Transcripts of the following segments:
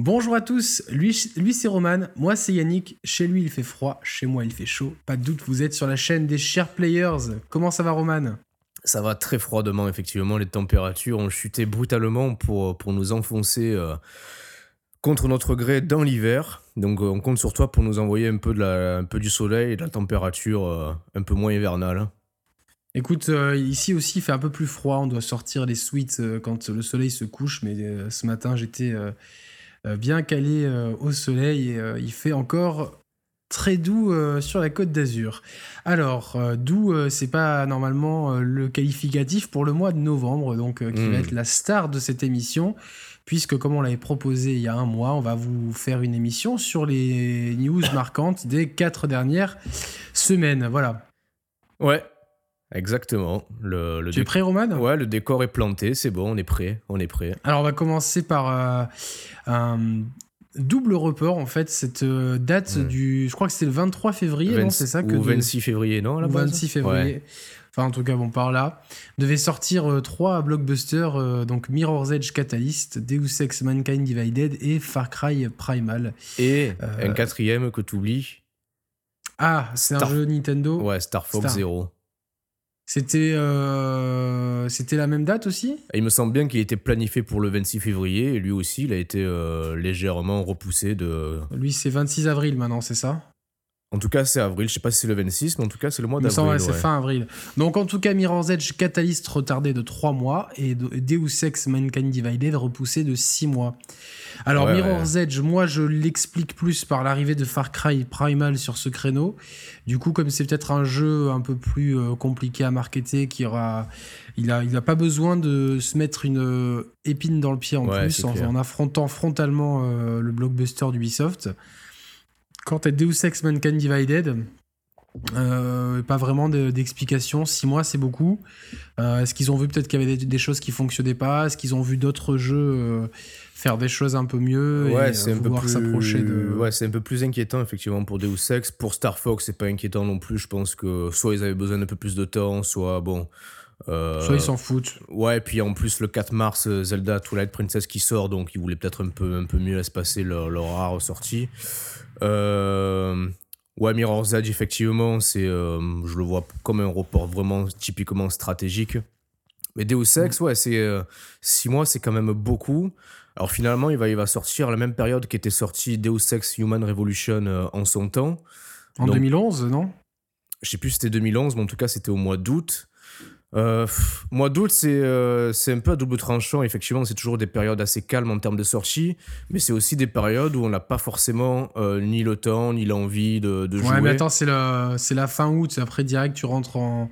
Bonjour à tous, lui, lui c'est Roman, moi c'est Yannick, chez lui il fait froid, chez moi il fait chaud. Pas de doute, vous êtes sur la chaîne des chers players. Comment ça va Roman? Ça va très froidement, effectivement. Les températures ont chuté brutalement pour, pour nous enfoncer euh, contre notre gré dans l'hiver. Donc euh, on compte sur toi pour nous envoyer un peu, de la, un peu du soleil et de la température euh, un peu moins hivernale. Écoute, ici aussi il fait un peu plus froid, on doit sortir les suites quand le soleil se couche, mais ce matin j'étais bien calé euh, au soleil et euh, il fait encore très doux sur la côte d'Azur. Alors, doux, c'est pas normalement le qualificatif pour le mois de novembre, donc qui va hmm. être la star de cette émission, puisque comme on l'avait proposé il y a un mois, on va vous faire une émission sur les news marquantes des quatre dernières semaines. Voilà. Ouais, Exactement. Le, tu es prêt, Roman? Ouais, le décor est planté, c'est bon, on est prêt, on est prêt. Alors, on va commencer par euh, un double report, en fait, cette euh, date du... Je crois que c'était le 23 février, non C'est ça que Ou 26 février, non Ou 26 février. Enfin, en tout cas, bon, par là. Devait sortir euh, trois blockbusters, donc Mirror's Edge Catalyst, Deus Ex Mankind Divided et Far Cry Primal. Et un quatrième que tu oublies. Ah, c'est un jeu Nintendo Ouais, Star Fox Zero. C'était euh, c'était la même date aussi? Il me semble bien qu'il était planifié pour le 26 février et lui aussi il a été euh, légèrement repoussé de. Lui c'est 26 avril maintenant, c'est ça? En tout cas, c'est avril. Je sais pas si c'est le 26, mais en tout cas, c'est le mois d'avril. c'est fin avril. Donc, en tout cas, Mirror's Edge Catalyst retardé de 3 mois et Deus Ex Mankind Divided repoussé de 6 mois. Alors, Mirror's Edge, moi, je l'explique plus par l'arrivée de Far Cry Primal sur ce créneau. Du coup, comme c'est peut-être un jeu un peu plus euh, compliqué à marketer, qui aura, il a, il a pas besoin de se mettre une euh, épine dans le pied en plus en, affrontant frontalement euh, le blockbuster d'Ubisoft. Quant à Deus Ex Mankind Divided, euh, pas vraiment d'explication. Six mois, c'est beaucoup. Euh, est-ce qu'ils ont vu peut-être qu'il y avait des, choses qui fonctionnaient pas? Est-ce qu'ils ont vu d'autres jeux euh, faire des choses un peu mieux ouais, c'est un peu plus s'approcher de. Ouais, c'est un peu plus inquiétant effectivement pour Deus Ex. Pour Star Fox, c'est pas inquiétant non plus. Je pense que soit ils avaient besoin d'un peu plus de temps, soit bon. Soit ils s'en foutent. Ouais, et puis en plus, le 4 mars, Zelda Twilight Princess qui sort, donc ils voulaient peut-être un peu, un peu mieux passer leur, leur rare sortie. Euh, ouais, Mirror's Edge, effectivement, c'est, euh, je le vois comme un report vraiment typiquement stratégique. Mais Deus Ex, ouais, c'est 6 euh, mois, c'est quand même beaucoup. Alors finalement, il va, il va sortir à la même période qu'était sorti Deus Ex Human Revolution en son temps. En 2011, non? Je sais plus si c'était 2011, mais en tout cas, c'était au mois d'août. Euh, mois d'août, c'est euh, c'est un peu à double tranchant. Effectivement, c'est toujours des périodes assez calmes en termes de sortie, mais c'est aussi des périodes où on n'a pas forcément euh, ni le temps, ni l'envie de, de, jouer. Ouais, mais attends, c'est la, la fin août. Après, direct, tu rentres en.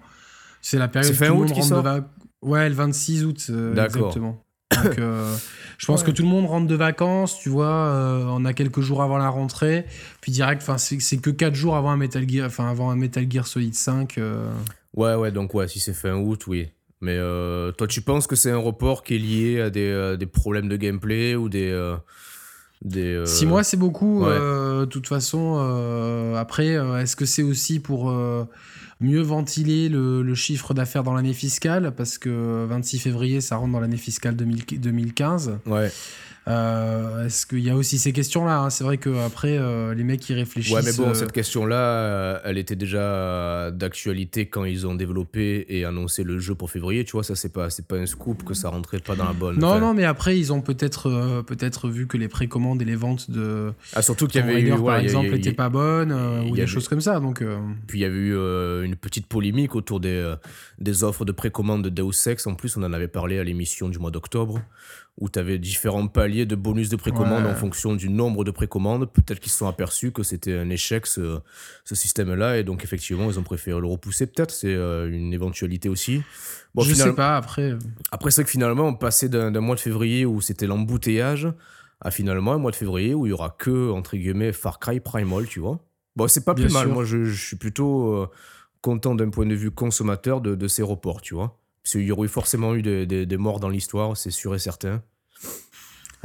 C'est la période où fin tout août le monde rentre de Ouais, le 26 août. D'accord. Exactement. Donc, je pense que tout le monde rentre de vacances, tu vois, on a quelques jours avant la rentrée, puis direct, enfin, c'est que 4 jours avant un Metal Gear, enfin, avant un Metal Gear Solid 5. Ouais, ouais, donc ouais, si c'est fin août, oui. Mais euh, toi, tu penses que c'est un report qui est lié à des, euh, des problèmes de gameplay ou des. Euh, des Six mois, c'est beaucoup. De toute façon, après, est-ce que c'est aussi pour mieux ventiler le, le chiffre d'affaires dans l'année fiscale? Parce que 26 février, ça rentre dans l'année fiscale 2015. Ouais. Euh, est-ce qu'il y a aussi ces questions-là hein? C'est vrai qu'après, euh, les mecs, ils réfléchissent. Ouais, mais bon, euh, cette question-là, elle était déjà d'actualité quand ils ont développé et annoncé le jeu pour février. Tu vois, ça, c'est pas, pas un scoop que ça rentrait pas dans la bonne. Non, non, mais après, ils ont peut-être peut-être vu que les précommandes et les ventes de. Ah, surtout qu'il y avait eu. par exemple, n'étaient pas bonnes ou des choses comme ça. Donc, Puis il y avait eu une petite polémique autour des, des offres de précommande de Deus Ex. En plus, on en avait parlé à l'émission du mois d'octobre où tu avais différents paliers de bonus de précommande en fonction du nombre de précommandes. Peut-être qu'ils se sont aperçus que c'était un échec ce, ce système-là et donc effectivement ils ont préféré le repousser. Peut-être c'est euh, une éventualité aussi. Bon, Je sais pas après. Euh. Après c'est que finalement on passait d'un mois de février où c'était l'embouteillage à finalement un mois de février où il y aura que entre guillemets Far Cry Primal, tu vois. Bon c'est pas plus mal. Moi je, suis plutôt euh, content d'un point de vue consommateur de, de ces reports, tu vois. Parce qu'il y aurait forcément eu des, des, morts dans l'histoire, c'est sûr et certain.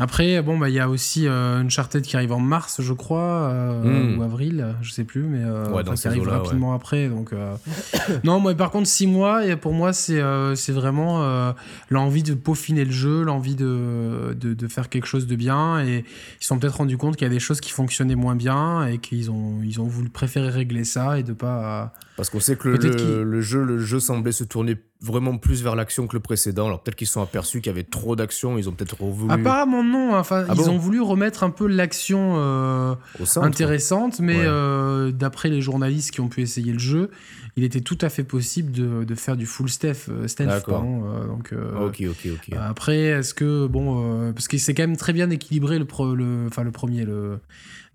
Après, bon, bah, il y a aussi euh, Uncharted qui arrive en mars, je crois, euh, hmm. ou avril, je sais plus, mais euh, qui arrive rapidement après. Donc, non, moi, par contre, six mois, et pour moi, c'est c'est vraiment l'envie de peaufiner le jeu, l'envie de, de, de, faire quelque chose de bien. Et ils se sont peut-être rendus compte qu'il y a des choses qui fonctionnaient moins bien et qu'ils ont, ils ont voulu préférer régler ça et de pas. Parce qu'on sait que le, le, jeu, le jeu semblait se tourner vraiment plus vers l'action que le précédent. Alors peut-être qu'ils se sont aperçus qu'il y avait trop d'action, ils ont peut-être voulu. Apparemment non, enfin ah ils ont voulu remettre un peu l'action euh, intéressante, mais euh, d'après les journalistes qui ont pu essayer le jeu, il était tout à fait possible de, de faire du full stealth. Euh, stealth pardon, donc, ok, ok, ok. Après, est-ce que bon, parce que c'est quand même très bien équilibré le, le, enfin le premier le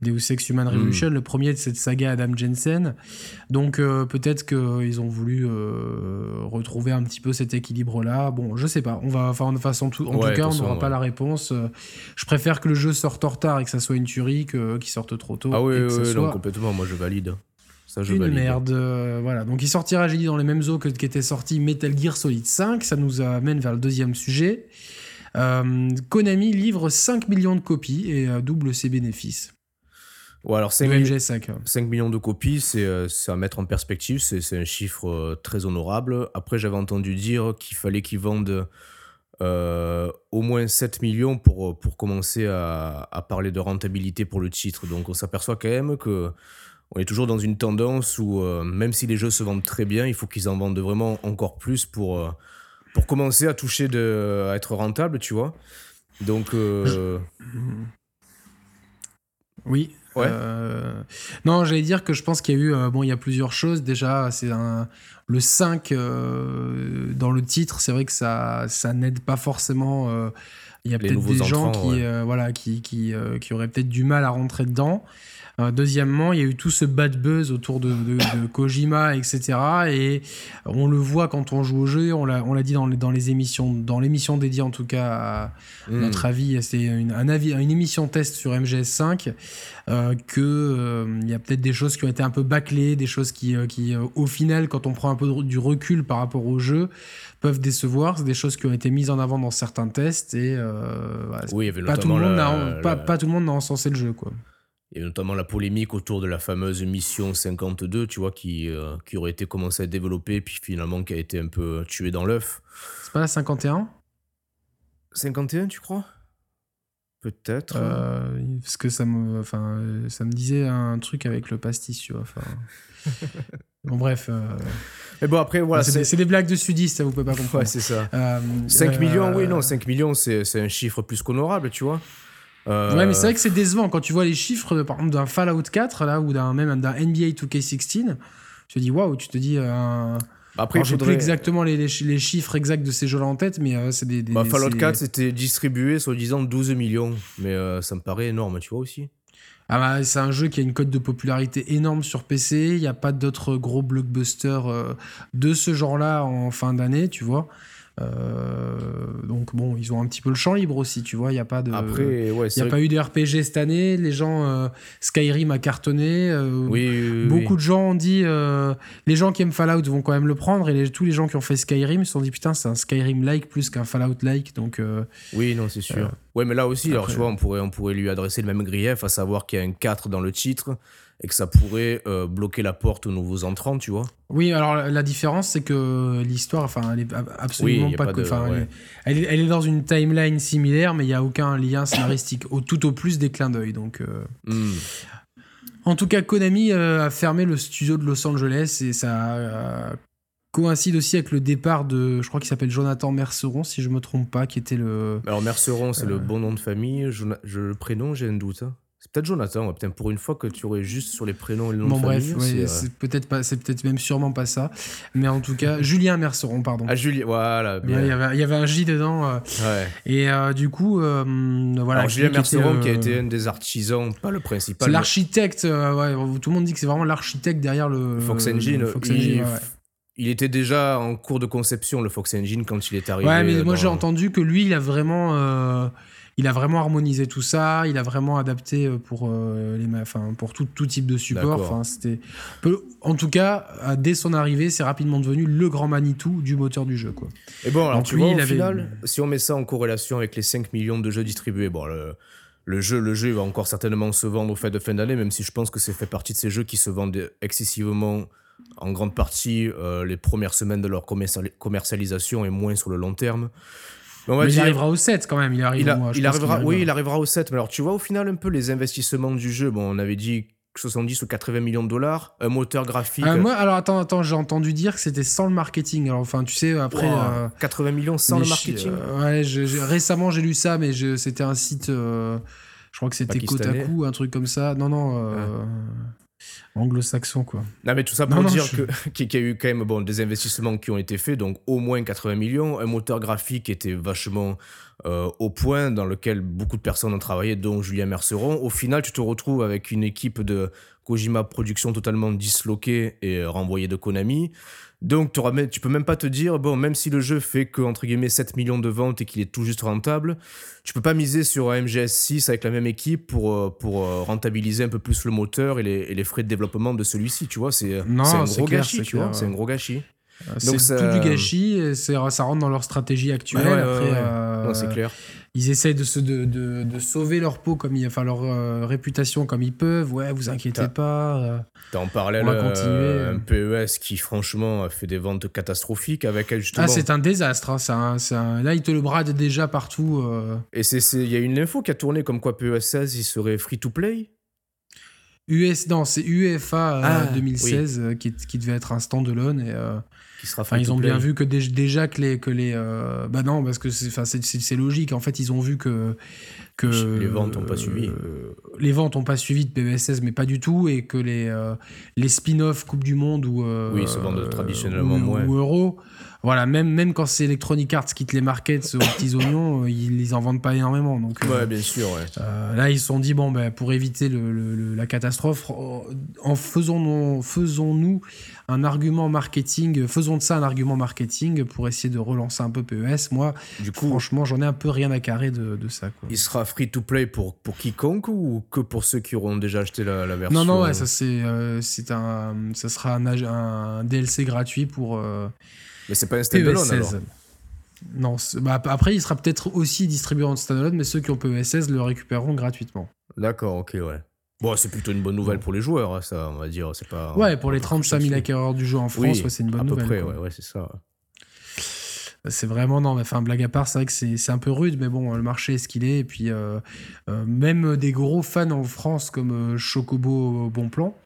Deus Ex Human Revolution, hmm. le premier de cette saga Adam Jensen. Donc euh, peut-être qu'ils ont voulu euh, retrouver un petit peu cet équilibre-là. Bon, je sais pas. On va, enfin, de façon tout, en tout cas, on n'aura pas la réponse. Je préfère que le jeu sorte en retard et que ça soit une tuerie que qu'il sorte trop tôt. Ah oui, oui, complètement. Moi, je valide. Ça, je une merde. Euh, voilà. Donc il sortira, j'ai dit, dans les mêmes eaux que qu'était sorti Metal Gear Solid 5. Ça nous amène vers le deuxième sujet. Konami livre 5 millions de copies et double ses bénéfices. Ouais, alors 5, 5, millions de copies, euh, c'est à mettre en perspective, c'est un chiffre euh, très honorable. Après, j'avais entendu dire qu'il fallait qu'ils vendent euh, au moins 7 millions pour, pour commencer à, à, parler de rentabilité pour le titre. Donc on s'aperçoit quand même que on est toujours dans une tendance où même si les jeux se vendent très bien, il faut qu'ils en vendent vraiment encore plus pour, pour commencer à toucher, de, à être rentable, tu vois. Donc... Oui, euh, non, j'allais dire que je pense qu'il y a eu, euh, bon, il y a plusieurs choses. Déjà, c'est le 5 euh, dans le titre, c'est vrai que ça, ça n'aide pas forcément. Il y a peut-être des gens qui, voilà, qui, qui, qui auraient peut-être du mal à rentrer dedans. Euh, deuxièmement, il y a eu tout ce bad buzz autour de, Kojima, etc. Et on le voit quand on joue au jeu. On l'a dit dans les, dans les émissions, dans l'émission dédiée en tout cas à hmm. notre avis. C'est une, un avis, une émission test sur MGS5 euh, que euh, il y a peut-être des choses qui ont été un peu bâclées, des choses qui, qui au final, quand on prend un peu du recul par rapport au jeu, peuvent décevoir. C'est des choses qui ont été mises en avant dans certains tests et oui, pas, tout le monde a, pas, pas, tout le monde a encensé le jeu, quoi. A notamment la polémique autour de la fameuse mission 52, tu vois, qui, euh, qui aurait été commencée à développer, puis finalement qui a été un peu tuée dans l'œuf. C'est pas la 51 51, tu crois? Peut-être. Euh, parce que ça me, enfin, ça me disait un truc avec le pastis, tu vois. Enfin... bon, bref. Euh, Mais bon, après, voilà. C'est des, blagues de sudistes, ça vous pouvez pas comprendre. Ouais, c'est ça. 5 millions, oui, non, 5 millions, c'est un chiffre plus qu'honorable, tu vois. Euh, ouais, mais c'est vrai que c'est décevant quand tu vois les chiffres, par exemple, d'un Fallout 4 là, ou d'un même d'un NBA 2K16. Tu te dis waouh, tu te dis. Euh... Après, je plus exactement les, les, chiffres exacts de ces jeux-là en tête, mais euh, c'est des. bah, Fallout 4, c'était distribué, soi-disant, 12 millions. Mais euh, ça me paraît énorme, tu vois aussi. Ah bah, c'est un jeu qui a une cote de popularité énorme sur PC. Il n'y a pas d'autres gros blockbusters de ce genre-là en fin d'année, tu vois. Euh, donc bon, ils ont un petit peu le champ libre aussi, tu vois. Il n'y a pas de, Après, ouais, il y a pas eu de RPG cette année. Les gens, euh, Skyrim a cartonné. Euh, oui, beaucoup de gens ont dit, les gens qui aiment Fallout vont quand même le prendre, et tous les gens qui ont fait Skyrim se sont dit putain, c'est un Skyrim-like plus qu'un Fallout-like. Donc oui, non, c'est sûr. ouais, mais là aussi, alors tu vois, on pourrait, on pourrait lui adresser le même grief, à savoir qu'il y a un 4 dans le titre et que ça pourrait euh, bloquer la porte aux nouveaux entrants, tu vois. Oui, alors la différence, c'est que l'histoire, enfin, elle est absolument pas, que. elle, est, dans une timeline similaire, mais il n'y a aucun lien scénaristique, au, tout au plus des clins d'œil. Donc. Euh. Hmm. En tout cas, Konami euh, a fermé le studio de Los Angeles et ça coïncide aussi avec le départ de, je crois qu'il s'appelle Jonathan Merceron, si je me trompe pas, qui était le. Alors Merceron, c'est le bon nom de famille. Je, le prénom, j'ai un doute. Hein. C'est peut-être Jonathan, peut-être pour une fois que tu aurais juste sur les prénoms et le nom bon, de bref, famille. Euh, c'est peut-être pas, c'est peut-être même sûrement pas ça. Mais en tout cas, Julien Merceron, pardon. Ah, Julien, voilà. Il, y avait, il y, avait, un J dedans. Euh. ouais. Et euh, du coup, voilà. Alors, Julien Merceron, qui a été un des artisans, pas le principal. L'architecte, ouais, tout le monde dit que c'est vraiment l'architecte derrière le Fox Engine. Fox Engine il, était déjà en cours de conception, le Fox Engine, quand il est arrivé. Ouais, mais moi j'ai entendu que lui, il a vraiment il a vraiment harmonisé tout ça, il a vraiment adapté pour, les, enfin, pour tout, tout type de support. Enfin, c'était en tout cas, dès son arrivée, c'est rapidement devenu le grand Manitou du moteur du jeu. Quoi. Et bon, alors tu vois, au final, si on met ça en corrélation avec les 5 millions de jeux distribués, bon, le, jeu, le jeu va encore certainement se vendre au fait de fin d'année, même si je pense que c'est fait partie de ces jeux qui se vendent excessivement en grande partie euh, les premières semaines de leur commercialisation et moins sur le long terme. Mais, il arrivera au 7 quand même. Il, arrivera, il arrivera, oui, il arrivera au 7. Mais alors, tu vois, au final, un peu les investissements du jeu. Bon, on avait dit 70 ou 80 millions de dollars, un moteur graphique. Euh, moi, alors attends, attends, j'ai entendu dire que c'était sans le marketing. Alors, enfin, tu sais, après. 80 euh, millions sans le marketing. ouais, récemment j'ai lu ça, mais c'était un site. je crois que c'était Kotaku, un truc comme ça. Non, non. Ah anglo-saxon quoi. Non mais tout ça pour dire qu'il y a eu quand même bon, des investissements qui ont été faits, donc au moins 80 millions, un moteur graphique était vachement euh, au point, dans lequel beaucoup de personnes ont travaillé, dont Julien Merceron. Au final, tu te retrouves avec une équipe de Kojima Productions totalement disloquée et renvoyée de Konami. Donc tu, peux même pas te dire, bon, même si le jeu fait que, entre guillemets, 7 millions de ventes et qu'il est tout juste rentable, tu peux pas miser sur un MGS6 avec la même équipe pour, euh, pour euh, rentabiliser un peu plus le moteur et les, les frais de développement de celui-ci, tu vois. C'est un gros gâchis, tu vois. C'est un gros gâchis. C'est tout du gâchis, et ça rentre dans leur stratégie actuelle. Euh, c'est clair. Ils essayent de, se, de, de, sauver leur peau, comme enfin leur euh, réputation comme ils peuvent. Ouais, vous inquiétez pas. Euh, T'as en parallèle un PES qui, franchement, a fait des ventes catastrophiques avec justement. Ah, c'est un désastre. Hein, Là, ils te le bradent déjà partout. Et il y a une info qui a tourné comme quoi PES 16 il serait free to play? US, non, c'est UEFA 2016 ah, qui, qui, devait être un standalone et Enfin, ils ont bien vu que déjà que les que les euh, bah non parce que c'est logique en fait ils ont vu que que les ventes n'ont pas suivi. Euh, les ventes n'ont pas suivi de PES mais pas du tout et que les euh, les spin-off Coupe du Monde ou oui se vendent traditionnellement moins ou Euro voilà, même, même quand c'est Electronic Arts qui te les market aux petits oignons, ils, ils en vendent pas énormément. Donc, ouais, bien sûr. Ouais. Là, ils se sont dit, bon, ben, pour éviter le, la catastrophe, en faisons-nous faisons un argument marketing, faisons de ça un argument marketing pour essayer de relancer un peu PES. Moi, du coup, franchement, j'en ai un peu rien à carrer de, de ça. Quoi. Il sera free to play pour, pour quiconque ou que pour ceux qui auront déjà acheté la, la version Non, non, ouais, ça, c'est, c'est un, ça sera un, un DLC gratuit pour. Mais c'est pas un standalone alors Non, bah, après il sera peut-être aussi distribué en standalone, mais ceux qui ont PES16 le récupéreront gratuitement. D'accord, ok, ouais. Bon, c'est plutôt une bonne nouvelle pour les joueurs, hein, ça, on va dire. C'est pas. Ouais, pour les 35 000 acquéreurs du jeu en France, c'est une bonne nouvelle. À peu près, ouais, ouais c'est ça. C'est vraiment non, mais enfin blague à part, c'est vrai que c'est un peu rude, mais bon, le marché est ce qu'il est. Et puis euh, euh, même des gros fans en France comme euh, Chocobo Bonplan,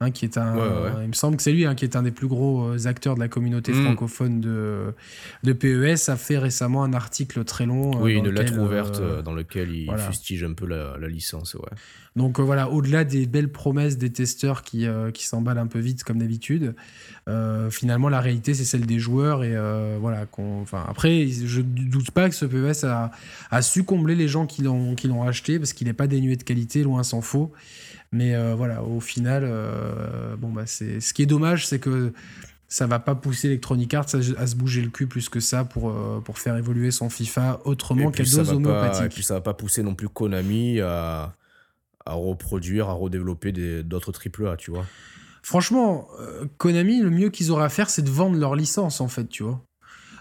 hein, qui est un, il me semble que c'est lui hein, qui est un des plus gros acteurs de la communauté mm. francophone de de PES, a fait récemment un article très long. Oui, une lettre ouverte dans lequel il fustige un peu la, la licence, ouais. Donc euh, voilà, au-delà des belles promesses des testeurs qui, euh, qui s'emballent un peu vite comme d'habitude, euh, finalement la réalité c'est celle des joueurs et voilà. Enfin, après, je ne doute pas que ce PES a, a su combler les gens qui l'ont qui l'ont acheté parce qu'il n'est pas dénué de qualité, loin s'en faut. Mais voilà, au final, bon bah c'est ce qui est dommage, c'est que ça va pas pousser Electronic Arts à, se bouger le cul plus que ça pour, pour faire évoluer son FIFA autrement qu'à dose homéopathique. et puis ça va pas pousser non plus Konami à, à reproduire, à redévelopper d'autres AAA, tu vois. Franchement, euh, Konami, le mieux qu'ils auraient à faire, c'est de vendre leur licence, en fait, tu vois.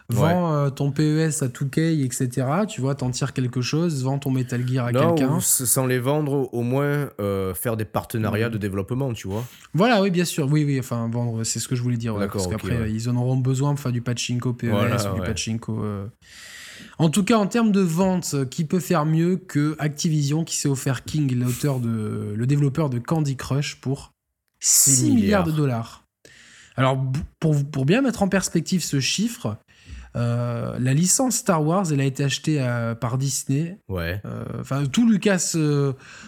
Vends euh, ton PES à 2K, etc. Tu vois, t'en tires quelque chose, vends ton Metal Gear à quelqu'un. Sans les vendre, au moins euh, faire des partenariats de développement, tu vois. Voilà, oui, bien sûr. Oui, oui, enfin, vendre, c'est ce que je voulais dire. parce qu'après, ils en auront besoin pour faire du pachinko PES ou du pachinko. En tout cas, en termes de vente, qui peut faire mieux que Activision qui s'est offert King, l'auteur de, le développeur de Candy Crush, pour 6 milliards. de dollars. Alors, pour, pour bien mettre en perspective ce chiffre, euh, la licence Star Wars, elle a été achetée euh, par Disney. Ouais. Euh, enfin, tout Lucas,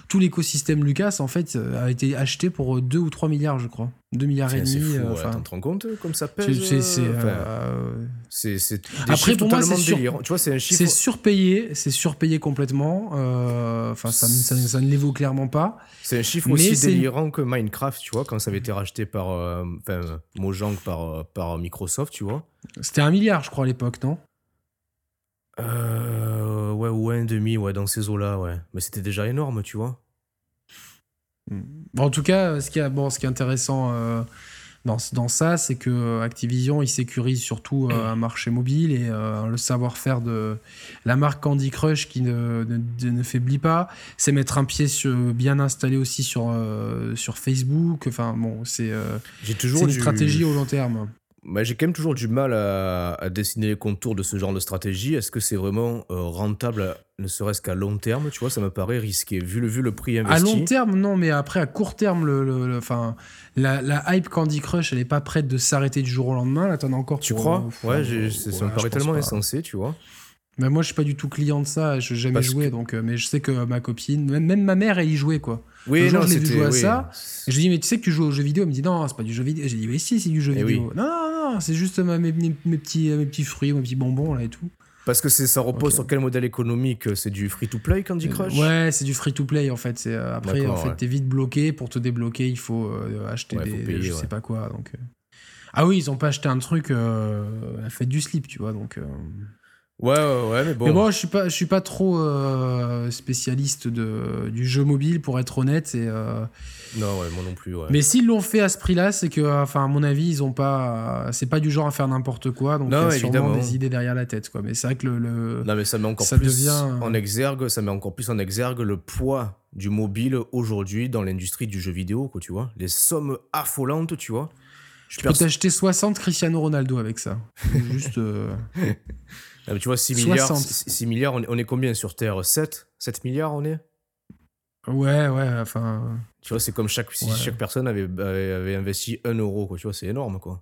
tout l'écosystème Lucas, en fait, a été acheté pour 2 ou 3 milliards, je crois. 2 milliards et demi. C'est fou, tu te rends compte comme ça pèse C'est c'est Après pour moi c'est sur... Tu vois, c'est un chiffre. C'est surpayé, c'est surpayé complètement. Enfin, ça, ça, ne les vaut clairement pas. C'est un chiffre aussi délirant que Minecraft, tu vois, quand ça avait été racheté par, enfin, Mojang par par Microsoft, tu vois. C'était un milliard, je crois, à l'époque, non? Euh, ouais, ou un demi, ouais, dans ces eaux-là, ouais. Mais c'était déjà énorme, tu vois. En tout cas, ce qui est, bon, ce qui est intéressant euh, dans, dans ça, c'est que Activision, il sécurise surtout euh, un marché mobile et euh, le savoir-faire de la marque Candy Crush qui ne, ne, ne faiblit pas. C'est mettre un pied sur, bien installé aussi sur, sur Facebook. Enfin, bon, c'est une du... stratégie au long terme j'ai quand même toujours du mal à, dessiner les contours de ce genre de stratégie. Est-ce que c'est vraiment euh, rentable, ne serait-ce qu'à long terme? Tu vois, ça me paraît risqué. Vu le, vu le prix investi. À long terme, non, mais après, à court terme, le, la, la, hype Candy Crush, elle n'est pas prête de s'arrêter du jour au lendemain. Là, t'en as encore. Tu crois? Ouais, ça me paraît tellement insensé, tu vois. Mais moi, je suis pas du tout client de ça. Je n'ai jamais joué, donc. Euh, mais je sais que ma copine, même, ma mère, elle y jouait, quoi. Oui, non, je l'ai vu jouer à ça. Et je lui dis, mais tu sais que tu joues aux jeux vidéo? Elle me dit, non, c'est pas du jeu vidéo. J'ai dit, mais si, c'est du jeu eh vidéo. Non, non, non, c'est juste mes, mes, petits, mes petits fruits, mes petits bonbons, là et tout. Parce que ça repose sur quel modèle économique? C'est du free-to-play, Candy Crush? Ouais, c'est du free-to-play, en fait. Euh, après, en fait, t'es vite bloqué. Pour te débloquer, il faut euh, acheter des. je sais pas quoi. Donc, Ah oui, ils ont pas acheté un truc euh, fait du slip, tu vois. Donc. Ouais, ouais, ouais, mais bon. Mais moi, je suis pas, je suis pas trop euh, spécialiste de, du jeu mobile, pour être honnête. Et, euh, Non, ouais, moi non plus. Ouais. Mais s'ils l'ont fait à ce prix-là, c'est que, enfin, à mon avis, ils ont pas. C'est pas du genre à faire n'importe quoi. Donc, il y a sûrement des idées derrière la tête, quoi. Mais c'est vrai que le, Non, mais ça met encore plus devient... en exergue. Ça met encore plus en exergue le poids du mobile aujourd'hui dans l'industrie du jeu vidéo, quoi, tu vois. Les sommes affolantes, tu vois. Je peux t'acheter 60 Cristiano Ronaldo avec ça. Juste. Euh, ah, tu vois, 6 milliards, 6 milliards on, est, combien sur Terre? 7 7 milliards on est? Ouais, ouais, enfin. Tu vois, c'est comme chaque, si chaque personne avait, avait, investi 1 euro, quoi. Tu vois, c'est énorme, quoi.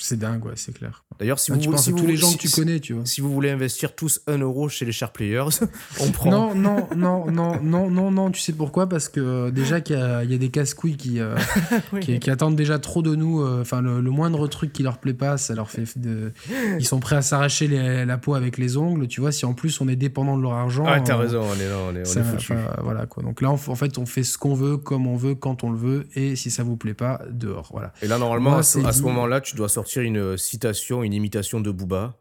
C'est dingue, ouais, c'est clair. D'ailleurs, si vous, si tous les gens que tu connais, tu vois. Si vous voulez investir tous 1 euro chez les Sharp Players, on prend. Non, non, non, non, non, non, non, tu sais pourquoi? Parce que euh, déjà qu'il y, a des casse-couilles qui, euh, qui, attendent déjà trop de nous. Euh, enfin, le, moindre truc qui leur plaît pas, ça leur fait. De... Ils sont prêts à s'arracher la peau avec les ongles, tu vois. Si en plus on est dépendant de leur argent. Ah, t'as raison, on est là, on est, on foutu. voilà, quoi. Donc là, en fait, on fait ce qu'on veut, comme on veut, quand on le veut, et si ça vous plaît pas, dehors. Voilà. Et là, normalement, à ce moment-là, tu dois sortir une citation une imitation de Booba.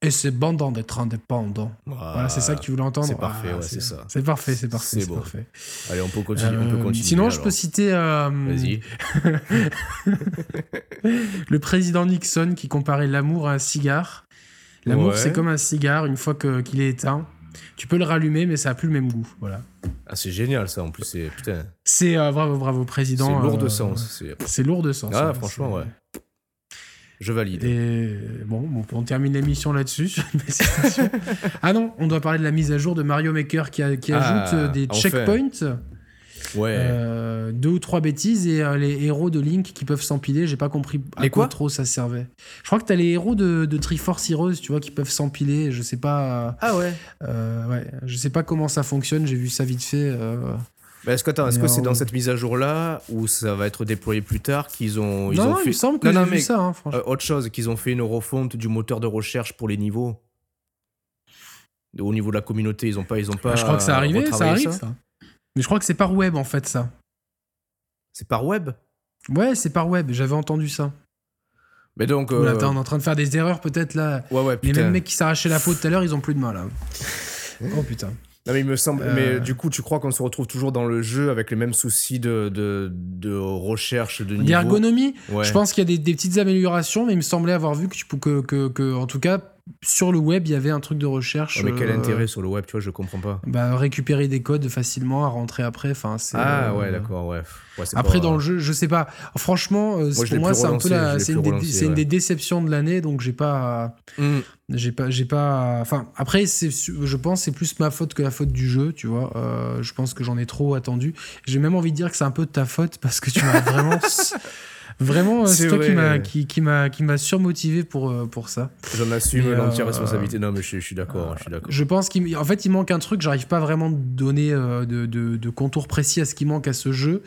Et c'est bandant d'être indépendant. Voilà, c'est ça que tu voulais entendre. C'est parfait, c'est ça. C'est parfait, c'est parfait, c'est parfait. Allez, on peut continuer. on peut euh, continuer sinon, je peux citer. Euh, Vas-y. le président Nixon qui comparait l'amour à un cigare. L'amour, c'est comme un cigare, une fois qu'il est éteint. Tu peux le rallumer, mais ça n'a plus le même goût. Voilà. Ah, c'est génial ça, en plus. C'est putain. C'est euh, bravo, bravo, président. C'est lourd de sens. C'est lourd de sens. Ah, franchement, ouais. Je valide. Et bon, on termine l'émission là-dessus. ah non, on doit parler de la mise à jour de Mario Maker qui, qui ah, ajoute euh, des checkpoints. Ouais. Euh, deux ou trois bêtises et euh, les héros de Link qui peuvent s'empiler. J'ai pas compris à quoi, trop ça servait. Je crois que t'as les héros de, de Triforce Heroes, tu vois, qui peuvent s'empiler. Je sais pas. Ah ouais. ouais. Je sais pas comment ça fonctionne. J'ai vu ça vite fait. Bah, est-ce que est-ce que c'est dans cette mise à jour là ou ça va être déployé plus tard qu'ils ont ils ont fait... il me semble que j'ai vu ça hein, euh, autre chose qu'ils ont fait une refonte du moteur de recherche pour les niveaux. Au niveau de la communauté, ils ont pas ils ont pas Je crois que ça arrive ça arrive ça. Mais je crois que c'est par web en fait ça. C'est par web? Ouais, c'est par web, j'avais entendu ça. Mais donc. Euh... on est en train de faire des erreurs peut-être là. Ouais, ouais, putain. Les mêmes mecs qui s'arrachaient la peau tout à l'heure, ils ont plus de mal là. oh putain. Non, mais il me semble. Mais euh. du coup, tu crois qu'on se retrouve toujours dans le jeu avec les mêmes soucis de, de, de recherche de niveau? D'ergonomie Je pense qu'il y a des, des, petites améliorations, mais il me semblait avoir vu que, tu, que, que, que en tout cas, sur le web, il y avait un truc de recherche. mais quel euh, intérêt sur le web, tu vois, je comprends pas. Bah, récupérer des codes facilement à rentrer après. Enfin, ah ouais, d'accord, ouais. après, dans le jeu, je sais pas. Franchement, euh, pour moi, c'est un peu la... c'est une, des déceptions de l'année, donc j'ai pas. Hmm. J'ai pas, j'ai pas. Enfin, après, je pense c'est plus ma faute que la faute du jeu, tu vois. Euh, je pense que j'en ai trop attendu. J'ai même envie de dire que c'est un peu de ta faute parce que tu m'as vraiment Vraiment, euh, c'est toi qui m'a qui, m'a qui m'a surmotivé pour euh, pour ça. J'en assume l'entière euh, responsabilité. Non, mais je, suis d'accord, je suis d'accord. Je pense qu'en fait, il manque un truc. J'arrive pas vraiment à donner de, de, de contours précis à ce qui manque à ce jeu.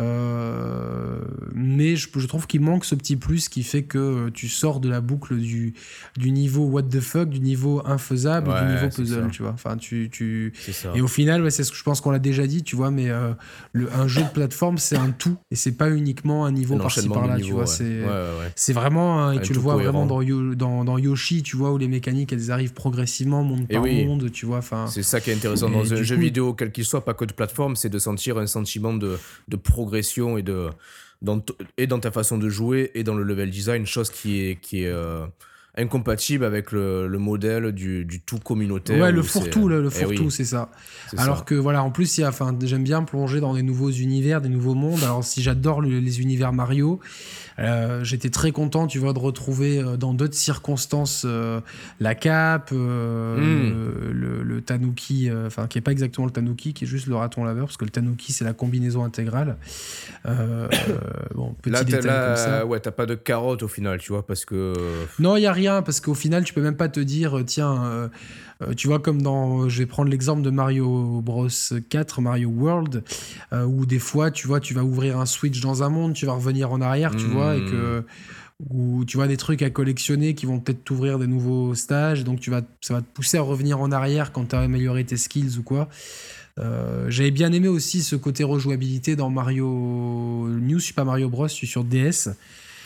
Euh, mais je, je trouve qu'il manque ce petit plus qui fait que tu sors de la boucle du, du niveau what the fuck, du niveau infaisable, du niveau puzzle, tu vois. Enfin, tu, tu... Et au final, ouais, c'est ce que je pense qu'on l'a déjà dit, tu vois, mais euh, le, un jeu de plateforme, c'est un tout et c'est pas uniquement un niveau par-ci par là, tu vois. C'est vraiment, et tu le vois vraiment dans, dans, dans, Yoshi, tu vois, où les mécaniques, elles arrivent progressivement, monde par monde, tu vois. C'est ça qui est intéressant dans un jeu vidéo, quel qu'il soit, pas que de plateforme, c'est de sentir un sentiment de, de progression Dans et dans ta façon de jouer et dans le level design, chose qui est, qui est euh, incompatible avec le, le modèle du, du, tout communautaire. Ouais, le fourre-tout, le, le eh fourre-tout, c'est ça. Alors que voilà, en plus, j'aime bien plonger dans des nouveaux univers, des nouveaux mondes. Alors si j'adore les univers Mario, euh, j'étais très content, tu vois, de retrouver euh, dans d'autres circonstances euh, la cape, hmm. le, le, tanuki, enfin qui est pas exactement le tanuki, qui est juste le raton laveur, parce que le tanuki c'est la combinaison intégrale. bon, petit là, détail comme ça. Ouais, t'as pas de carotte au final, tu vois, parce que. Non, il y a rien, parce qu'au final, tu peux même pas te dire, tiens euh, tu vois, comme dans, je vais prendre l'exemple de Mario Bros 4, Mario World, euh, où des fois, tu vois, tu vas ouvrir un switch dans un monde, tu vas revenir en arrière, tu vois, et que hmm. ou tu vois des trucs à collectionner qui vont peut-être t'ouvrir des nouveaux stages, donc tu vas, ça va te pousser à revenir en arrière quand tu as amélioré tes skills ou quoi. Euh, j'avais bien aimé aussi ce côté rejouabilité dans Mario New Super Mario Bros sur DS.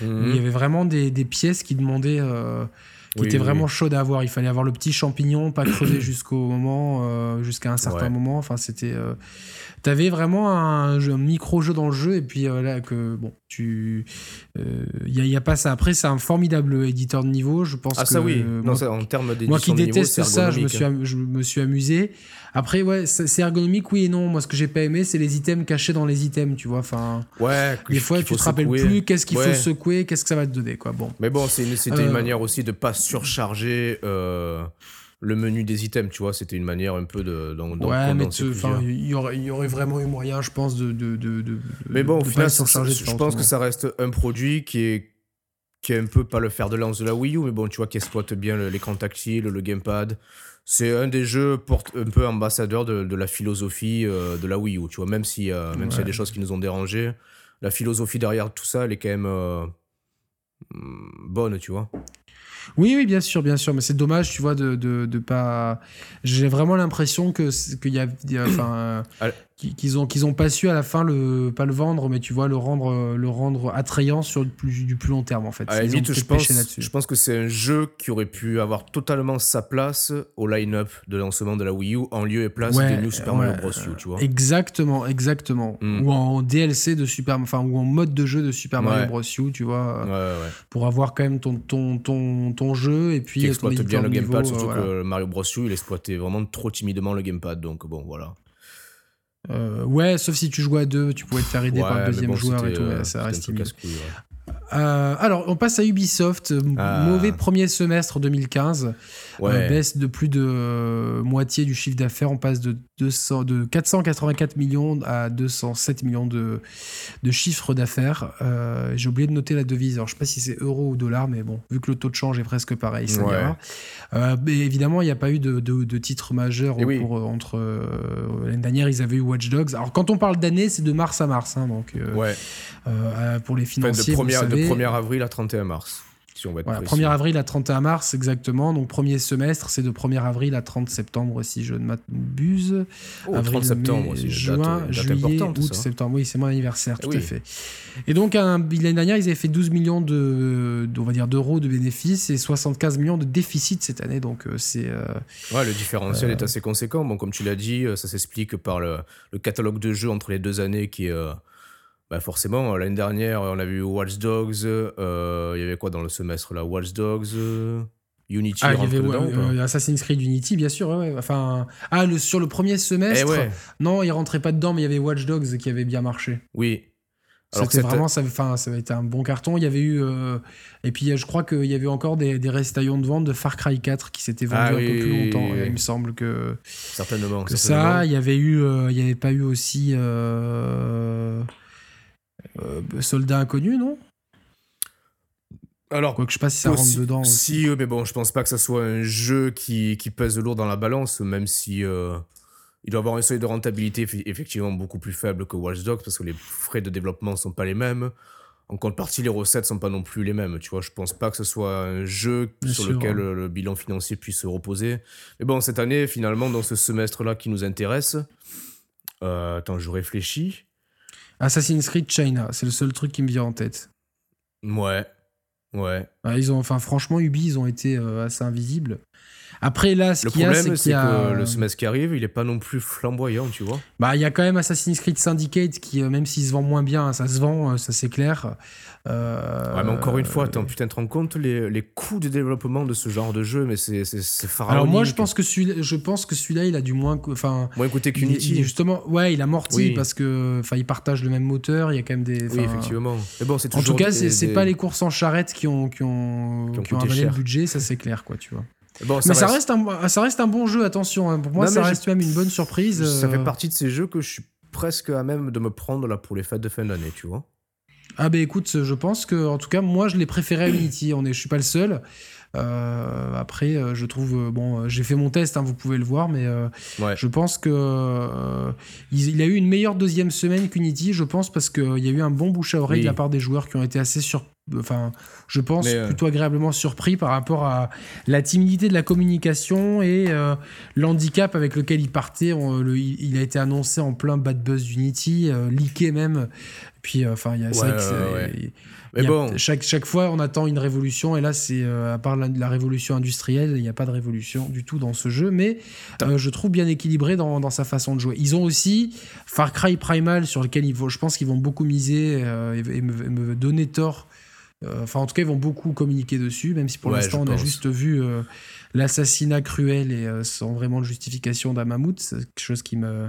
Il y avait vraiment des, des pièces qui demandaient qui était vraiment chaud à avoir. Il fallait avoir le petit champignon, pas creuser jusqu'au moment, euh, jusqu'à un certain moment. Enfin, c'était. Euh, T'avais vraiment un, micro-jeu dans le jeu, et puis euh, là, que bon, tu. Il n'y a, y a, pas ça. Après, c'est un formidable éditeur de niveau. Je pense ah, que. ça oui, en termes Moi qui déteste ça, je me, suis, je me suis amusé. Après, ouais, c'est ergonomique, oui et non. Moi, ce que j'ai pas aimé, c'est les items cachés dans les items, tu vois. Enfin, ouais, des fois, tu te rappelles plus qu'est-ce qu'il faut secouer, qu'est-ce que ça va te donner, quoi. Bon. Mais bon, c'était une, une manière aussi de pas surcharger. Euh, le menu des items, tu vois, c'était une manière un peu de. ouais, mais il y aurait, y aurait vraiment eu moyen, je pense, de. de, de, mais bon, au final, je pense que ça reste un produit qui est qui est un peu pas le fer de lance de la Wii U, mais bon, tu vois, qui exploite bien l'écran tactile, le gamepad. C'est un des jeux porte un peu ambassadeur de, la philosophie euh, de la Wii U, tu vois, même s'il même s'il y a des choses qui nous ont dérangé, la philosophie derrière tout ça, elle est quand même euh, bonne, tu vois. Oui, oui, bien sûr, bien sûr, mais c'est dommage, tu vois, de, de, de pas. J'ai vraiment l'impression que qu'il y a, enfin, qu'ils ont qu'ils ont pas su à la fin le pas le vendre, mais tu vois le rendre le rendre attrayant sur du plus, du plus long terme en fait. À je pense, je pense que c'est un jeu qui aurait pu avoir totalement sa place au line-up de lancement de la Wii U en lieu et place de New Super Mario Bros. U, tu vois. Exactement, exactement. Hmm. Ou en DLC de Super, enfin ou en mode de jeu de Super Mario Bros. U, tu vois, pour avoir quand même ton ton ton ton jeu et puis qui exploite bien le gamepad, surtout que Mario Bros. U il exploitait vraiment trop timidement le gamepad, donc bon voilà. Euh, ouais, sauf si tu jouais à deux, tu pouvais te faire aider par le deuxième joueur et tout. Euh, ça reste euh, alors, on passe à Ubisoft. Ah. Mauvais premier semestre 2015. baisse de plus de moitié du chiffre d'affaires. On passe de, 200, de 484 millions à 207 millions de, de chiffre d'affaires. J'ai oublié de noter la devise. Alors, je sais pas si c'est euro ou dollar, mais bon, vu que le taux de change est presque pareil, ça mais évidemment, il n'y a pas eu de, de, titre majeur eh entre l'année dernière. Ils avaient eu Watch Dogs. Alors, quand on parle d'année, c'est de mars à mars. Hein, donc, ouais. pour les financiers. de, 1er avril à 31 mars. Si on va être 1er avril à 31 mars, exactement. Donc, premier semestre, c'est de 1er avril à 30 septembre, si je ne m'abuse. Oh, avril, 30 septembre, mai, juin, juillet, août, septembre. Oui, c'est mon anniversaire, tout à fait. Et donc, l'année dernière, ils avaient fait 12 millions de, on va dire, d'euros de bénéfices et 75 millions de déficit cette année. Donc, euh, c'est. Euh, ouais, le différentiel est euh, assez conséquent. Bon, comme tu l'as dit, ça s'explique par le, le, catalogue de jeux entre les deux années qui est bah forcément, l'année dernière, on a vu Watch Dogs. Euh, il y avait quoi dans le semestre là? Watch Dogs, euh, Unity. Ah, il y avait euh, Assassin's Creed Unity, bien sûr. Ouais, Enfin, ah, le, sur le premier semestre, eh non, il rentrait pas dedans, mais il y avait Watch Dogs qui avait bien marché. Oui. C'était vraiment, ça, enfin, ça avait été un bon carton. Il y avait eu, et puis je crois qu'il y avait encore des, des restaillons de vente de Far Cry 4 qui s'étaient vendus ah un peu plus longtemps. il me semble que certainement. Que ça, il y avait eu, il y avait pas eu aussi. Euh, soldat inconnu, non? Alors, quoi que je sais pas si ça rentre dedans. Si, euh, mais bon, je pense pas que ça soit un jeu qui, qui pèse lourd dans la balance, même si euh, il doit avoir un seuil de rentabilité effectivement beaucoup plus faible que Watch Dogs parce que les frais de développement sont pas les mêmes. En contrepartie, les recettes sont pas non plus les mêmes. Tu vois, je pense pas que ce soit un jeu sur lequel le bilan financier puisse se reposer. Mais bon, cette année, finalement, dans ce semestre-là qui nous intéresse, attends, je réfléchis. Assassin's Creed China, c'est le seul truc qui me vient en tête. Ouais. Ouais. Ils ont, enfin, franchement, Ubi, ils ont été assez invisibles. Après, là, ce qu'il y a, c'est a... que le semestre qui arrive, il est pas non plus flamboyant, tu vois. Bah, il y a quand même Assassin's Creed Syndicate qui, même s'il se vend moins bien, ça se vend, ça c'est clair. Euh, ouais, mais encore une fois, attends, putain, te rends compte les, les coûts de développement de ce genre de jeu, mais c'est pharaonique. Alors moi, je pense que celui-là, je pense que celui-là, il a du moins, enfin, moins coûté qu'Unity. Justement, ouais, il a morti parce que, enfin, ils partagent le même moteur. Il y a quand même des. Oui, effectivement. Mais bon, c'est En tout cas, c'est pas les courses en charrette qui ont qui ont qui ont, avalé le budget, ça c'est clair, quoi, tu vois. Bon, ça mais reste... ça, reste un, ça reste un bon jeu, attention. Hein. Pour moi, ça reste même une bonne surprise. Ça fait euh. partie de ces jeux que je suis presque à même de me prendre là pour les fêtes de fin d'année, tu vois. Ah ben écoute, je pense que en tout cas moi je l'ai préféré à Unity. On est, je suis pas le seul. Euh, après, euh, je trouve euh, bon, j'ai fait mon test, hein, vous pouvez le voir, mais je pense que il, a eu une meilleure deuxième semaine qu'Unity, je pense, parce qu'il y a eu un bon bouche à oreille de la part des joueurs qui ont été assez sur, enfin, je pense plutôt agréablement surpris par rapport à la timidité de la communication et l'handicap avec lequel il partait. il a été annoncé en plein bad buzz d'Unity, leaké même. Puis, euh, enfin, il y a Mais bon. chaque, chaque fois, on attend une révolution, et là, c'est euh, à part la, révolution industrielle, il n'y a pas de révolution du tout dans ce jeu, mais euh, je trouve bien équilibré dans, dans, sa façon de jouer. Ils ont aussi Far Cry Primal, sur lequel ils vont, je pense qu'ils vont beaucoup miser et, me, donner tort. Enfin, en tout cas, ils vont beaucoup communiquer dessus, même si pour l'instant, on a juste vu l'assassinat cruel et sans vraiment de justification d'un mammouth. C'est quelque chose qui me euh,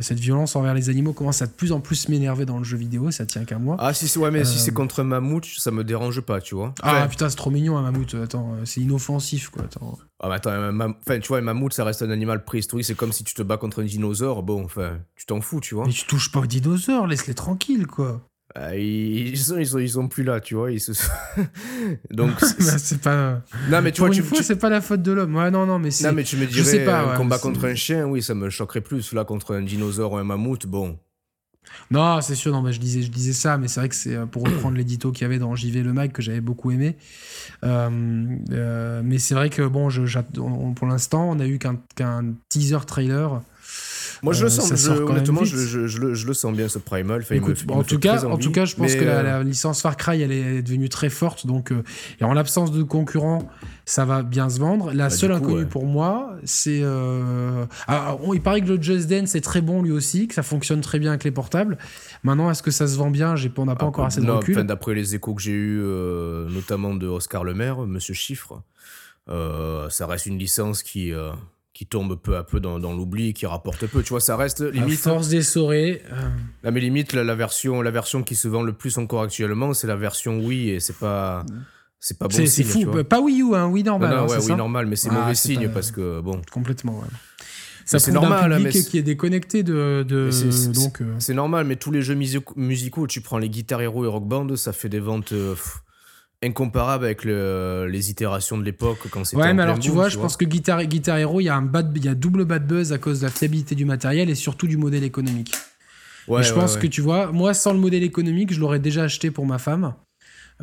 cette violence envers les animaux commence à de plus en plus m'énerver dans le jeu vidéo, ça tient qu'à moi. Ah si, ouais, mais si c'est euh, contre un mammouth, ça me dérange pas, tu vois. Ah putain, c'est trop mignon un mammouth, attends, euh, c'est inoffensif quoi, attends. Ah mais attends, enfin, tu vois, un mammouth ça reste un animal préhistorique, c'est comme si tu te bats contre un dinosaure, bon, enfin, tu t'en fous, tu vois. Mais tu touches pas aux dinosaures, laisse-les tranquilles quoi. Ah, ils, sont, ils, sont, ils sont plus là, tu vois. Ils se... Donc c'est pas. Non mais tu vois, une fois, c'est pas la faute de l'homme. Ouais, non, non, mais c'est. Non mais tu me dirais, je sais pas, un combat contre un chien, oui, ça me choquerait plus. Là, contre un dinosaure ou un mammouth, bon. Non, c'est sûr, non, mais je disais, je disais ça, mais c'est vrai que c'est euh, pour reprendre l'édito qu'il y avait dans JV le Mag que j'avais beaucoup aimé. Euh, euh, mais c'est vrai que bon, je, pour l'instant, on a eu qu'un teaser trailer moi, je le euh, sens, je, honnêtement, je, je, le, je, le, sens bien ce Primal. en, tout cas, en tout cas, je pense que la, euh, licence Far Cry, elle est devenue très forte. Donc, euh, et en l'absence de concurrents, ça va bien se vendre. La bah, seule inconnue pour moi, c'est. Ah, il paraît que le Just Dance est très bon lui aussi, que ça fonctionne très bien avec les portables. Maintenant, est-ce que ça se vend bien? On n'a pas ah, encore assez de recul. D'après les échos que j'ai eu, notamment de Oscar Lemaire, Monsieur Chiffre, ça reste une licence qui qui tombe peu à peu dans, dans l'oubli, qui rapporte peu. Tu vois, ça reste limite. À force d'essorer. Euh... mais limite, la, version, la version qui se vend le plus encore actuellement, c'est la version Wii et c'est pas. C'est pas bon signe. C'est fou. Pas Wii U, hein, Wii normal. Non, non, hein, ouais, Wii normal, mais c'est ah, mauvais signe parce que bon. Complètement, ouais. Ça c'est normal, un public qui est déconnecté de, de donc. Euh. C'est normal, mais tous les jeux musicaux, tu prends les Guitar Hero et Rock Band, ça fait des ventes. Euh, incomparable avec les itérations de l'époque quand c'était ouais mais alors tu vois je pense que Guitar, Guitar Hero il y a un bad il y a double bad buzz à cause de la fiabilité du matériel et surtout du modèle économique ouais, je pense que tu vois moi sans le modèle économique je l'aurais déjà acheté pour ma femme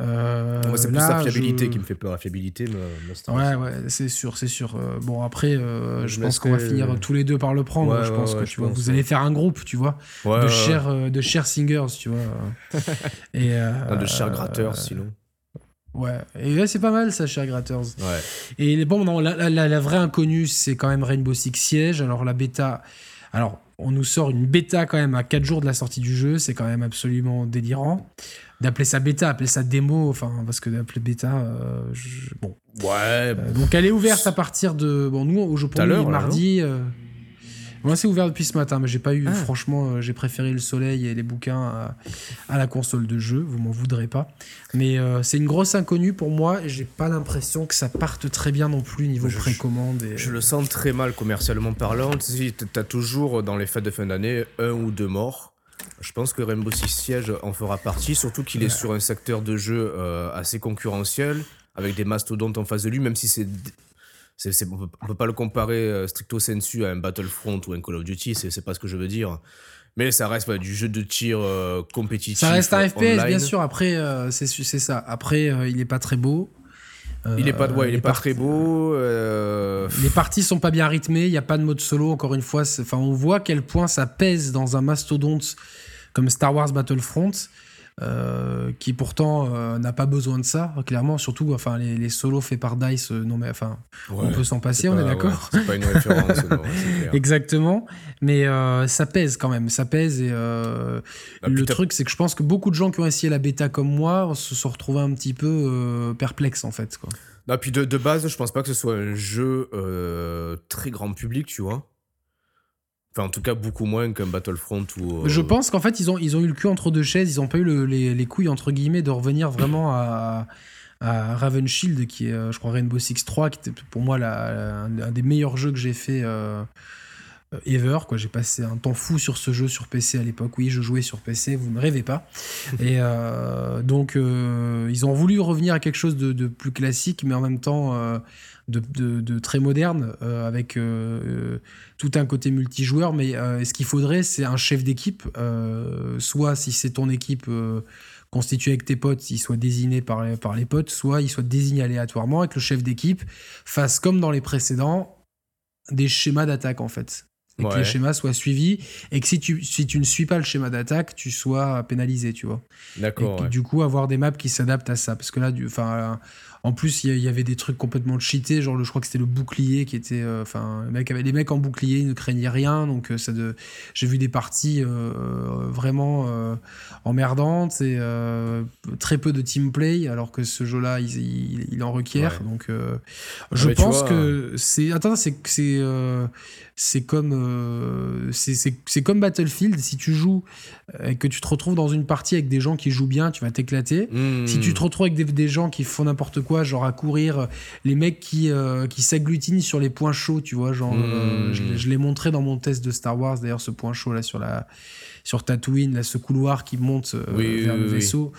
euh, c'est plus la fiabilité qui me fait peur. La fiabilité me, Ouais, ouais, c'est sûr, c'est sûr. Euh, bon, après, euh, je, pense qu'on va finir tous les deux par le prendre. je pense que tu vois, vous allez faire un groupe, tu vois, de chers, de chers singers, tu vois. et de chers gratteurs, sinon. Ouais, et là c'est pas mal ça, cher Gratters. Ouais. Et bon, non, la, la, vraie inconnue, c'est quand même Rainbow Six Siege. Alors la bêta, alors on nous sort une bêta quand même à 4 jours de la sortie du jeu, c'est quand même absolument délirant. D'appeler ça bêta, appeler ça démo, enfin, parce que d'appeler bêta, euh, bon. Ouais. Euh, donc elle est ouverte à partir de. Bon, nous, au Japon, mardi. Euh, moi, c'est ouvert depuis ce matin, mais j'ai pas eu. Ah. Franchement, euh, j'ai préféré le soleil et les bouquins à, la console de jeu. Vous m'en voudrez pas. Mais euh, c'est une grosse inconnue pour moi et j'ai pas l'impression que ça parte très bien non plus niveau précommande. Et... Je le sens très mal commercialement parlant. Tu as toujours dans les fêtes de fin d'année un ou deux morts. Je pense que Rainbow Six Siege en fera partie, surtout qu'il est sur un secteur de jeu euh, assez concurrentiel, avec des mastodontes en face de lui, même si c'est on, peut, peut pas le comparer euh, stricto sensu à un Battlefront ou un Call of Duty, c'est pas ce que je veux dire. Mais ça reste du jeu de tir euh, compétitif. Ça reste un FPS, bien sûr. Après, euh, c'est ça. Après, il est pas très beau. il est pas, ouais, il est pas très beau. Les parties sont pas bien rythmées. Il y a pas de mode solo. Encore une fois, enfin, on voit quel point ça pèse dans un mastodonte comme Star Wars Battlefront. Euh, qui pourtant euh, n'a pas besoin de ça, clairement, surtout enfin, les, solos faits par Dice, euh, non mais enfin, on peut s'en passer, on est d'accord C'est pas une référence, non, Exactement, mais ça pèse quand même, ça pèse et bah, le truc c'est que je pense que beaucoup de gens qui ont essayé la bêta comme moi se sont retrouvés un petit peu perplexes en fait. Quoi. Non, puis de, de, base, je pense pas que ce soit un jeu très grand public, tu vois en tout cas, beaucoup moins qu'un Battlefront ou. Je pense qu'en fait, ils ont, ils ont eu le cul entre deux chaises. Ils ont pas eu les, les, couilles, entre guillemets, de revenir vraiment à, à Raven Shield, qui est, euh, je crois, Rainbow Six 3, qui était pour moi la, un, des meilleurs jeux que j'ai fait. Euh, ever quoi j'ai passé un temps fou sur ce jeu sur PC à l'époque oui je jouais sur PC vous ne rêvez pas et euh, donc ils ont voulu revenir à quelque chose de, de, plus classique mais en même temps de, très moderne, euh, avec euh, euh, tout un côté multijoueur. Mais ce qu'il faudrait, c'est un chef d'équipe, soit si c'est ton équipe constituée avec tes potes, il soit désigné par les, par les potes, soit il soit désigné aléatoirement et que le chef d'équipe fasse comme dans les précédents des schémas d'attaque en fait. Et que les schémas soient suivis et que si tu, si tu ne suis pas le schéma d'attaque, tu sois pénalisé, tu vois. D'accord. Du coup, avoir des maps qui s'adaptent à ça. Parce que là, enfin, en plus, il y, avait des trucs complètement cheatés, genre je crois que c'était le bouclier qui était, euh, enfin, les mecs en bouclier, ils ne craignaient rien, donc euh, ça de, j'ai vu des parties euh, vraiment emmerdantes et très peu de team play, alors que ce jeu-là, il, en requiert. Donc, je pense que c'est, attends, c'est, c'est, c'est comme, c'est, comme Battlefield. Si tu joues et que tu te retrouves dans une partie avec des gens qui jouent bien, tu vas t'éclater. Si tu te retrouves avec des, des gens qui font n'importe quoi genre à courir, euh, les mecs qui, euh, qui s'agglutinent sur les points chauds, tu vois, genre, euh, je, je l'ai montré dans mon test de Star Wars, d'ailleurs, ce point chaud là sur la, sur Tatooine, là, ce couloir qui monte vers le vaisseau.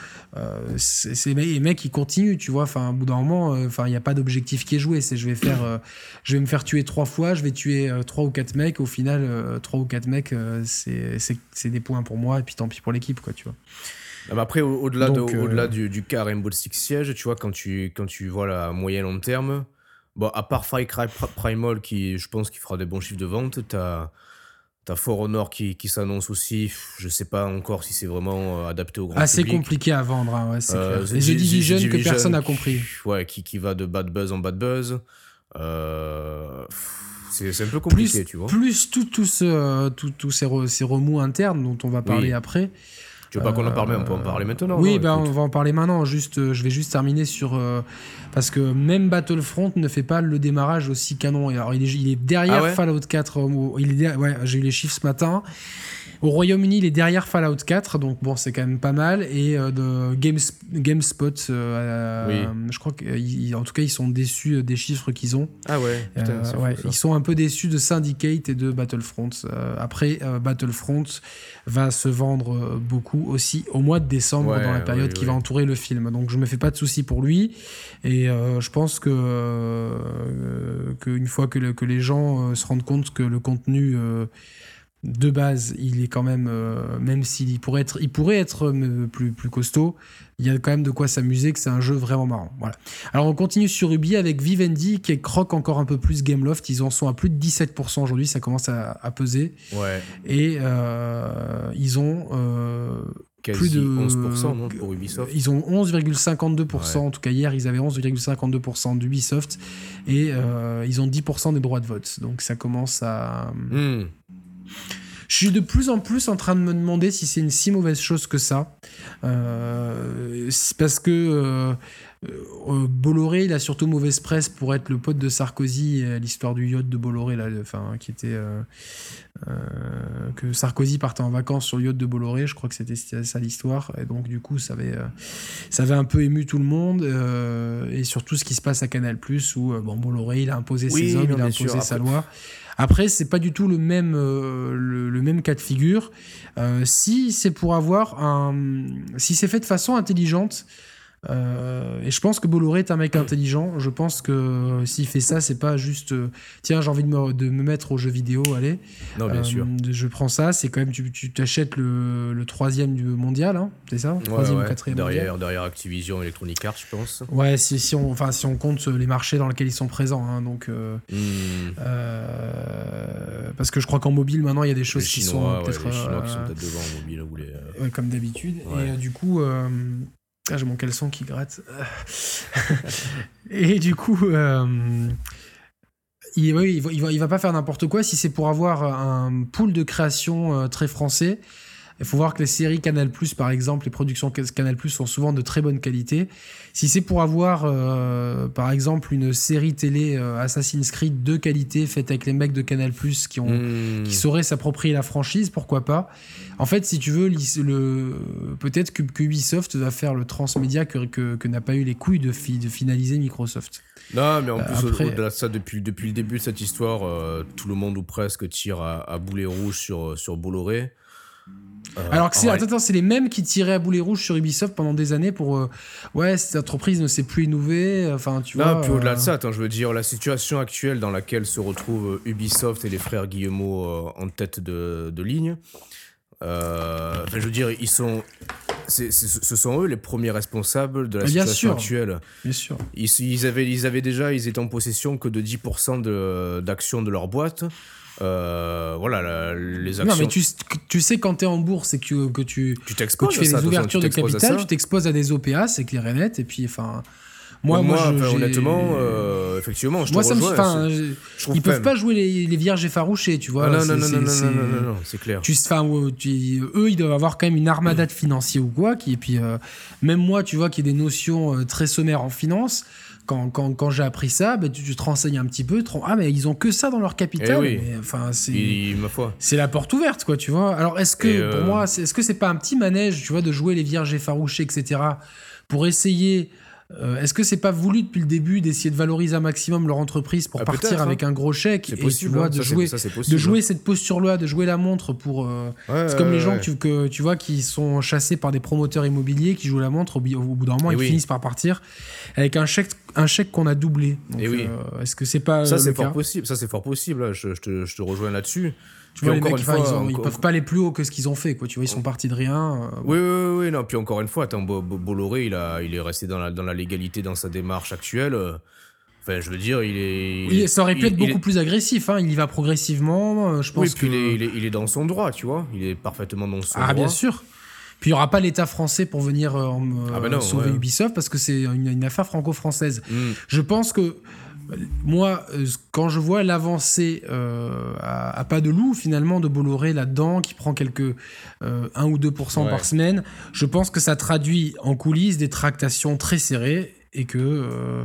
c'est les mecs qui continuent, tu vois. Enfin, au bout d'un moment, enfin, il n'y a pas d'objectif qui est joué. C'est je vais faire, je vais me faire tuer trois fois, je vais tuer trois ou quatre mecs. Au final, trois ou quatre mecs, c'est des points pour moi et puis tant pis pour l'équipe, quoi, tu vois après, au-delà au delà du, du cas Rainbow Six Siege, tu vois, quand tu, quand tu vois la moyen long terme, bon, à part Far Cry Primal, qui je pense qu'il fera des bons chiffres de vente, t'as as For Honor qui, qui s'annonce aussi. Je sais pas encore si c'est vraiment euh, adapté au grand Assez compliqué à vendre, hein, ouais, c'est euh, clair. The Division que personne n'a compris. Ouais, qui, qui va de bad buzz en bad buzz. Euh, c'est un peu compliqué, tu vois. Plus tous tout ce, tout, tout ces, ces, remous internes dont on va parler après. Tu veux pas qu'on en parle, mais on peut en parler maintenant. Oui, ben on va en parler maintenant. Juste, euh, je vais juste terminer sur euh, parce que même Battlefront ne fait pas le démarrage aussi canon. Alors il est, il est derrière ah Fallout 4. Il est, ouais, j'ai eu les chiffres ce matin. Au Royaume-Uni, il est derrière Fallout 4, donc bon, c'est quand même pas mal. Et euh, de GameSpot, euh, je crois qu'en tout cas, ils sont déçus euh, des chiffres qu'ils ont. Ah ouais, Ils sont un peu déçus de Syndicate et de Battlefront. après, Battlefront va se vendre beaucoup aussi au mois de décembre, dans la période qui va entourer le film. Donc je me fais pas de soucis pour lui. Et je pense que qu'une fois que, que, les gens se rendent compte que le contenu de base, il est quand même, euh, même s'il pourrait être, il pourrait être euh, plus, plus costaud, il y a quand même de quoi s'amuser, que c'est un jeu vraiment marrant. Voilà. Alors on continue sur Ubi avec Vivendi qui croque encore un peu plus Gameloft. Ils en sont à plus de 17% aujourd'hui, ça commence à, peser. Ouais. Et euh, ils ont plus de 11% pour Ubisoft. Ils ont 11,52%. En tout cas, hier, ils avaient 11,52% d'Ubisoft et ils ont 10% des droits de vote. Donc ça commence à. Hmm. Je suis de plus en plus en train de me demander si c'est une si mauvaise chose que ça. Euh, parce que euh, euh, Bolloré, il a surtout mauvaise presse pour être le pote de Sarkozy, l'histoire du yacht de Bolloré, là, enfin, qui était. que Sarkozy partait en vacances sur le yacht de Bolloré, je crois que c'était ça l'histoire. Et donc, du coup, ça avait, ça avait un peu ému tout le monde. et surtout ce qui se passe à Canal, où bon, Bolloré, il a imposé ses hommes, il a imposé sa loi. Après, c'est pas du tout le même, euh, le, même cas de figure. Euh, si c'est pour avoir un. Si c'est fait de façon intelligente, Euh, et je pense que Bolloré est un mec intelligent. Je pense que s'il fait ça, c'est pas juste euh, tiens, j'ai envie de me, de me, mettre aux jeux vidéo, allez. Non, bien sûr. Je prends ça. C'est quand même, tu t'achètes le, le, troisième du mondial, hein, c'est ça? Troisième ou quatrième derrière, derrière Activision Electronic Arts, je pense. Ouais, si, si, on, enfin, si on compte les marchés dans lesquels ils sont présents. Hein, donc, hmm. parce que je crois qu'en mobile, maintenant, il y a des choses qui sont peut-être. les Chinois qui sont peut-être devant en mobile. Ou les, comme d'habitude. Et du coup. J'ai mon caleçon qui gratte. et du coup, euh, il, va, il, va, pas faire n'importe quoi. Si c'est pour avoir un pool de création euh, très français, il faut voir que les séries Canal+, par exemple, les productions Canal+, sont souvent de très bonne qualité. Si c'est pour avoir, euh, par exemple, une série télé euh, Assassin's Creed de qualité faite avec les mecs de Canal+, qui, ont, hmm. qui sauraient s'approprier la franchise, pourquoi pas En fait, si tu veux, le, peut-être que, Ubisoft va faire le transmédia que, que, n'a pas eu les couilles de, de finaliser Microsoft. Non, mais en plus, au-delà de ça, depuis, depuis le début de cette histoire, euh, tout le monde ou presque tire à, à boulet rouge sur, sur Bolloré. Euh, Alors que c'est, attends, c'est les mêmes qui tiraient à boulet rouge sur Ubisoft pendant des années pour euh, ouais cette entreprise ne s'est plus innover enfin tu vois. puis au-delà de euh, ça, attends, je veux dire la situation actuelle dans laquelle se retrouvent Ubisoft et les frères Guillemot en tête de, de ligne. Enfin, je veux dire, ils sont, ce sont eux les premiers responsables de la situation actuelle. Bien sûr. Ils, ils, avaient, ils avaient déjà, ils étaient en possession que de 10% de, d'actions de leur boîte. Euh, voilà, les actions. Non, mais tu, tu sais, quand tu es en bourse et que, que tu, tu, tu fais des ouvertures de capital, tu t'exposes à des OPA, c'est clair et net. Et puis, enfin. Moi, moi, honnêtement, euh, effectivement, je moi, te ça rejoins, me, ils peuvent pas jouer les, les, vierges effarouchées, tu vois. Ah non, non, non, non, non, non, c'est clair. Tu, tu, eux, ils doivent avoir quand même une armada de financiers ou quoi. Qui, et puis, euh, même moi, tu vois, qui ai des notions très sommaires en finance quand, quand, quand j'ai appris ça, bah, tu, te renseignes un petit peu. ah, mais ils ont que ça dans leur capital. Eh enfin, c'est. ma foi. C'est la porte ouverte, quoi, tu vois. Alors, est-ce que, pour euh, moi, est-ce que c'est pas un petit manège, tu vois, de jouer les vierges effarouchées, etc., pour essayer euh, est-ce que c'est pas voulu depuis le début d'essayer de valoriser un maximum leur entreprise pour ah, partir avec hein. un gros chèque et possible, tu vois hein. de jouer de jouer cette posture-là, de jouer la montre pour euh, c'est comme les gens que, tu vois qui sont chassés par des promoteurs immobiliers qui jouent la montre au, bout d'un moment eh ils finissent par partir avec un chèque un chèque qu'on a doublé. Et eh oui. Euh, est-ce que c'est pas ça c'est fort possible ça c'est fort possible je, te, je te rejoins là-dessus. Tu vois, les mecs, ils, peuvent pas aller plus haut que ce qu'ils ont fait, quoi. Tu vois, ils sont partis de rien. Euh, oui, oui, oui, non. Puis encore une fois, attends, Bolloré, il, a, il est resté dans la, dans la légalité dans sa démarche actuelle. Enfin, je veux dire, il est. oui, ça aurait pu être beaucoup plus agressif. Hein. Il y va progressivement. Euh, je pense oui, puis il, est, il, est, dans son droit, tu vois. Il est parfaitement dans son ah, droit. Ah, bien sûr. Puis il n'y aura pas l'État français pour venir euh, ah ben sauver Ubisoft parce que c'est une, affaire franco-française. Hmm. Je pense que moi, euh, quand je vois l'avancée euh, à, pas de loup finalement de Bolloré là-dedans, qui prend quelques 1 euh, ou 2% par semaine, je pense que ça traduit en coulisses des tractations très serrées et que euh,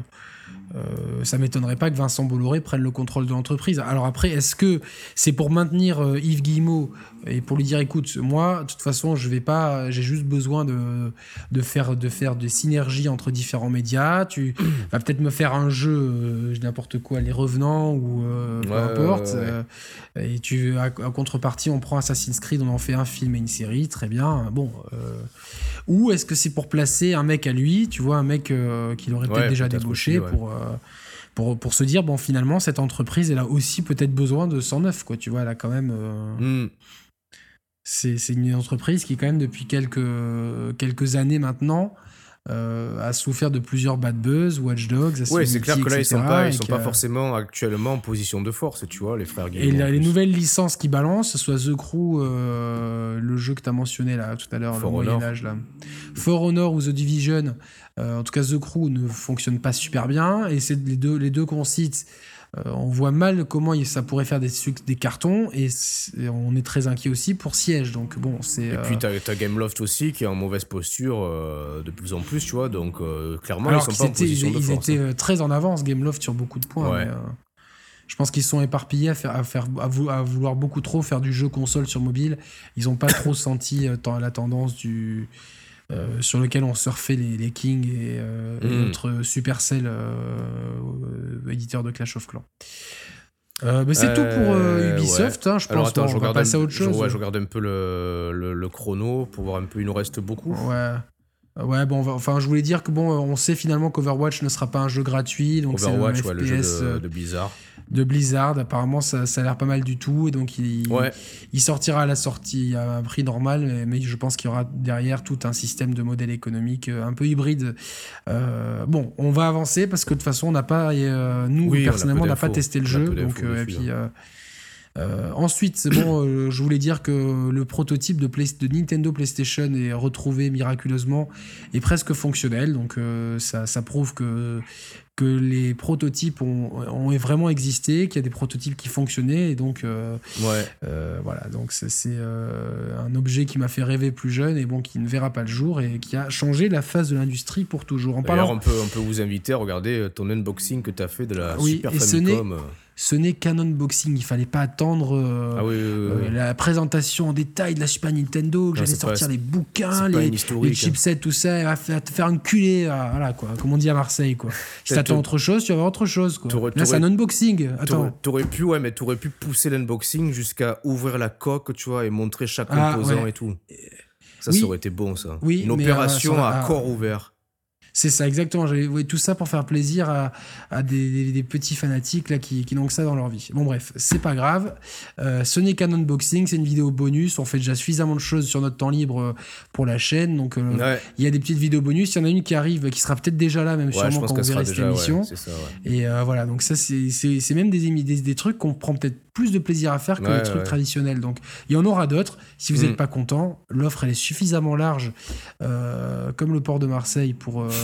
ça m'étonnerait pas que Vincent Bolloré prenne le contrôle de l'entreprise. Alors après, est-ce que c'est pour maintenir euh, Yves Guillemot et pour lui dire écoute, moi, de toute façon, je vais pas, j'ai juste besoin de, de, faire, de faire des synergies entre différents médias. Tu vas peut-être me faire un jeu, euh, n'importe quoi, Les Revenants ou peu importe. et tu, à, contrepartie, on prend Assassin's Creed, on en fait un film et une série, très bien. Bon. ou est-ce que c'est pour placer un mec à lui, tu vois, un mec qu'il aurait peut-être déjà débauché pour euh, pour, pour, se dire, bon, finalement, cette entreprise, elle a aussi peut-être besoin de 109, quoi. Tu vois, elle a quand même. Euh, hmm. C'est une entreprise qui, quand même, depuis quelques, quelques années maintenant, euh, a souffert de plusieurs bad buzz, Watch Dogs, Oui, c'est clair que là, ils sont pas, ils sont pas forcément actuellement en position de force, tu vois, les frères Et les nouvelles licences qui balancent, soit The Crew, le jeu que tu as mentionné là tout à l'heure, le Moyen-Âge, là. For Honor ou The Division, euh, en tout cas, The Crew ne fonctionne pas super bien. Et c'est les deux, les deux qu'on cite, euh, on voit mal comment ça pourrait faire des, des cartons. Et, on est très inquiet aussi pour Siège. Donc bon, c'est. Et puis, euh, tu as, Gameloft aussi qui est en mauvaise posture de plus en plus, tu vois. Donc clairement, ils sont pas en position de Ils étaient hein. très en avance, Gameloft, sur beaucoup de points. je pense qu'ils sont éparpillés à, faire, à, faire, à, vouloir beaucoup trop faire du jeu console sur mobile. Ils n'ont pas trop senti la tendance du, euh, sur lequel on surfait les, les Kings et, euh, mm. notre Supercell euh, éditeur de Clash of Clans. Euh, c'est tout pour Ubisoft, hein, je pense qu'on va passer à autre chose. Je, ouais, je regarde un peu le, le, chrono pour voir un peu, il nous reste beaucoup. Ouais. Ouais, bon, enfin, je voulais dire que bon, on sait finalement qu'Overwatch ne sera pas un jeu gratuit, donc c'est le, FPS le jeu de, Blizzard. De Blizzard, apparemment, ça, ça a l'air pas mal du tout, et donc il, il sortira à la sortie à un prix normal, mais, je pense qu'il y aura derrière tout un système de modèle économique un peu hybride. bon, on va avancer parce que de toute façon, on n'a pas, nous personnellement, on n'a pas testé le jeu, donc et puis. Hein. Euh, ensuite, c'est bon, euh, je voulais dire que le prototype de, de, Nintendo PlayStation est retrouvé miraculeusement et presque fonctionnel. Donc euh, ça, ça, prouve que, que les prototypes ont, ont vraiment existé, qu'il y a des prototypes qui fonctionnaient. Et donc, ouais. voilà, donc c'est un objet qui m'a fait rêver plus jeune et bon, qui ne verra pas le jour et qui a changé la phase de l'industrie pour toujours. En parlant... on, peut, on peut vous inviter à regarder ton unboxing que tu as fait de la Super Famicom ce n'est qu'un unboxing. Il fallait pas attendre euh, ah euh, la présentation en détail de la Super Nintendo, que j'allais sortir les bouquins, les, les, hein. chipsets, tout ça, et va te faire un culé, voilà quoi, comme on dit à Marseille quoi. Si t'attends autre chose, tu vas voir autre chose quoi. Là c'est un unboxing. Attends. T'aurais pu ouais, mais t'aurais pu pousser l'unboxing jusqu'à ouvrir la coque, tu vois, et montrer chaque ah, composant et tout. Ça, ça aurait été bon ça. Oui, Une opération à corps ouvert. C'est ça, exactement. J'avais tout ça pour faire plaisir à, des, petits fanatiques là, qui, qui n'ont que ça dans leur vie. Bon, bref, c'est pas grave. Euh, ce n'est qu'un unboxing, c'est une vidéo bonus. On fait déjà suffisamment de choses sur notre temps libre euh, pour la chaîne. Donc, euh, il y a des petites vidéos bonus. Il y en a une qui arrive, qui sera peut-être déjà là, même sûrement quand vous verrez cette émission. Et voilà, donc ça, c'est même des, des, des trucs qu'on prend peut-être plus de plaisir à faire que les trucs traditionnels. Donc, il y en aura d'autres. Si vous n'êtes mm. pas content, l'offre, elle est suffisamment large, euh, comme le port de Marseille, pour, euh, euh,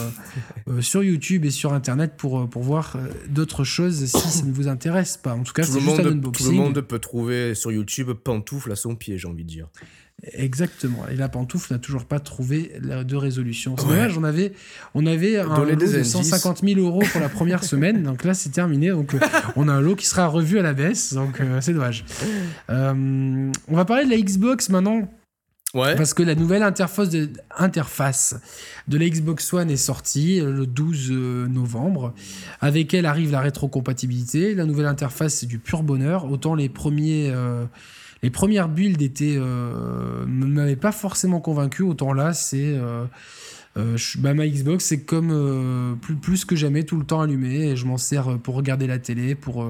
sur YouTube et sur Internet pour, pour voir d'autres choses si ça ne vous intéresse pas. En tout cas, c'est juste un unboxing. Tout le monde peut trouver sur YouTube pantoufle à son pied, j'ai envie de dire. Exactement. Et la pantoufle n'a toujours pas trouvé de résolution. C'est dommage, on avait, on avait un lot de 150 000 euros pour la première semaine. Donc là, c'est terminé. Donc euh, on a un lot qui sera revu à la baisse. Donc euh, c'est dommage. Euh, on va parler de la Xbox maintenant. Parce que la nouvelle interface de, interface de la Xbox One est sortie le 12 novembre. Avec elle arrive la rétrocompatibilité. La nouvelle interface, c'est du pur bonheur. Autant les premiers les premières builds étaient euh, m'avaient pas forcément convaincu. Autant là, c'est euh, euh, bah, ma Xbox, c'est comme euh, plus, plus que jamais tout le temps allumé et je m'en sers pour regarder la télé, pour,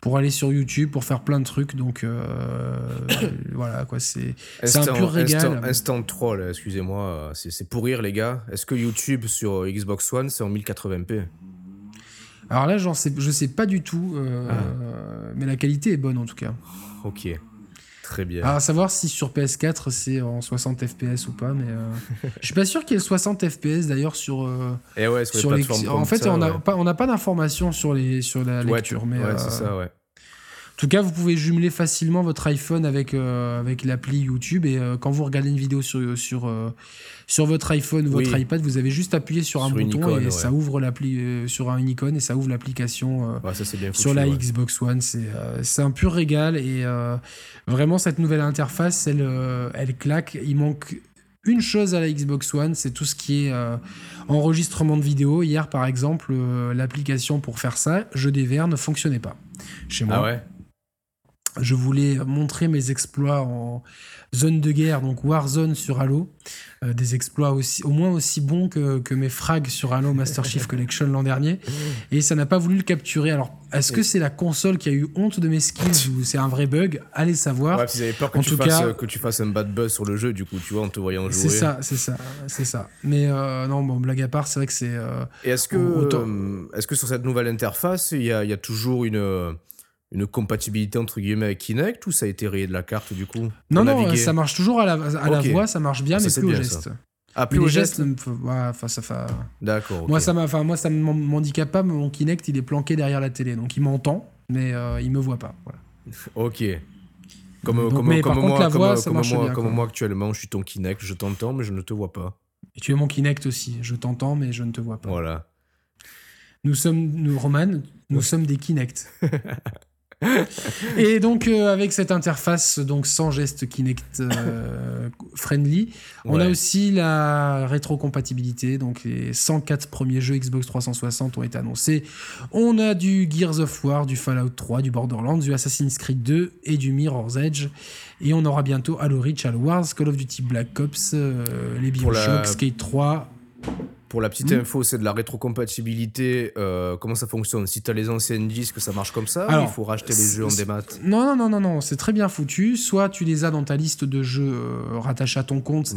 pour aller sur YouTube, pour faire plein de trucs. Donc voilà, quoi, c'est un pur régal. Instant, troll, excusez-moi, c'est pour rire, les gars. Est-ce que YouTube sur Xbox One, c'est en 1080p Alors là, sais, je sais pas du tout, ah. mais la qualité est bonne en tout cas. Ok. Très bien. à savoir si sur PS4 c'est en 60 FPS ou pas, mais euh, je suis pas sûr qu'il y ait 60 FPS d'ailleurs sur. Euh, Et eh ouais, sur, les En fait, on n'a pas, on pas d'informations sur les sur la lecture, mais. Ouais, c'est euh, ça, ouais. En tout cas, vous pouvez jumeler facilement votre iPhone avec, euh, avec l'appli YouTube et euh, quand vous regardez une vidéo sur, sur, euh, sur votre iPhone ou votre iPad, vous avez juste appuyé sur un bouton et ça ouvre l'appli sur un icône et ça ouvre l'application sur la Xbox One. C'est un pur régal et vraiment cette nouvelle interface, elle, elle claque. Il manque une chose à la Xbox One, c'est tout ce qui est enregistrement de vidéo. Hier, par exemple, l'application pour faire ça, jeu des verres, ne fonctionnait pas chez moi. Ah ouais? Je voulais montrer mes exploits en zone de guerre, donc Warzone sur Halo. Euh, des exploits aussi, au moins aussi bons que, que mes frags sur Halo Master Chief Collection l'an dernier. Et ça n'a pas voulu le capturer. Alors, est-ce que c'est la console qui a eu honte de mes skills ou c'est un vrai bug? Allez savoir. Ouais, ils avaient peur que, en tu tout fasses, cas, que tu fasses un bad buzz sur le jeu, du coup, tu vois, en te voyant jouer. C'est ça, c'est ça, c'est ça. Mais euh, non, bon, blague à part, c'est vrai que c'est. Euh, Et est-ce que, est-ce que sur cette nouvelle interface, il y a, y a toujours une une compatibilité entre guillemets avec Kinect ou ça a été rayé de la carte du coup Non, non, ça marche toujours à la, à la voix, ça marche bien, mais plus au geste. Ah, plus au geste, ça D'accord. Moi, ça enfin, moi, ça m'handicape pas. Mon Kinect, il est planqué derrière la télé, donc il m'entend, mais euh, il me voit pas. Voilà. Ok. Comme, comme, moi, comme, moi, actuellement, je suis ton Kinect, je t'entends, mais je ne te vois pas. Et tu es mon Kinect aussi, je t'entends, mais je ne te vois pas. Voilà. Nous sommes, nous, Roman, nous sommes des Kinect. Et donc, euh, avec cette interface, donc sans geste Kinect euh, friendly, on a aussi la rétrocompatibilité. Donc, les 104 premiers jeux Xbox 360 ont été annoncés. On a du Gears of War, du Fallout 3, du Borderlands, du Assassin's Creed 2 et du Mirror's Edge. Et on aura bientôt Halo Reach, Halo Wars, Call of Duty Black Ops, euh, les Bioshock, Skate 3. Pour la petite hmm. info, c'est de la rétrocompatibilité. Euh, comment ça fonctionne? Si tu as les anciennes disques, ça marche comme ça ou il faut racheter les jeux en démat? Non, non, non, non, non. c'est très bien foutu. Soit tu les as dans ta liste de jeux euh, rattachés à ton compte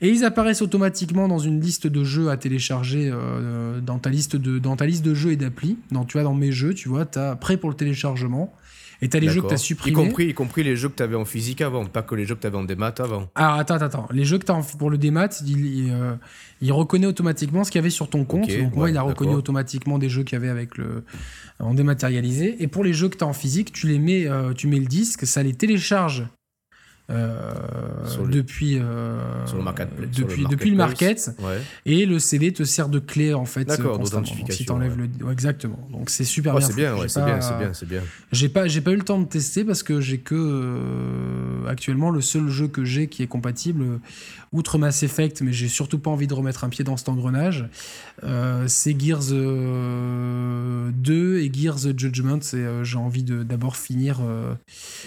et ils apparaissent automatiquement dans une liste de jeux à télécharger euh, dans, ta liste de, dans ta liste de jeux et d'applis. Tu vois, dans mes jeux, tu vois, tu as prêt pour le téléchargement. Et t'as les jeux que t'as supprimés. Y compris, y compris les jeux que t'avais en physique avant, pas que les jeux que t'avais en démat avant. Alors attends, attends, Les jeux que t'as pour le démat, il, euh, il, reconnaît automatiquement ce qu'il y avait sur ton compte. Donc moi, il a reconnu automatiquement des jeux qu'il y avait avec le en dématérialisé. Et pour les jeux que t'as en physique, tu les mets, euh, tu mets le disque, ça les télécharge euh, depuis, euh, depuis, le depuis le market. Et le CD te sert de clé en fait. D'accord, Si t'enlèves le. exactement. Donc c'est super bien. C'est bien, c'est bien, c'est bien. J'ai pas, j'ai pas eu le temps de tester parce que j'ai que euh, actuellement le seul jeu que j'ai qui est compatible outre Mass Effect, mais j'ai surtout pas envie de remettre un pied dans cet engrenage. Euh, c'est Gears 2 euh, et Gears Judgment. Euh, j'ai envie de d'abord finir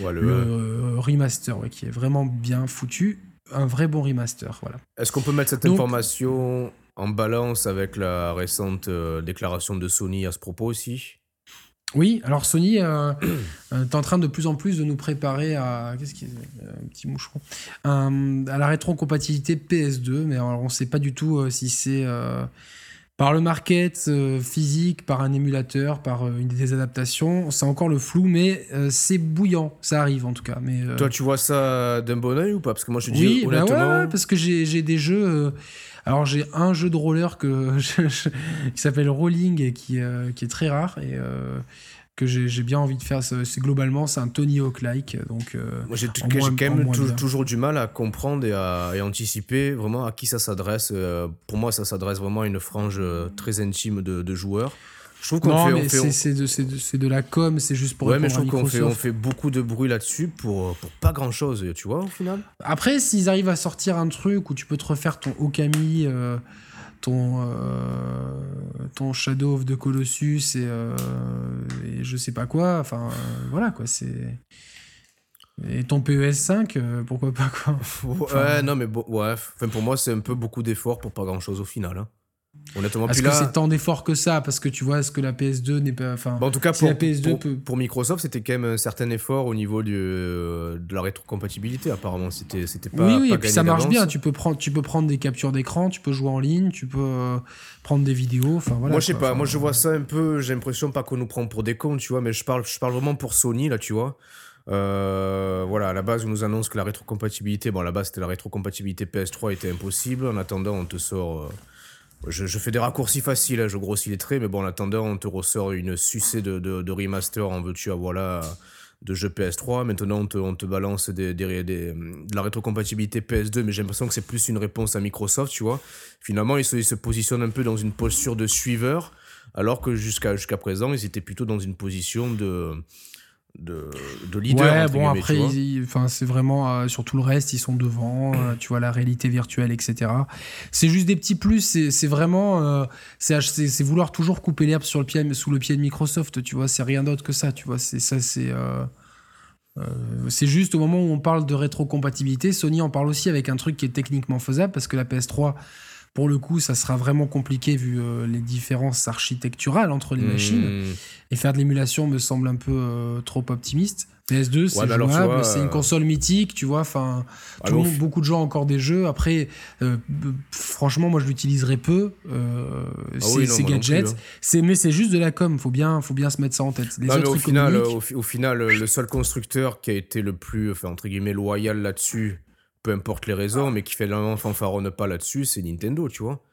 le, remaster, qui est vraiment bien foutu. Un vrai bon remaster, voilà. Est-ce qu'on peut mettre cette information en balance avec la récente déclaration de Sony à ce propos aussi? Oui, alors Sony euh, euh, est en train de plus en plus de nous préparer à qu'est-ce qui est, un petit moucheron à la rétrocompatibilité PS2, mais alors on ne sait pas du tout euh, si c'est par le market physique, par un émulateur, par une des adaptations. C'est encore le flou, mais c'est bouillant. Ça arrive en tout cas. Mais toi, tu vois ça d'un bon oeil ou pas? Parce que moi, je dis oui, bah parce que j'ai des jeux. Alors j'ai un jeu de roller que qui s'appelle Rolling et qui, euh, qui est très rare et euh, que j'ai bien envie de faire. C'est globalement c'est un Tony Hawk-like. Donc euh, moi j'ai quand même toujours du mal à comprendre et à anticiper vraiment à qui ça s'adresse. pour moi ça s'adresse vraiment à une frange très intime de, de joueurs. Je trouve qu'on fait, fait, c'est de, de, la com, c'est juste pour ouais, mais je trouve qu'on fait, on fait beaucoup de bruit là-dessus pour, pour pas grand-chose, tu vois, au final. Après, s'ils arrivent à sortir un truc où tu peux te refaire ton Okami, euh, ton, euh, ton Shadow of the Colossus et, euh, je sais pas quoi, enfin, voilà, quoi, c'est... Et ton PES 5, pourquoi pas, quoi. ouais, non, mais bon, ouais, pour moi, c'est un peu beaucoup d'efforts pour pas grand-chose au final, hein. Est-ce que c'est tant d'efforts que ça Parce que tu vois, est-ce que la PS2 n'est pas. Enfin, en tout cas, pour, la PS2 pour, Microsoft, c'était quand même un certain effort au niveau du, euh, de la rétrocompatibilité, apparemment. C'était, c'était pas. Oui, oui, et puis ça marche bien. Tu peux, prendre, tu peux prendre des captures d'écran, tu peux jouer en ligne, tu peux euh, prendre des vidéos. Enfin, voilà, moi, je sais pas. moi, je vois ça un peu. J'ai l'impression pas qu'on nous prend pour des cons, tu vois, mais je parle, je parle vraiment pour Sony, là, tu vois. Euh, voilà, à la base, on nous annonce que la rétrocompatibilité, bon, à la base, c'était la rétrocompatibilité PS3 était impossible. En attendant, on te sort je, fais des raccourcis faciles, hein, je grossis les traits, mais bon, en attendant, on te ressort une sucée de, de, remaster en veux-tu, ah, voilà, de jeux PS3. Maintenant, on te, on te balance des, des, de la rétrocompatibilité PS2, mais j'ai l'impression que c'est plus une réponse à Microsoft, tu vois. Finalement, ils se, ils se positionnent un peu dans une posture de suiveur, alors que jusqu'à jusqu'à présent, ils étaient plutôt dans une position de de, de leader. Ouais, bon, après, enfin, c'est vraiment euh, sur tout le reste, ils sont devant, euh, tu vois, la réalité virtuelle, etc. C'est juste des petits plus, c'est vraiment. Euh, c'est vouloir toujours couper l'herbe sur le pied, sous le pied de Microsoft, tu vois, c'est rien d'autre que ça, tu vois, c'est ça, c'est. c'est juste au moment où on parle de rétrocompatibilité, Sony en parle aussi avec un truc qui est techniquement faisable parce que la PS3 pour le coup, ça sera vraiment compliqué vu euh, les différences architecturales entre les hmm. machines. Et faire de l'émulation me semble un peu euh, trop optimiste. PS2, c'est jouable, c'est une euh, console mythique, tu vois. Enfin, beaucoup de gens ont encore des jeux. Après, franchement, moi, je l'utiliserai peu. Ah ces gadgets. Hein. C'est mais c'est juste de la com. Faut bien, faut bien se mettre ça en tête. Les autres au, final, au, final, le seul constructeur qui a été le plus, enfin, entre guillemets, loyal là-dessus peu importe les raisons, mais qui fait fanfaronne pas là-dessus, c'est Nintendo, tu vois.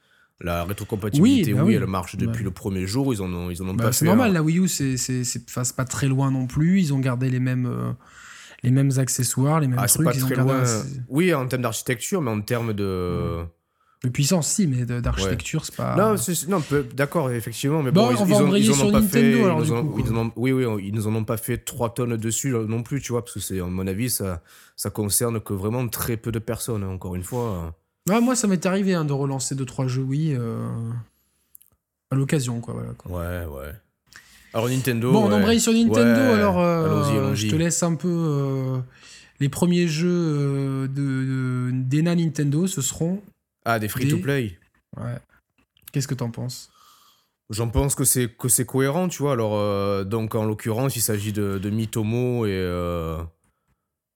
La rétrocompatibilité, oui, bah elle marche depuis le premier jour. Ils en ont, ils en ont bah, C'est normal, la Wii U, c'est pas très loin non plus. Ils ont gardé les mêmes, euh, les mêmes accessoires, les mêmes ah, trucs. Pas très loin. Oui, en termes d'architecture, mais en termes de. De puissance, si, mais d'architecture, c'est pas. Non, non d'accord, effectivement. Mais bon, on va embrayer sur Nintendo, fait, alors, du coup. oui, oui, ils nous en ont pas fait 3 tonnes dessus non plus, tu vois, parce que, c'est, à mon avis, ça, ça concerne que vraiment très peu de personnes, hein, encore une fois. Ouais, moi, ça m'est arrivé hein, de relancer 2-3 jeux Wii euh, à l'occasion, quoi, voilà, quoi. Ouais, ouais. Alors, Nintendo. Bon, on embraye sur Nintendo, alors. Euh, je te laisse un peu. Euh, les premiers jeux de, d'ENA Nintendo, ce seront ah, des free-to-play Ouais. Qu'est-ce que t'en penses? J'en pense que c'est que c'est cohérent, tu vois. Alors euh, donc en l'occurrence, il s'agit de, de Mitomo et euh,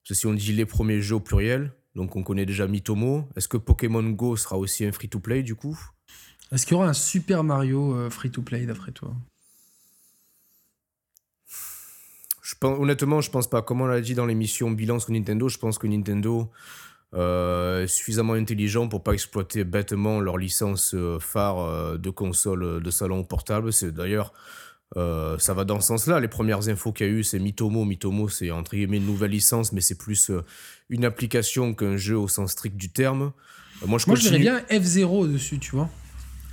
si on dit les premiers jeux au pluriel, donc on connaît déjà Mitomo. Est-ce que Pokémon Go sera aussi un free-to-play du coup? Est-ce qu'il y aura un Super Mario euh, free-to-play d'après toi? Je pense, honnêtement, je pense pas. Comme on l'a dit dans l'émission Bilan sur Nintendo, je pense que Nintendo euh, suffisamment intelligent pour pas exploiter bêtement leur licence euh, phare euh, de console de salon portable. C'est d'ailleurs ça va dans ce sens-là. Les premières infos qu'il y a eu, c'est Mitomo. Mitomo, c'est entre guillemets une nouvelle licence, mais c'est plus une application qu'un jeu au sens strict du terme. moi, je, moi, je bien F0 dessus, tu vois.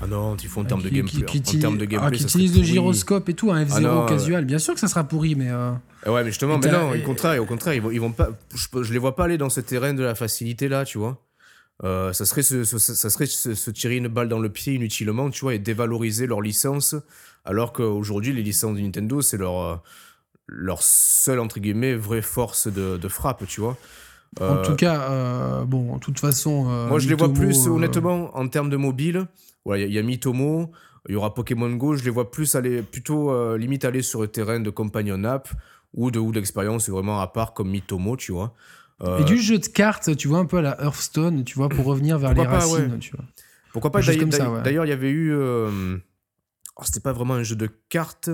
Ah non, il faut en termes de gameplay. Qui, qui, en de gameplay, ah, qui utilise le gyroscope et tout, un F0 ah casual. Bien sûr que ça sera pourri, mais. Euh, ouais, mais justement, mais non, au contraire, au contraire, ils vont, ils vont pas. Je, les vois pas aller dans ce terrain de la facilité là, tu vois. Euh, ça serait, se, ça serait se, tirer une balle dans le pied inutilement, tu vois, et dévaloriser leur licence, alors qu'aujourd'hui, les licences de Nintendo, c'est leur, euh, leur seule, entre guillemets, vraie force de, de frappe, tu vois. En tout cas, bon, en toute façon. Moi, je les vois plus, honnêtement, en termes de mobile. Il y, a Mitomo, il y aura Pokémon Go. Je les vois plus aller, plutôt euh, limite aller sur le terrain de companion app ou de ou d'expérience vraiment à part comme Mitomo, tu vois. Euh, Et du jeu de cartes, tu vois, un peu à la Hearthstone, tu vois, pour revenir vers les racines, tu vois. Pourquoi pas D'ailleurs, il y avait eu. Euh, oh, c'était pas vraiment un jeu de cartes.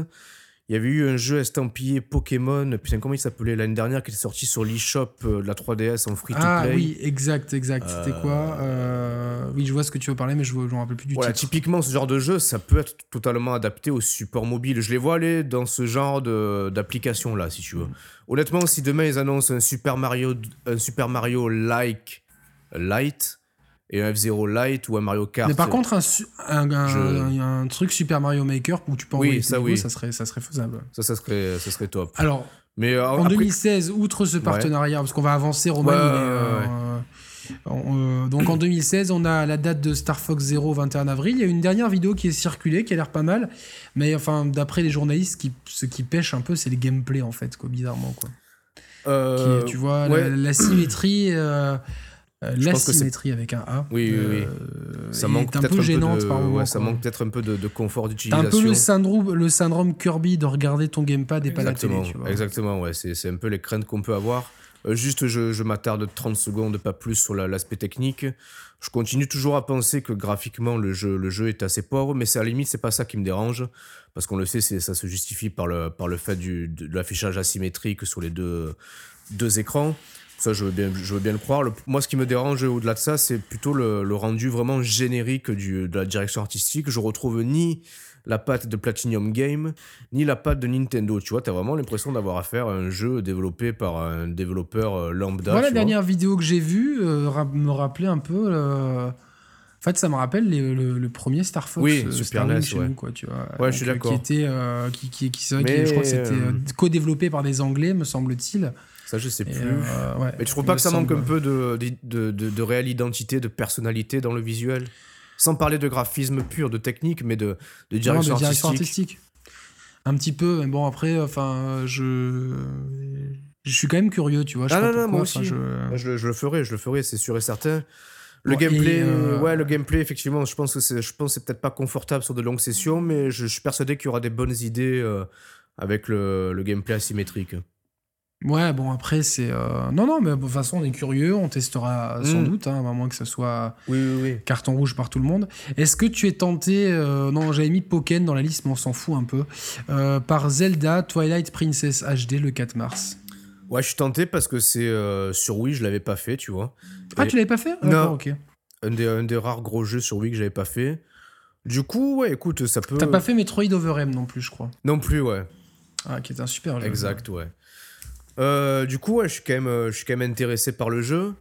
Il y avait eu un jeu estampillé Pokémon, putain, comment il s'appelait l'année dernière, qui était sorti sur l'eShop euh, de la 3DS en free-to-play. Ah oui, exact, exact. C'était quoi euh, Oui, je vois ce que tu veux parler, mais je ne me rappelle plus du voilà, Typiquement, ce genre de jeu, ça peut être totalement adapté au support mobile. Je les vois aller dans ce genre d'application-là, si tu veux. Honnêtement, si demain ils annoncent un Super Mario, un Super Mario like Light, et un F-Zero Light ou un Mario Kart. Mais par contre, un, un, truc Super Mario Maker où tu peux envoyer oui, ça, oui. ça, serait, ça serait faisable. Ça, ça serait, ça serait top. Alors, mais, euh, en 2016, outre ce partenariat, parce qu'on va avancer, Romain, euh, euh, donc en 2016, on a la date de Star Fox Zero 21 avril. Il y a une dernière vidéo qui est circulée, qui a l'air pas mal. Mais enfin, d'après les journalistes, qui, ce qui pêche un peu, c'est le gameplay, en fait, quoi, bizarrement. Quoi. tu vois, la, symétrie. Euh, l'asymétrie avec un A. Oui, oui, oui. Euh, ça manque un peu gênante de, par moment. ça manque peut-être un peu de, confort d'utilisation. un peu le syndrome, le syndrome Kirby de regarder ton gamepad et pas la télé. Tu vois. Exactement, ouais. C'est un peu les craintes qu'on peut avoir. Euh, juste, je, je m'attarde 30 secondes, pas plus, sur l'aspect technique. Je continue toujours à penser que graphiquement, le jeu, le jeu est assez pauvre, mais c'est à la limite, c'est pas ça qui me dérange. Parce qu'on le sait, ça se justifie par le, par le fait du, de l'affichage asymétrique sur les deux, deux écrans. Ça, je veux bien, je veux bien le croire. moi, ce qui me dérange au-delà de ça, c'est plutôt le, rendu vraiment générique du, de la direction artistique. Je retrouve ni la patte de Platinum Game, ni la patte de Nintendo. Tu vois, tu as vraiment l'impression d'avoir affaire à un jeu développé par un développeur euh, lambda. Moi, la dernière vidéo que j'ai vue euh, me rappelait un peu. En fait, ça me rappelle le, premier Star Fox. Oui, euh, Super NES, ouais. quoi, tu vois. Ouais, je suis d'accord. Qui était, qui, qui, qui, je crois que c'était co-développé par des Anglais, me semble-t-il. Ça, je sais plus. Euh, mais tu trouves pas que ça manque un peu de, de, de, réelle identité, de personnalité dans le visuel? Sans parler de graphisme pur, de technique, mais de, de direction, artistique. Un petit peu, mais bon, après, enfin, je. Je suis quand même curieux, tu vois. Je ah non, non, moi aussi. Je... Je, le ferai, je le ferai, c'est sûr et certain. Le gameplay, euh, ouais, le gameplay, effectivement, je pense que c'est, je pense c'est peut-être pas confortable sur de longues sessions, mais je, suis persuadé qu'il y aura des bonnes idées euh, avec le, le gameplay asymétrique. Ouais, bon, après, c'est. Euh, non, non, mais de toute façon, on est curieux, on testera sans mm. doute, hein, à moins que ça soit oui, oui, oui. carton rouge par tout le monde. Est-ce que tu es tenté. Euh, non, j'avais mis Pokémon dans la liste, mais on s'en fout un peu. Euh, par Zelda Twilight Princess HD le 4 mars? Ouais, je suis tenté parce que c'est sur Wii, je l'avais pas fait, tu vois. Ah, tu l'avais pas fait? Non. ok. Un des, un des, rares gros jeux sur Wii que j'avais pas fait. Du coup, ouais, écoute, ça peut. T'as pas fait Metroid Over M non plus, je crois. Non plus, ouais. Ah, qui est un super jeu. Exact, ouais. Euh, du coup, je, suis quand même, euh, je suis quand même intéressé par le jeu.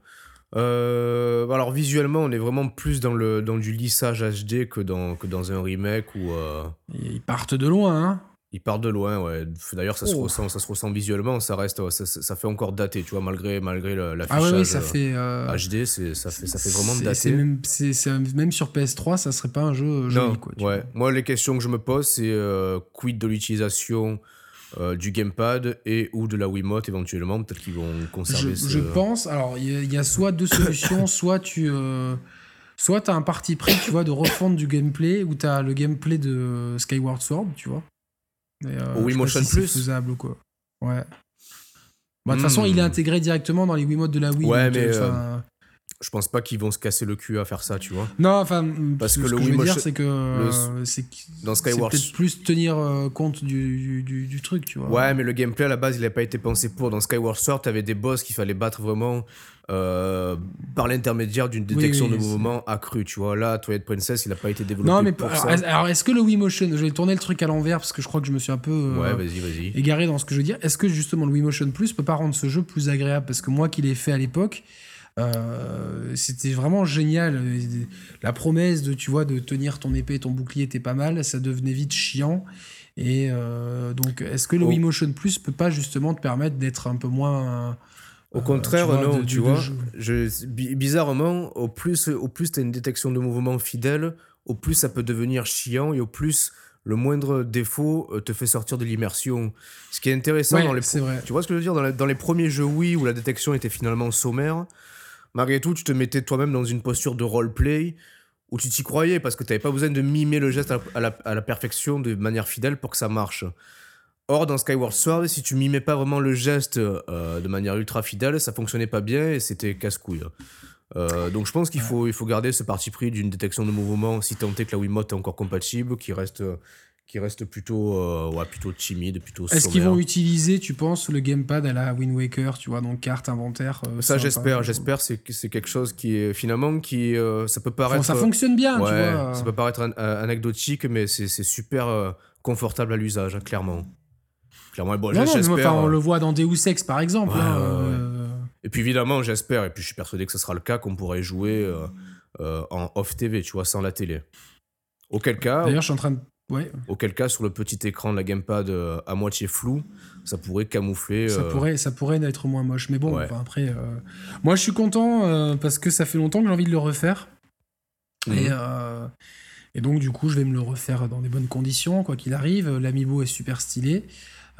euh, alors visuellement, on est vraiment plus dans, le, dans du lissage HD que dans, que dans un remake où... Euh, ils partent de loin, hein Ils partent de loin, ouais. D'ailleurs, ça, se oh. ressent, ça se ressent visuellement, ça reste, ça, ça, fait encore daté, tu vois, malgré, malgré l'affichage ah oui, ça fait, HD, ça fait, ça fait vraiment daté. Même, même, sur PS3, ça serait pas un jeu joli, quoi. Ouais. Moi, les questions que je me pose, c'est quid de l'utilisation euh, du gamepad et ou de la Wiimote éventuellement. Peut-être qu'ils vont conserver je, je pense. Alors, il y, a soit deux solutions. soit tu. Euh, soit as un parti pris, tu vois, de refondre du gameplay, ou tu as le gameplay de Skyward Sword, tu vois. Euh, Wii Motion Plus. faisable, quoi. Ouais. Bah, de toute façon, il est hmm. intégré directement dans les Wiimotes de la Wii. Ouais, mais. Euh, je pense pas qu'ils vont se casser le cul à faire ça, tu vois. Non, enfin, parce que, ce le que je veux dire, c'est que euh, c'est dans Skyward, peut-être plus tenir euh, compte du, du, du, truc, tu vois. Ouais, mais le gameplay à la base, il a pas été pensé pour. Dans Skyward Sword, t'avais des boss qu'il fallait battre vraiment euh, par l'intermédiaire d'une détection de mouvement accrue, tu vois. Là, Twilight Princess, il a pas été développé non, mais pour alors, est-ce que le Wii Motion, je vais tourner le truc à l'envers parce que je crois que je me suis un peu ouais, vas-y, vas-y. égaré dans ce que je veux dire. Est-ce que justement le Wii Motion Plus peut pas rendre ce jeu plus agréable? Parce que moi qui l'ai fait à l'époque, euh, c'était vraiment génial. La promesse de, tu vois, de tenir ton épée et ton bouclier était pas mal. Ça devenait vite chiant. Et euh, donc, est-ce que le oh. Wii Motion Plus peut pas justement te permettre d'être un peu moins. Au contraire, euh, non, tu vois. Je, bizarrement, au plus, au plus tu as une détection de mouvement fidèle, au plus ça peut devenir chiant et au plus le moindre défaut te fait sortir de l'immersion. Ce qui est intéressant dans les. Tu vois ce que je veux dire? Dans, dans, les premiers jeux Wii où la détection était finalement sommaire, malgré tout, tu te mettais toi-même dans une posture de roleplay où tu t'y croyais parce que tu n'avais pas besoin de mimer le geste à la, perfection de manière fidèle pour que ça marche. Or, dans Skyward Sword, si tu mimais pas vraiment le geste euh, de manière ultra fidèle, ça fonctionnait pas bien et c'était casse-couille. Euh, donc je pense qu'il faut, il faut garder ce parti pris d'une détection de mouvement si tant est que la Wiimote est encore compatible, qui reste qui reste plutôt, euh, ouais, plutôt timide, plutôt Est-ce qu'ils vont utiliser, tu penses, le gamepad à la Wind Waker, tu vois, donc carte, inventaire euh, Ça, j'espère, j'espère. C'est, c'est quelque chose qui est finalement qui, euh, ça peut paraître. ça fonctionne bien, tu vois. Ça peut paraître anecdotique, mais c'est, c'est super confortable à l'usage, hein, clairement. Clairement, bon, j'espère. on le voit dans Deus Ex, par exemple. Hein, et puis évidemment, j'espère, et puis je suis persuadé que ce sera le cas, qu'on pourrait jouer en off TV, tu vois, sans la télé. Auquel cas. D'ailleurs, je suis en train de Auquel cas, sur le petit écran de la gamepad euh, à moitié flou, ça pourrait camoufler. Ça, euh, pourrait, ça pourrait être moins moche. Mais bon, après. Euh, moi, je suis content parce que ça fait longtemps que j'ai envie de le refaire. Et, mhm. et, donc, du coup, je vais me le refaire dans des bonnes conditions, quoi qu'il arrive. L'amiibo est super stylé.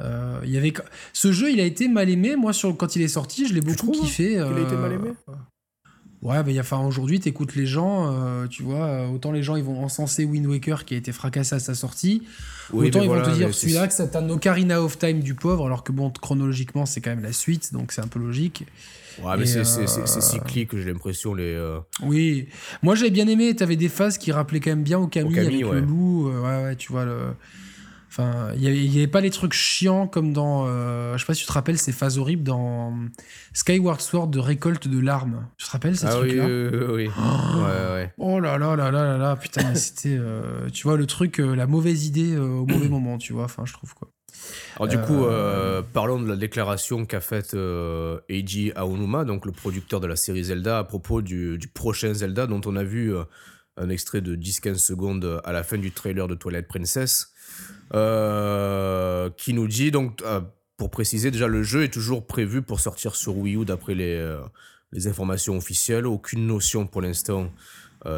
il y avait... Ce jeu, il a été mal aimé. Moi, sur... quand il est sorti, je l'ai beaucoup kiffé. Il a été mal aimé? Ouais, mais enfin, aujourd'hui, t'écoutes les gens, euh, tu vois, euh, autant les gens ils vont encenser Wind Waker qui a été fracassé à sa sortie, autant ils vont te dire celui-là que c'est un Ocarina of Time du pauvre, alors que bon, chronologiquement, c'est quand même la suite, donc c'est un peu logique. Ouais, mais c'est euh, cyclique, j'ai l'impression. les. Oui, moi j'avais bien aimé, t'avais des phases qui rappelaient quand même bien Okami, Okami avec le loup, ouais, ouais, tu vois, le Enfin, il n'y avait, pas les trucs chiants comme dans. Euh, je sais pas si tu te rappelles ces phases horribles dans Skyward Sword de récolte de larmes. Tu te rappelles ces ah trucs-là oui, oui, oui. Oh, ouais, ouais. oh là là là là là là, putain, c'était. Euh, tu vois, le truc, euh, la mauvaise idée au mauvais moment, tu vois, enfin, je trouve quoi. Alors, du coup, parlons de la déclaration qu'a faite Eiji Aonuma, donc le producteur de la série Zelda, à propos du, du prochain Zelda, dont on a vu un extrait de 10-15 secondes à la fin du trailer de Twilight Princess. Euh, qui nous dit donc, euh, pour préciser, déjà le jeu est toujours prévu pour sortir sur Wii U d'après les, euh, les informations officielles. Aucune notion pour l'instant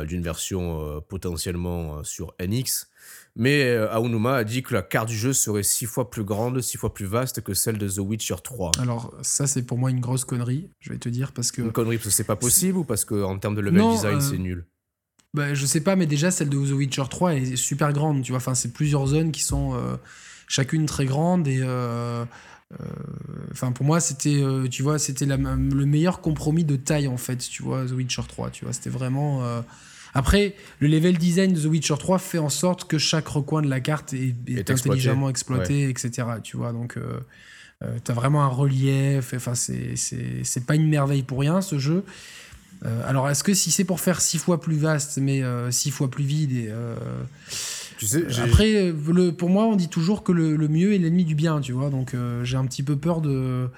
d'une version potentiellement sur NX. Mais Aonuma a dit que la carte du jeu serait six fois plus grande, six fois plus vaste que celle de The Witcher 3. Alors ça c'est pour moi une grosse connerie, je vais te dire parce que une connerie parce que c'est pas possible ou parce que en termes de level design c'est nul? Bah, je sais pas, mais déjà, celle de The Witcher 3 est super grande, tu vois. Enfin, c'est plusieurs zones qui sont euh, chacune très grandes et. Euh, euh, enfin, pour moi, c'était, tu vois, c'était le meilleur compromis de taille, en fait, tu vois, The Witcher 3, tu vois. C'était vraiment. Après, le level design de The Witcher 3 fait en sorte que chaque recoin de la carte est, intelligemment exploité, etc. Tu vois, donc. t'as vraiment un relief, enfin c'est pas une merveille pour rien ce jeu, alors, est-ce que si c'est pour faire six fois plus vaste, mais euh, six fois plus vide, et, euh, Tu sais, Après, le, pour moi, on dit toujours que le, mieux est l'ennemi du bien, tu vois. Donc, j'ai un petit peu peur de.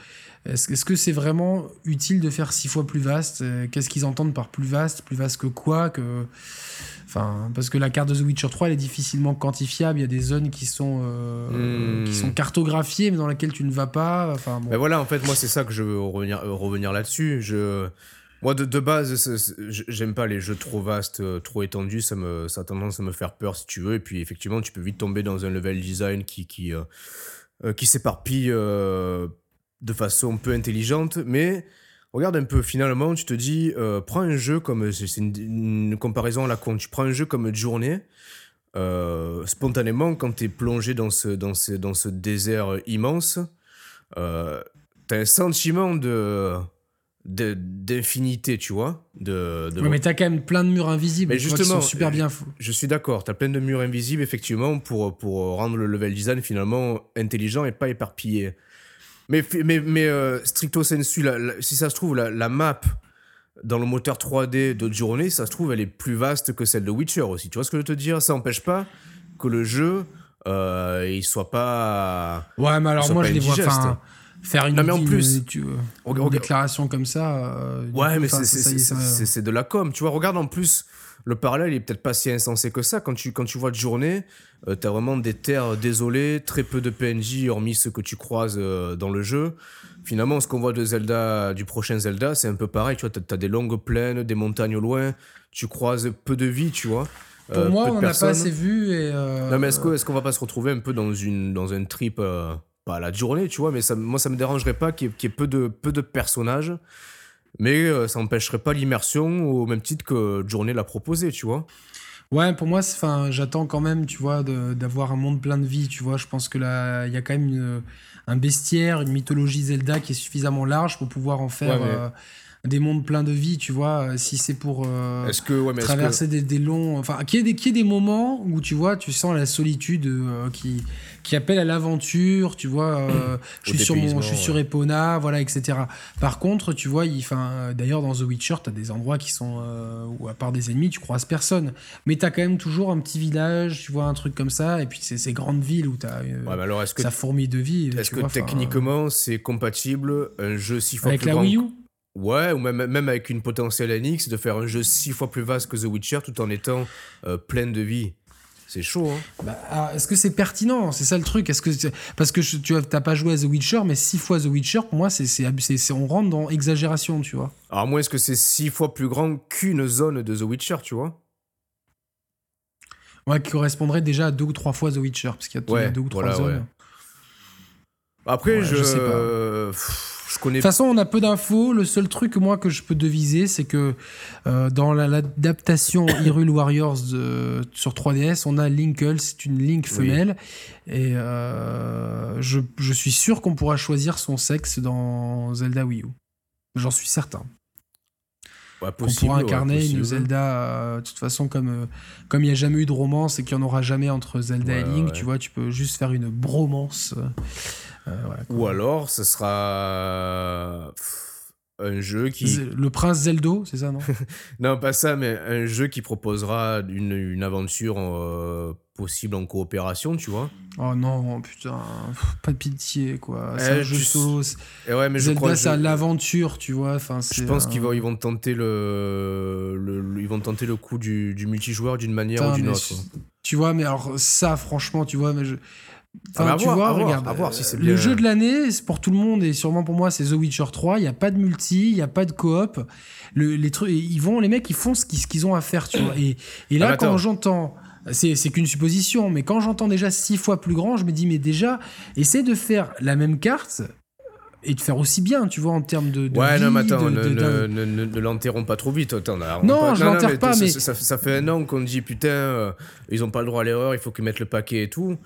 Est-ce que c'est vraiment utile de faire six fois plus vaste? Qu'est-ce qu'ils entendent par plus vaste Plus vaste que quoi? Que... Enfin, parce que la carte de The Witcher 3, elle est difficilement quantifiable. Il y a des zones qui sont, euh, qui sont hmm. cartographiées, mais dans lesquelles tu ne vas pas. Enfin, bon. voilà, en fait, moi, c'est ça que je veux revenir, euh, revenir là-dessus. Je... Moi, de, de base, j'aime pas les jeux trop vastes, euh, trop étendus. Ça, me, ça a tendance à me faire peur, si tu veux. Et puis, effectivement, tu peux vite tomber dans un level design qui, qui, qui s'éparpille de façon peu intelligente. Mais Regarde un peu, finalement, tu te dis, euh, prends un jeu comme. C'est une, comparaison à la con. Tu prends un jeu comme Journée. Euh, spontanément, quand tu es plongé dans ce, dans ce, dans ce désert immense, euh, tu as un sentiment de d'infinité, tu vois. De, de... mais t'as quand même plein de murs invisibles. Mais justement, sont super bien fous. Je suis d'accord, t'as plein de murs invisibles, effectivement, pour, pour rendre le level design finalement intelligent et pas éparpillé. Mais, mais, mais euh, stricto sensu, si ça se trouve, la, map dans le moteur 3D de Journée, ça se trouve, elle est plus vaste que celle de Witcher aussi. Tu vois ce que je veux te dire? Ça n'empêche pas que le jeu, euh, il soit pas. Ouais, mais alors moi, je les vois. Faire une, mais en plus, déclaration comme ça. Euh, ouais, mais c'est de la com. Tu vois, regarde en plus le parallèle est peut-être pas si insensé que ça. Quand tu, quand tu vois de journée, euh, tu as vraiment des terres désolées, très peu de PNJ, hormis ceux que tu croises euh, dans le jeu. Finalement, ce qu'on voit de Zelda, du prochain Zelda, c'est un peu pareil. Tu vois, tu as, des longues plaines, des montagnes au loin, tu croises peu de vie, tu vois. Pour euh, moi, on n'a pas assez vu. Et Non, mais est-ce qu'on est qu'on va pas se retrouver un peu dans, une, dans un trip, pas la journée, tu vois, mais ça, moi, ça me dérangerait pas qu'il y, ait peu de, peu de personnages mais euh, ça n'empêcherait pas l'immersion au même titre que Journée l'a proposé, tu vois. Ouais, pour moi, enfin, j'attends quand même, tu vois, d'avoir un monde plein de vie, tu vois. Je pense que là, il y a quand même un bestiaire, une mythologie Zelda qui est suffisamment large pour pouvoir en faire euh, des mondes pleins de vie, tu vois. Si c'est pour euh, traverser des, des, longs, enfin, qu'il y, ait des, des moments où tu vois, tu sens la solitude qui qui appelle à l'aventure, tu vois. Euh, je suis sur mon, je suis sur Epona, voilà, etc. Par contre, tu vois, d'ailleurs dans The Witcher, tu as des endroits qui sont euh, où à part des ennemis, tu croises personne, mais tu as quand même toujours un petit village, tu vois, un truc comme ça, et puis c'est ces grandes villes où tu as euh, ouais, alors est-ce que ça fourmille de vie. Est-ce que techniquement c'est compatible un jeu six fois avec la Wii U? Ouais, ou même, même avec une potentielle NX, de faire un jeu six fois plus vaste que The Witcher tout en étant plein de vie. C'est chaud, hein bah, Est-ce que c'est pertinent? C'est ça le truc. Est-ce que parce que tu n'as pas joué à The Witcher, mais six fois The Witcher, pour moi, c'est on rentre dans exagération, tu vois. Alors moi, est-ce que c'est six fois plus grand qu'une zone de The Witcher, tu vois? Ouais, qui correspondrait déjà à deux ou trois fois The Witcher, parce qu'il y a deux ou trois zones. Après, je... je sais pas. De toute façon, on a peu d'infos. Le seul truc, moi, que je peux deviser, c'est que euh, dans l'adaptation Hyrule Warriors sur 3DS, on a Linkle, c'est une Link femelle. Et euh, je, je, suis sûr qu'on pourra choisir son sexe dans Zelda Wii U. J'en suis certain. on pourra incarner une Zelda, euh, de toute façon, comme comme il n'y a jamais eu de romance et qu'il n'y en aura jamais entre Zelda et Link, tu vois, tu peux juste faire une bromance. Euh, Ou alors, ce sera un jeu qui. Le prince Zeldo, c'est ça, non? Non, pas ça, mais un jeu qui proposera une, une aventure euh, possible en coopération, tu vois. Oh non, putain, pas de pitié, quoi. C'est un jeu solo. Et ouais, mais Zelda, c'est l'aventure, tu vois. Enfin, je pense qu'ils vont, ils vont tenter le, le, ils vont tenter le coup du, du multijoueur d'une manière ou d'une autre. Tu vois, mais alors ça, franchement, tu vois, mais je Enfin, tu vois, regarde, le jeu de l'année, pour tout le monde et sûrement pour moi, c'est The Witcher 3. Il y a pas de multi, il y a pas de coop. Le, les trucs, ils vont, les mecs, ils font ce qu'ils ont à faire, tu vois. Et, et là, ah, quand j'entends, c'est qu'une supposition, mais quand j'entends déjà six fois plus grand, je me dis, mais déjà, essaie de faire la même carte et de faire aussi bien, tu vois, en termes de. ouais, non, mais attends, ne, ne, ne, l'enterrons pas trop vite. Attends, non, je l'enterre pas, mais. Ça, ça, fait un an qu'on dit, putain, euh, ils ont pas le droit à l'erreur, il faut qu'ils mettent le paquet et tout.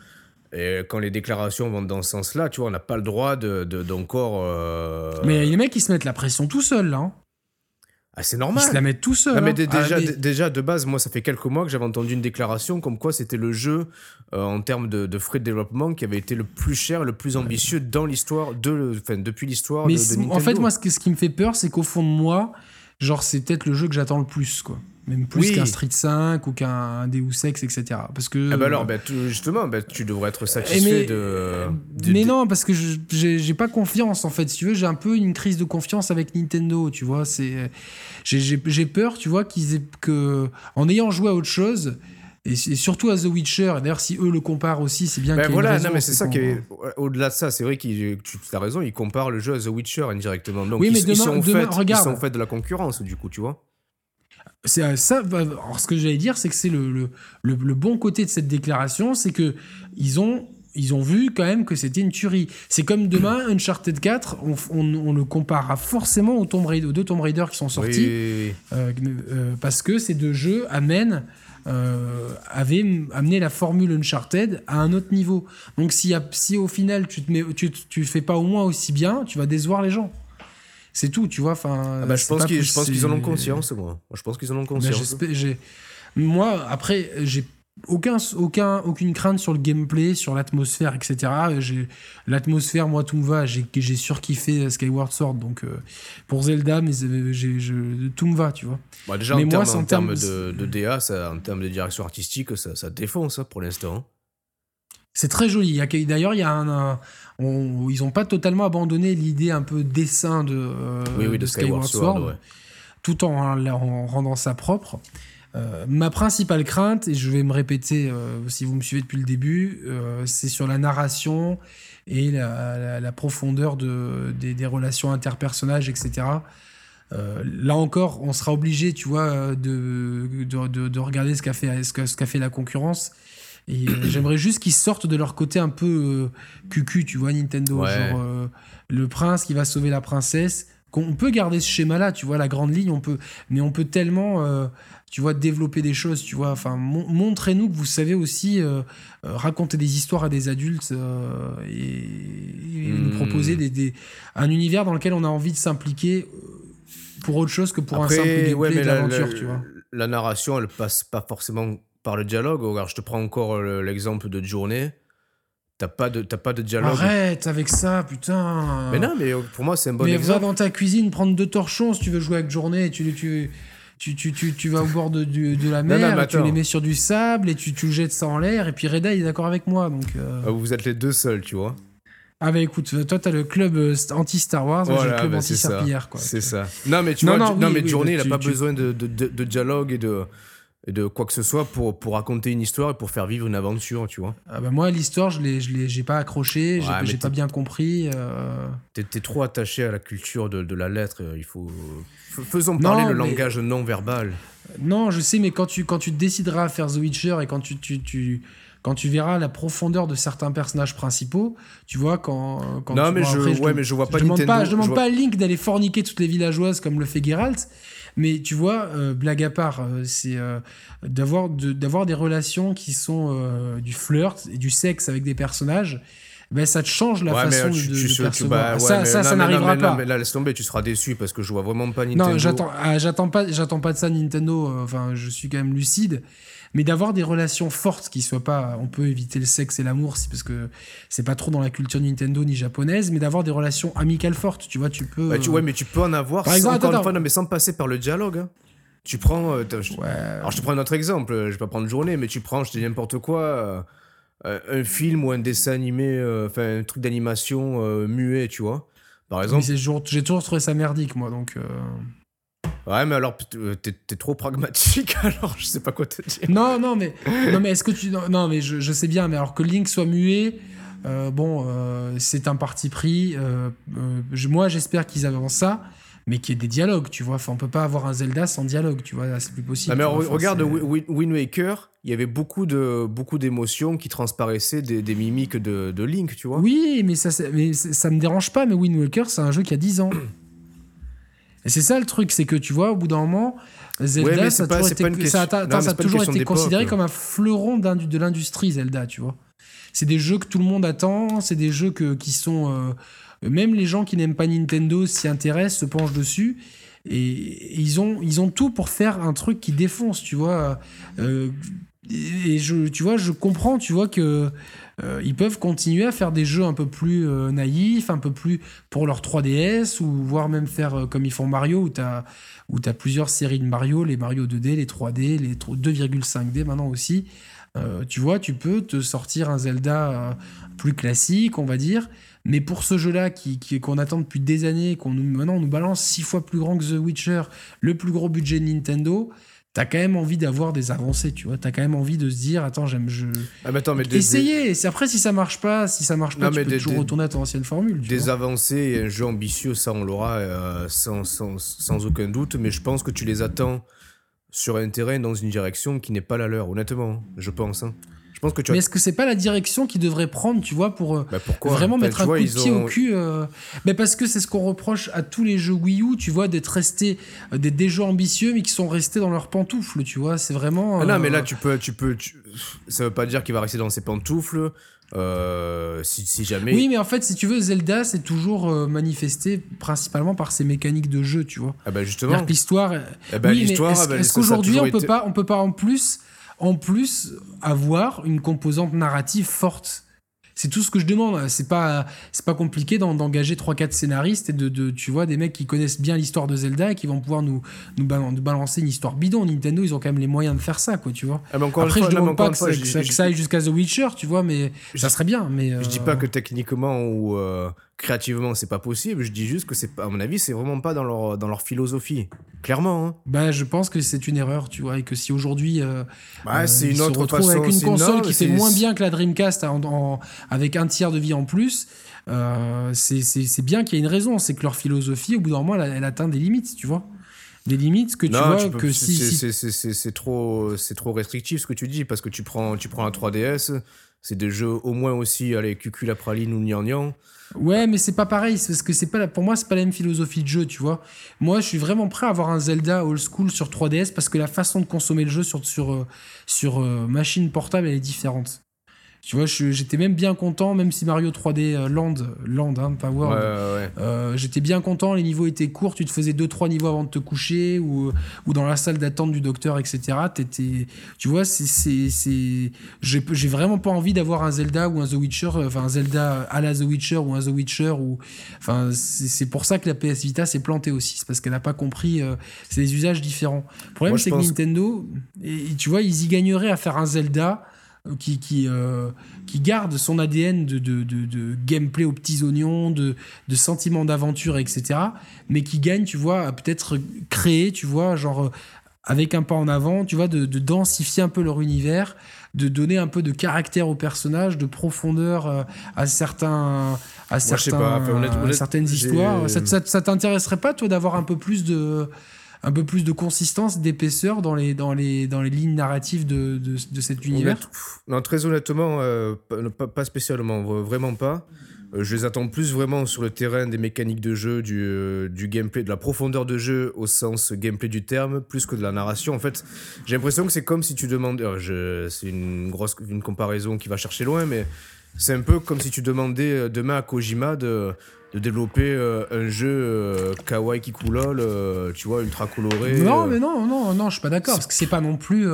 Et quand les déclarations vont dans ce sens-là, tu vois, on n'a pas le droit de, d'encore. Euh, mais les mecs, ils se mettent la pression tout seuls, là. Hein. Ah, c'est normal. Ils se la mettent tout seuls. mais hein. déjà, ah, déjà, de base, moi, ça fait quelques mois que j'avais entendu une déclaration comme quoi c'était le jeu, euh, en termes de, frais de développement, qui avait été le plus cher, le plus ambitieux dans l'histoire, de, enfin, depuis l'histoire de, Nintendo. En fait, moi, ce, ce qui me fait peur, c'est qu'au fond de moi, genre, c'est peut-être le jeu que j'attends le plus, quoi. Même plus qu'un Street 5 ou qu'un Deus Ex, etc. Parce que. Ah bah alors, bah, justement, bah, tu devrais être satisfait de, Mais non, parce que j'ai pas confiance, en fait. Si tu veux, j'ai un peu une crise de confiance avec Nintendo, tu vois. J'ai peur, tu vois, qu'ils. Que, en ayant joué à autre chose. Et, surtout à The Witcher, d'ailleurs, si eux le comparent aussi, c'est bien ben voilà, non, mais c'est ça qui est. Au-delà de ça, c'est vrai que tu as raison, ils comparent le jeu à The Witcher indirectement. Donc, oui, mais ils, sont fait, ils sont fait de la concurrence, du coup, tu vois. C'est ça. Alors, ce que j'allais dire, c'est que c'est le, le, le, bon côté de cette déclaration, c'est que ils ont ils ont vu quand même que c'était une tuerie. C'est comme demain, Uncharted 4, on, on, le comparera forcément aux, Tomb Raider, aux deux Tomb Raider qui sont sortis, euh, euh, parce que ces deux jeux amènent euh, avaient amené la formule Uncharted à un autre niveau. Donc si, si au final tu te mets, tu, tu fais pas au moins aussi bien, tu vas décevoir les gens. C'est tout, tu vois. Enfin, ah bah, je pense qu'ils en ont conscience, moi. Je pense qu'ils en ont bah, conscience. moi, après, j'ai aucun, aucun, aucune crainte sur le gameplay, sur l'atmosphère, etc. L'atmosphère, moi, tout me va. J'ai surkiffé Skyward Sword. Donc, euh, pour Zelda, mais euh, je, tout me va, tu vois. Bah, déjà, mais en, moi, termes, en termes de, de, DA, ça, en termes de direction artistique, ça, ça défonce hein, pour l'instant. C'est très joli. D'ailleurs, il y a un, ils n'ont pas totalement abandonné l'idée un peu dessin de, euh, de, Skyward, Sword, tout en, en, rendant ça propre. Euh, ma principale crainte, et je vais me répéter euh, si vous me suivez depuis le début, c'est sur la narration et la, profondeur de, des, relations interpersonnelles, etc. là encore, on sera obligé, tu vois, de, de, de regarder ce qu'a fait, ce qu'a fait la concurrence et euh, j'aimerais juste qu'ils sortent de leur côté un peu euh, cucu, tu vois, Nintendo. Genre euh, le prince qui va sauver la princesse. On peut garder ce schéma-là, tu vois, la grande ligne, on peut, mais on peut tellement, tu vois, développer des choses, tu vois. Enfin, montrez-nous que vous savez aussi raconter des histoires à des adultes et, nous hmm. proposer des, un univers dans lequel on a envie de s'impliquer pour autre chose que pour un simple gameplay d'aventure, tu vois. La narration, elle passe pas forcément par le dialogue. Regarde, je te prends encore l'exemple de Journée. T'as pas de pas de dialogue. Arrête avec ça, putain. Mais non, mais pour moi c'est un bon mais exemple. va dans ta cuisine prendre deux torchons si tu veux jouer avec Journée. Tu tu tu, tu, tu, tu vas au bord de, de, la mer, tu les mets sur du sable et tu, tu jettes ça en l'air. Et puis Reda il est d'accord avec moi. Donc, euh. ah, Vous êtes les deux seuls, tu vois. Ah bah écoute, toi t'as le club euh, anti-Star Wars, moi j'ai le club bah, anti-serpillière. C'est ça. Non mais tu vois, non, mais Journée il a pas besoin de, de, de, dialogue et de de quoi que ce soit pour, pour raconter une histoire et pour faire vivre une aventure, tu vois. Ah bah moi, l'histoire, je l'ai, je l'ai, j'ai pas accroché, j'ai, pas bien compris. Euh... T'es, trop attaché à la culture de, de la lettre, il faut... Faisons parler le langage non verbal. Non, je sais, mais quand tu, quand tu décideras à faire The Witcher et quand tu, tu, tu quand tu verras la profondeur de certains personnages principaux, tu vois, quand. quand non, mais, je, ouais, mais je vois pas je Demande pas, je demande pas à Link d'aller forniquer toutes les villageoises comme le fait Geralt, mais tu vois, euh, blague à part, euh, c'est euh, d'avoir d'avoir des relations qui sont du flirt et du sexe avec des personnages. Ben, ça te change la façon de, tu, bah, ça, ça, ça n'arrivera pas. mais là, laisse tomber, tu seras déçu parce que je vois vraiment pas Nintendo. Non, j'attends, ah, j'attends pas, j'attends pas de ça Nintendo. Enfin, je suis quand même lucide mais d'avoir des relations fortes qui soient pas on peut éviter le sexe et l'amour parce que c'est pas trop dans la culture Nintendo ni japonaise mais d'avoir des relations amicales fortes tu vois tu peux tu, ouais mais tu peux en avoir par exemple, encore une fois, non, mais sans passer par le dialogue hein. tu prends euh, alors je te prends un autre exemple je vais pas prendre journée mais tu prends je te dis n'importe quoi euh, un film ou un dessin animé euh, enfin un truc d'animation muet tu vois. Par exemple j'ai toujours trouvé ça merdique moi donc Ouais, mais alors, euh, t'es es trop pragmatique, alors je sais pas quoi te dire. Non, non, mais, non, mais est-ce que tu. Non, mais je, je, sais bien, mais alors que Link soit muet, euh, bon, euh, c'est un parti pris. moi, j'espère qu'ils avancent ça, mais qu'il y ait des dialogues, tu vois. Enfin, on peut pas avoir un Zelda sans dialogue, tu vois, c'est plus possible. Ah, mais regarde Wind Waker, il y avait beaucoup de beaucoup d'émotions qui transparaissaient des, des mimiques de, de, Link, tu vois. Oui, mais ça, mais ça me dérange pas, mais Wind Waker, c'est un jeu qui a 10 ans. Et c'est ça le truc, c'est que tu vois, au bout d'un moment, Zelda, ça, a toujours été considéré comme un fleuron de l'industrie, Zelda, tu vois. C'est des jeux que tout le monde attend, c'est des jeux que, qui sont... Euh, même les gens qui n'aiment pas Nintendo s'y intéressent, se penchent dessus. Et, ils, ont, ils ont tout pour faire un truc qui défonce, tu vois. Euh, et je, tu vois, je comprends, tu vois que euh, ils peuvent continuer à faire des jeux un peu plus euh, naïfs, un peu plus pour leur 3DS, ou voire même faire euh, comme ils font Mario, où tu as, plusieurs séries de Mario, les Mario 2D, les 3D, les 2,5D maintenant aussi. tu vois, tu peux te sortir un Zelda plus classique, on va dire. Mais pour ce jeu-là, qui, qu'on attend depuis des années, qu'on nous, nous balance six fois plus grand que The Witcher, le plus gros budget de Nintendo, t'as quand même envie d'avoir des avancées, tu vois. T'as quand même envie de se dire, attends, j'aime. Je... Ah, mais attends, mais Essayer. Après, si ça marche pas, si ça marche pas, tu peux toujours retourner à ton ancienne formule. des avancées et un jeu ambitieux, ça, on l'aura euh, sans, sans, sans, aucun doute. Mais je pense que tu les attends sur un terrain dans une direction qui n'est pas la leur, honnêtement. Je pense. Hein. Mais est-ce que c'est pas la direction qu'ils devraient prendre, tu vois, pour euh, bah, vraiment mettre un coup de pied au cul euh, mais Parce que c'est ce qu'on reproche à tous les jeux Wii U, tu vois, d'être restés euh, des, des, jeux ambitieux, mais qui sont restés dans leurs pantoufles, tu vois. C'est vraiment. Ah non, mais là, tu peux, tu peux, ça veut pas dire qu'il va rester dans ses pantoufles. si, jamais. Oui, mais en fait, si tu veux, Zelda, c'est toujours manifesté principalement par ses mécaniques de jeu, tu vois. Ah bah justement. L'histoire. Ah bah, l'histoire. Est-ce bah, qu'aujourd'hui, on peut pas, on peut pas en plus en plus avoir une composante narrative forte. C'est tout ce que je demande. C'est pas, c'est pas compliqué d'engager 3-4 scénaristes et de, tu vois, des mecs qui connaissent bien l'histoire de Zelda et qui vont pouvoir nous, nous, balancer une histoire bidon. Nintendo, ils ont quand même les moyens de faire ça, quoi, tu vois. Ah, Après, je demande pas que, ça, aille jusqu'à The Witcher, tu vois, mais ça serait bien. Mais, Je dis pas que techniquement ou. Euh, créativement c'est pas possible. Je dis juste que c'est à mon avis c'est vraiment pas dans leur dans leur philosophie. Clairement hein. bah je pense que c'est une erreur tu vois et que si aujourd'hui euh, bah, euh, c'est une autre se retrouve avec une console qui fait moins bien que la Dreamcast avec un tiers de vie en plus euh, c'est bien qu'il y ait une raison. C'est que leur philosophie au bout d'un moment elle, atteint des limites tu vois des limites que tu vois que si, c'est trop c'est trop restrictif ce que tu dis parce que tu prends tu prends un 3DS c'est des jeux au moins aussi allez cucul la praline ou nian Ouais, mais c'est pas pareil, parce que c'est pas pour moi c'est pas la même philosophie de jeu, tu vois. Moi, je suis vraiment prêt à avoir un Zelda old school sur 3DS parce que la façon de consommer le jeu sur sur euh, sur euh, machine portable elle est différente. Tu vois, j'étais même bien content, même si Mario 3D euh, Land, Land, hein, pas World, euh, j'étais bien content, les niveaux étaient courts, tu te faisais 2-3 niveaux avant de te coucher, ou, ou dans la salle d'attente du docteur, etc. Étais, tu vois, c'est, j'ai vraiment pas envie d'avoir un Zelda ou un The Witcher, euh, enfin un Zelda à la The Witcher ou un The Witcher, ou, enfin, c'est pour ça que la PS Vita s'est plantée aussi, c'est parce qu'elle n'a pas compris, c'est des usages différents. Le problème, c'est que Nintendo, et, tu vois, ils y gagneraient à faire un Zelda qui, qui, euh, qui garde son ADN de, de, de, gameplay aux petits oignons, de, de sentiments d'aventure, etc. Mais qui gagne, tu vois, à peut-être créer, tu vois, genre avec un pas en avant, tu vois, de, densifier un peu leur univers, de donner un peu de caractère aux personnages, de profondeur euh, à certains, à, certains, à certaines histoires. Ça, ça, ça t'intéresserait pas, toi, d'avoir un peu plus de un peu plus de consistance, d'épaisseur dans les, dans, les, dans les lignes narratives de, de, cet univers Non, très honnêtement, euh, pas, spécialement, vraiment pas. Euh, je les attends plus vraiment sur le terrain des mécaniques de jeu, du, euh, du gameplay, de la profondeur de jeu au sens gameplay du terme, plus que de la narration. En fait, j'ai l'impression que c'est comme si tu demandais. c'est une grosse une comparaison qui va chercher loin, mais c'est un peu comme si tu demandais demain à Kojima de de développer euh, un jeu euh, kawaii kikulol, euh, tu vois, ultra coloré. Non, mais non, non, non, je suis pas d'accord parce que c'est pas non plus.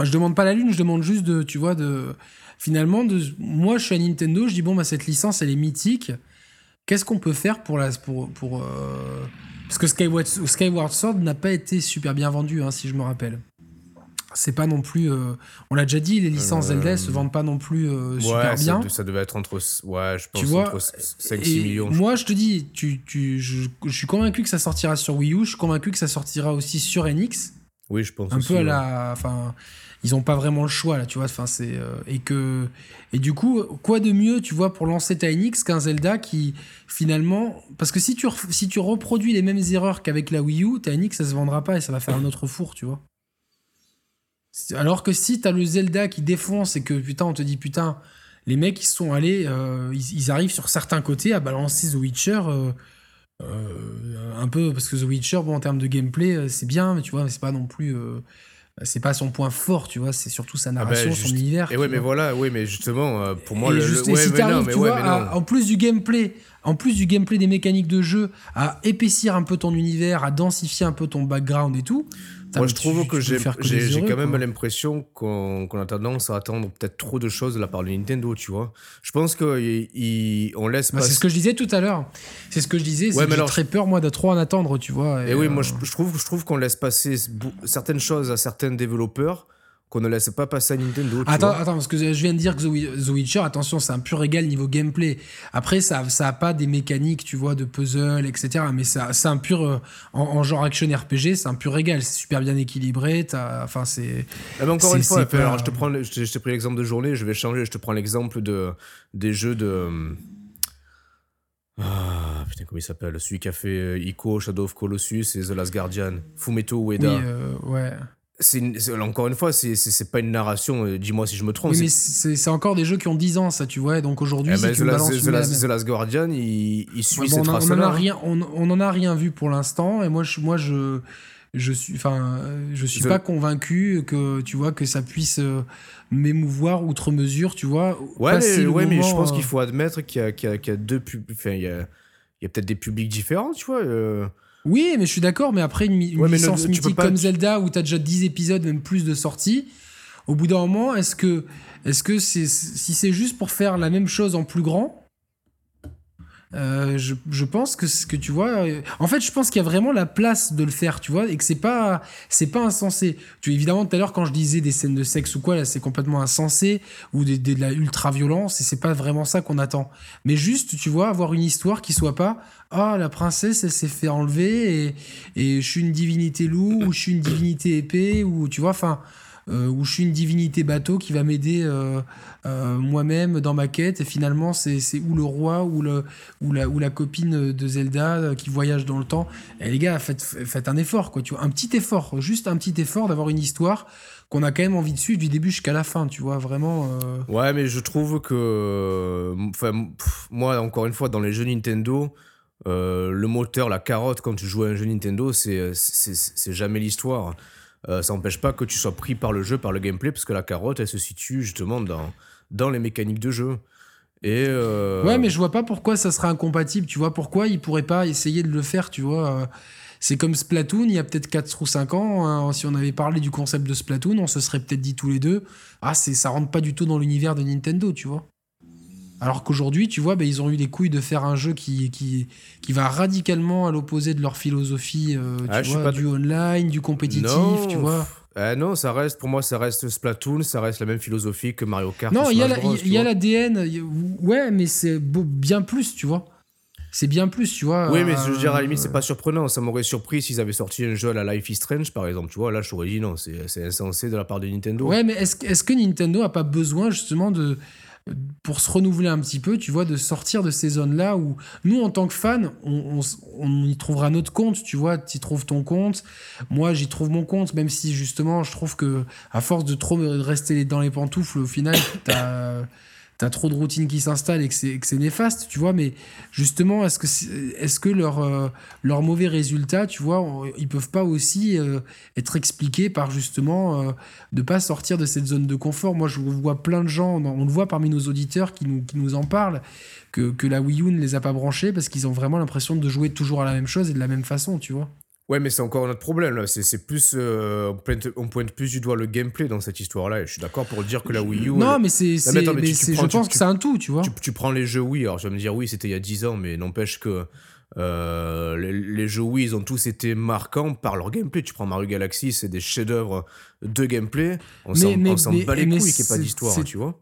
Je demande pas la lune, je demande juste de, tu vois, de. Finalement, de, moi, je suis à Nintendo, je dis bon, bah cette licence, elle est mythique. Qu'est-ce qu'on peut faire pour la, pour, pour parce que Skyward, Skyward Sword n'a pas été super bien vendu, hein, si je me rappelle c'est pas non plus. Euh, on l'a déjà dit, les licences euh, Zelda se vendent pas non plus euh, super bien. Ça, devait être entre, ouais, je pense, entre 5-6 millions. Moi, je te dis, tu, tu, je, suis convaincu que ça sortira sur Wii U. Je suis convaincu que ça sortira aussi sur NX. Oui, je pense. Un peu à la. Enfin, ils ont pas vraiment le choix là, tu vois. Enfin, c'est et que et du coup, quoi de mieux, tu vois, pour lancer ta NX qu'un Zelda qui finalement, parce que si tu si tu reproduis les mêmes erreurs qu'avec la Wii U, ta NX ça se vendra pas et ça va faire un autre four, tu vois. Alors que si t'as le Zelda qui défonce et que putain, on te dit putain, les mecs ils sont allés, euh, ils, arrivent sur certains côtés à balancer The Witcher. Euh, euh, un peu parce que The Witcher bon en termes de gameplay c'est bien mais tu vois c'est pas non plus c'est pas son point fort tu vois c'est surtout sa ah bah, narration son univers et ouais mais voilà oui mais justement pour moi le, en plus du gameplay en plus du gameplay des mécaniques de jeu, à épaissir un peu ton univers, à densifier un peu ton background et tout. Moi, je trouve que j'ai quand même l'impression qu'on a tendance à attendre peut-être trop de choses de la part de Nintendo, tu vois. Je pense qu'on laisse bah, C'est ce que je disais tout à l'heure. C'est ce que je disais. Ouais, j'ai très peur, moi, de trop en attendre, tu vois. Et, oui, moi, euh, je, trouve, je trouve qu'on laisse passer certaines choses à certains développeurs qu'on ne laisse pas passer à Nintendo. attends, attends, parce que je viens de dire que The Witcher, attention, c'est un pur égal niveau gameplay. Après, ça, ça a pas des mécaniques, tu vois, de puzzle, etc. Mais c'est un pur, euh, en, genre action RPG, c'est un pur égal. C'est super bien équilibré. Enfin, c'est. Ah, encore une fois, alors, je te prends, je t'ai pris l'exemple de journée, je vais changer, je te prends l'exemple de des jeux de. Ah, putain, comment il s'appelle? Celui qui a fait euh, Ico, Shadow of Colossus et The Last Guardian. Fumeto Ueda. Oui, euh, ouais c'est encore une fois c'est pas une narration euh, dis-moi si je me trompe oui, mais c'est encore des jeux qui ont 10 ans ça tu vois donc aujourd'hui eh ben, The, Last, The, Last Guardian il, il suit cette on, on en a rien on, on, en a rien vu pour l'instant et moi je moi je je suis enfin je suis pas convaincu que tu vois que ça puisse euh, m'émouvoir outre mesure tu vois ouais mais, ouais, mais je pense qu'il euh, faut admettre qu'il y a, qu'il y a, deux enfin il y a, y a peut-être des publics différents tu vois oui, mais je suis d'accord, mais après une, licence mythique comme Zelda où tu as déjà 10 épisodes, même plus de sorties, au bout d'un moment, est-ce que, est-ce que c'est, si c'est juste pour faire la même chose en plus grand, euh, je, pense que ce que tu vois, euh, en fait, je pense qu'il y a vraiment la place de le faire, tu vois, et que c'est pas, c'est pas insensé. Tu évidemment tout à l'heure quand je disais des scènes de sexe ou quoi, là, c'est complètement insensé ou de, de, la ultra violence, et c'est pas vraiment ça qu'on attend. Mais juste, tu vois, avoir une histoire qui soit pas, ah, la princesse, elle s'est fait enlever et, et je suis une divinité loup ou je suis une divinité épée ou tu vois, enfin. Euh, où je suis une divinité bateau qui va m'aider euh, euh, moi-même dans ma quête. Et finalement, c'est ou le roi ou, le, ou, la, ou la copine de Zelda qui voyage dans le temps. Et les gars, faites, faites un effort, quoi. Tu un petit effort, juste un petit effort d'avoir une histoire qu'on a quand même envie de suivre du début jusqu'à la fin, tu vois, vraiment. Ouais, mais je trouve que. Enfin, moi, encore une fois, dans les jeux Nintendo. le moteur, la carotte, quand tu joues à un jeu Nintendo, c'est jamais l'histoire. Euh, ça n'empêche pas que tu sois pris par le jeu, par le gameplay, parce que la carotte, elle se situe justement dans, dans les mécaniques de jeu. Euh, Ouais, mais je vois pas pourquoi ça serait incompatible. Tu vois, pourquoi ils pourraient pas essayer de le faire, tu vois. Euh, c'est comme Splatoon, il y a peut-être 4 ou 5 ans, hein, si on avait parlé du concept de Splatoon, on se serait peut-être dit tous les deux, ah, ça rentre pas du tout dans l'univers de Nintendo, tu vois. Alors qu'aujourd'hui, tu vois, bah, ils ont eu les couilles de faire un jeu qui, qui, qui va radicalement à l'opposé de leur philosophie euh, tu vois, du online, du compétitif, tu vois. Eh non, ça reste, pour moi, ça reste Splatoon, ça reste la même philosophie que Mario Kart. Non, il y a l'ADN, ouais, mais c'est bien plus, tu vois. C'est bien plus, tu vois. Oui, mais je veux dire, à la limite, c'est pas surprenant. Ça m'aurait surpris s'ils avaient sorti un jeu à la Life is Strange, par exemple. Tu vois, là, je t'aurais dit non, c'est insensé de la part de Nintendo. Ouais, mais est-ce est que Nintendo a pas besoin, justement, de pour se renouveler un petit peu, tu vois, de sortir de ces zones-là où nous, en tant que fans, on, y trouvera notre compte, tu vois, tu trouves ton compte, moi j'y trouve mon compte, même si justement je trouve que à force de trop rester dans les pantoufles, au final, t'as t'as trop de routines qui s'installent et que c'est néfaste, tu vois. Mais justement, est-ce que, est, que leurs euh, mauvais résultats, tu vois, ils peuvent pas aussi euh, être expliqués par justement euh, de pas sortir de cette zone de confort? Moi, je vois plein de gens, on le voit parmi nos auditeurs qui nous, qui nous en parlent, que, que la Wii U ne les a pas branchés parce qu'ils ont vraiment l'impression de jouer toujours à la même chose et de la même façon, tu vois. Ouais, mais c'est encore notre problème là. C'est plus. Euh, on, pointe, plus du doigt le gameplay dans cette histoire-là. Je suis d'accord pour dire que la Wii U. Non, mais c'est. Je pense que c'est un tout, tu vois. Tu, prends les jeux Wii. Alors, je vais me dire, oui, c'était il y a 10 ans, mais n'empêche que. Euh, les, jeux Wii, ils ont tous été marquants par leur gameplay. Tu prends Mario Galaxy, c'est des chefs-d'œuvre de gameplay. On s'en bat les couilles qu'il n'y ait pas d'histoire, tu vois.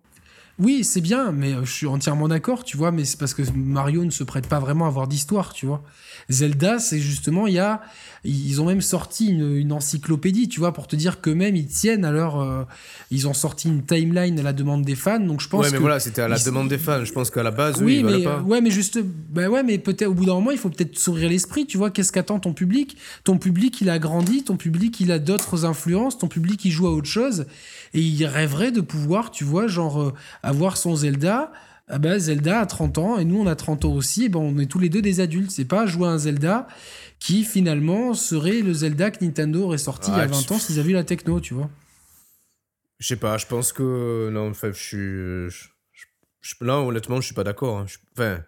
Oui, c'est bien, mais euh, je suis entièrement d'accord, tu vois, mais c'est parce que Mario ne se prête pas vraiment à avoir d'histoire, tu vois. Zelda, c'est justement, il y a, ils ont même sorti une, encyclopédie, tu vois, pour te dire qu'eux-mêmes, ils tiennent à leur, euh, ils ont sorti une timeline à la demande des fans, donc je pense Ouais, mais voilà, c'était à la demande des fans, je pense qu'à la base, oui, mais, pas. ouais, mais juste, bah ouais, mais peut-être, au bout d'un moment, il faut peut-être s'ouvrir l'esprit, tu vois, qu'est-ce qu'attend ton public? Ton public, il a grandi, ton public, il a d'autres influences, ton public, il joue à autre chose, et il rêverait de pouvoir, tu vois, genre, euh, avoir son Zelda, ah ben Zelda a 30 ans et nous on a 30 ans aussi, et ben on est tous les deux des adultes. C'est pas jouer à un Zelda qui finalement serait le Zelda que Nintendo aurait sorti il y a 20 ans s'ils avaient vu la techno, tu vois. Je sais pas, je pense que. Non, enfin, je suis. là, honnêtement, je suis pas d'accord. Hein. Enfin,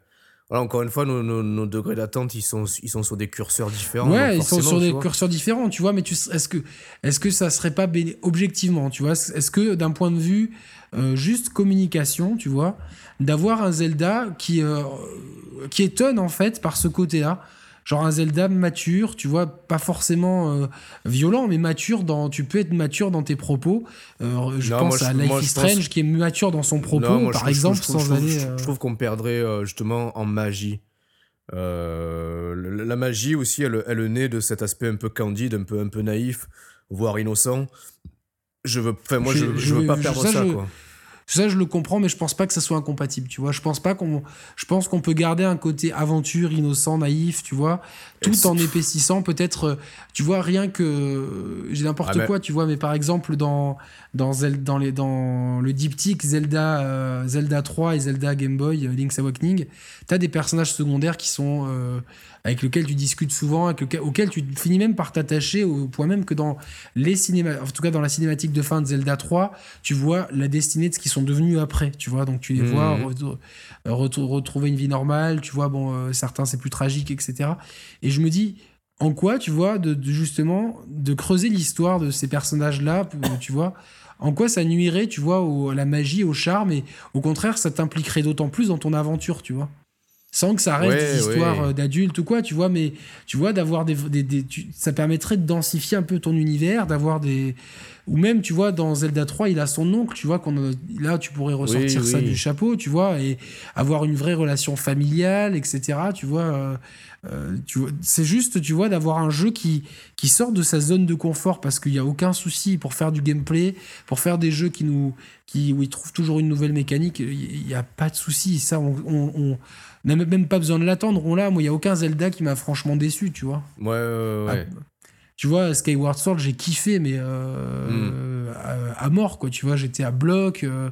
voilà, encore une fois, nos, degrés d'attente, ils sont, ils sont sur des curseurs différents. Ouais, ils sont sur des curseurs différents, tu vois, mais est-ce que, est que ça serait pas objectivement, tu vois, est-ce que d'un point de vue euh, juste communication, tu vois, d'avoir un Zelda qui, euh, qui étonne en fait par ce côté-là genre un Zelda mature, tu vois, pas forcément euh, violent, mais mature dans. Tu peux être mature dans tes propos. Je pense à Life is Strange qui est mature dans son propos, par exemple, sans aller. Je trouve qu'on perdrait justement en magie. la magie aussi, elle, elle naît de cet aspect un peu candide, un peu, un peu naïf, voire innocent. Je veux, enfin moi, je, je, veux pas perdre ça, quoi. Ça, je le comprends, mais je pense pas que ça soit incompatible, tu vois. Je pense pas qu'on, je pense qu'on peut garder un côté aventure, innocent, naïf, tu vois, tout en épaississant peut-être, euh, tu vois, rien que, j'ai n'importe ah, quoi, tu vois, mais par exemple, dans, dans, dans, les, dans le diptyque Zelda, euh, Zelda 3 et Zelda Game Boy, euh, Link's Awakening, tu as des personnages secondaires qui sont, avec lequel tu discutes souvent, avec auquel tu finis même par t'attacher au point même que dans les cinémas, en tout cas dans la cinématique de fin de Zelda 3, tu vois la destinée de ce qu'ils sont devenus après, tu vois, donc tu les vois mhm. retrouver une vie normale, tu vois, bon, euh, certains c'est plus tragique, etc. Et je me dis, en quoi, tu vois, de, justement, de creuser l'histoire de ces personnages-là, tu vois, en quoi ça nuirait, tu vois, à la magie, au charme, et au contraire, ça t'impliquerait d'autant plus dans ton aventure, tu vois sans que ça reste des histoires euh, d'adultes ou quoi, tu vois, mais tu vois, d'avoir des. des, ça permettrait de densifier un peu ton univers, d'avoir des. Ou même, tu vois, dans Zelda 3, il a son oncle, tu vois, qu'on là, tu pourrais ressortir ça du chapeau, tu vois, et avoir une vraie relation familiale, etc., tu vois. Euh, euh, tu vois c'est juste, tu vois, d'avoir un jeu qui, qui sort de sa zone de confort parce qu'il n'y a aucun souci pour faire du gameplay, pour faire des jeux qui nous, qui, où ils trouvent toujours une nouvelle mécanique, il n'y a pas de souci. Ça, on, on n'a même pas besoin de l'attendre. On l'a. Moi, il n'y a aucun Zelda qui m'a franchement déçu, tu vois. Ouais, ouais, ouais. Ah, tu vois, Skyward Sword, j'ai kiffé, mais euh, hmm. à, mort, quoi. Tu vois, j'étais à bloc. Euh,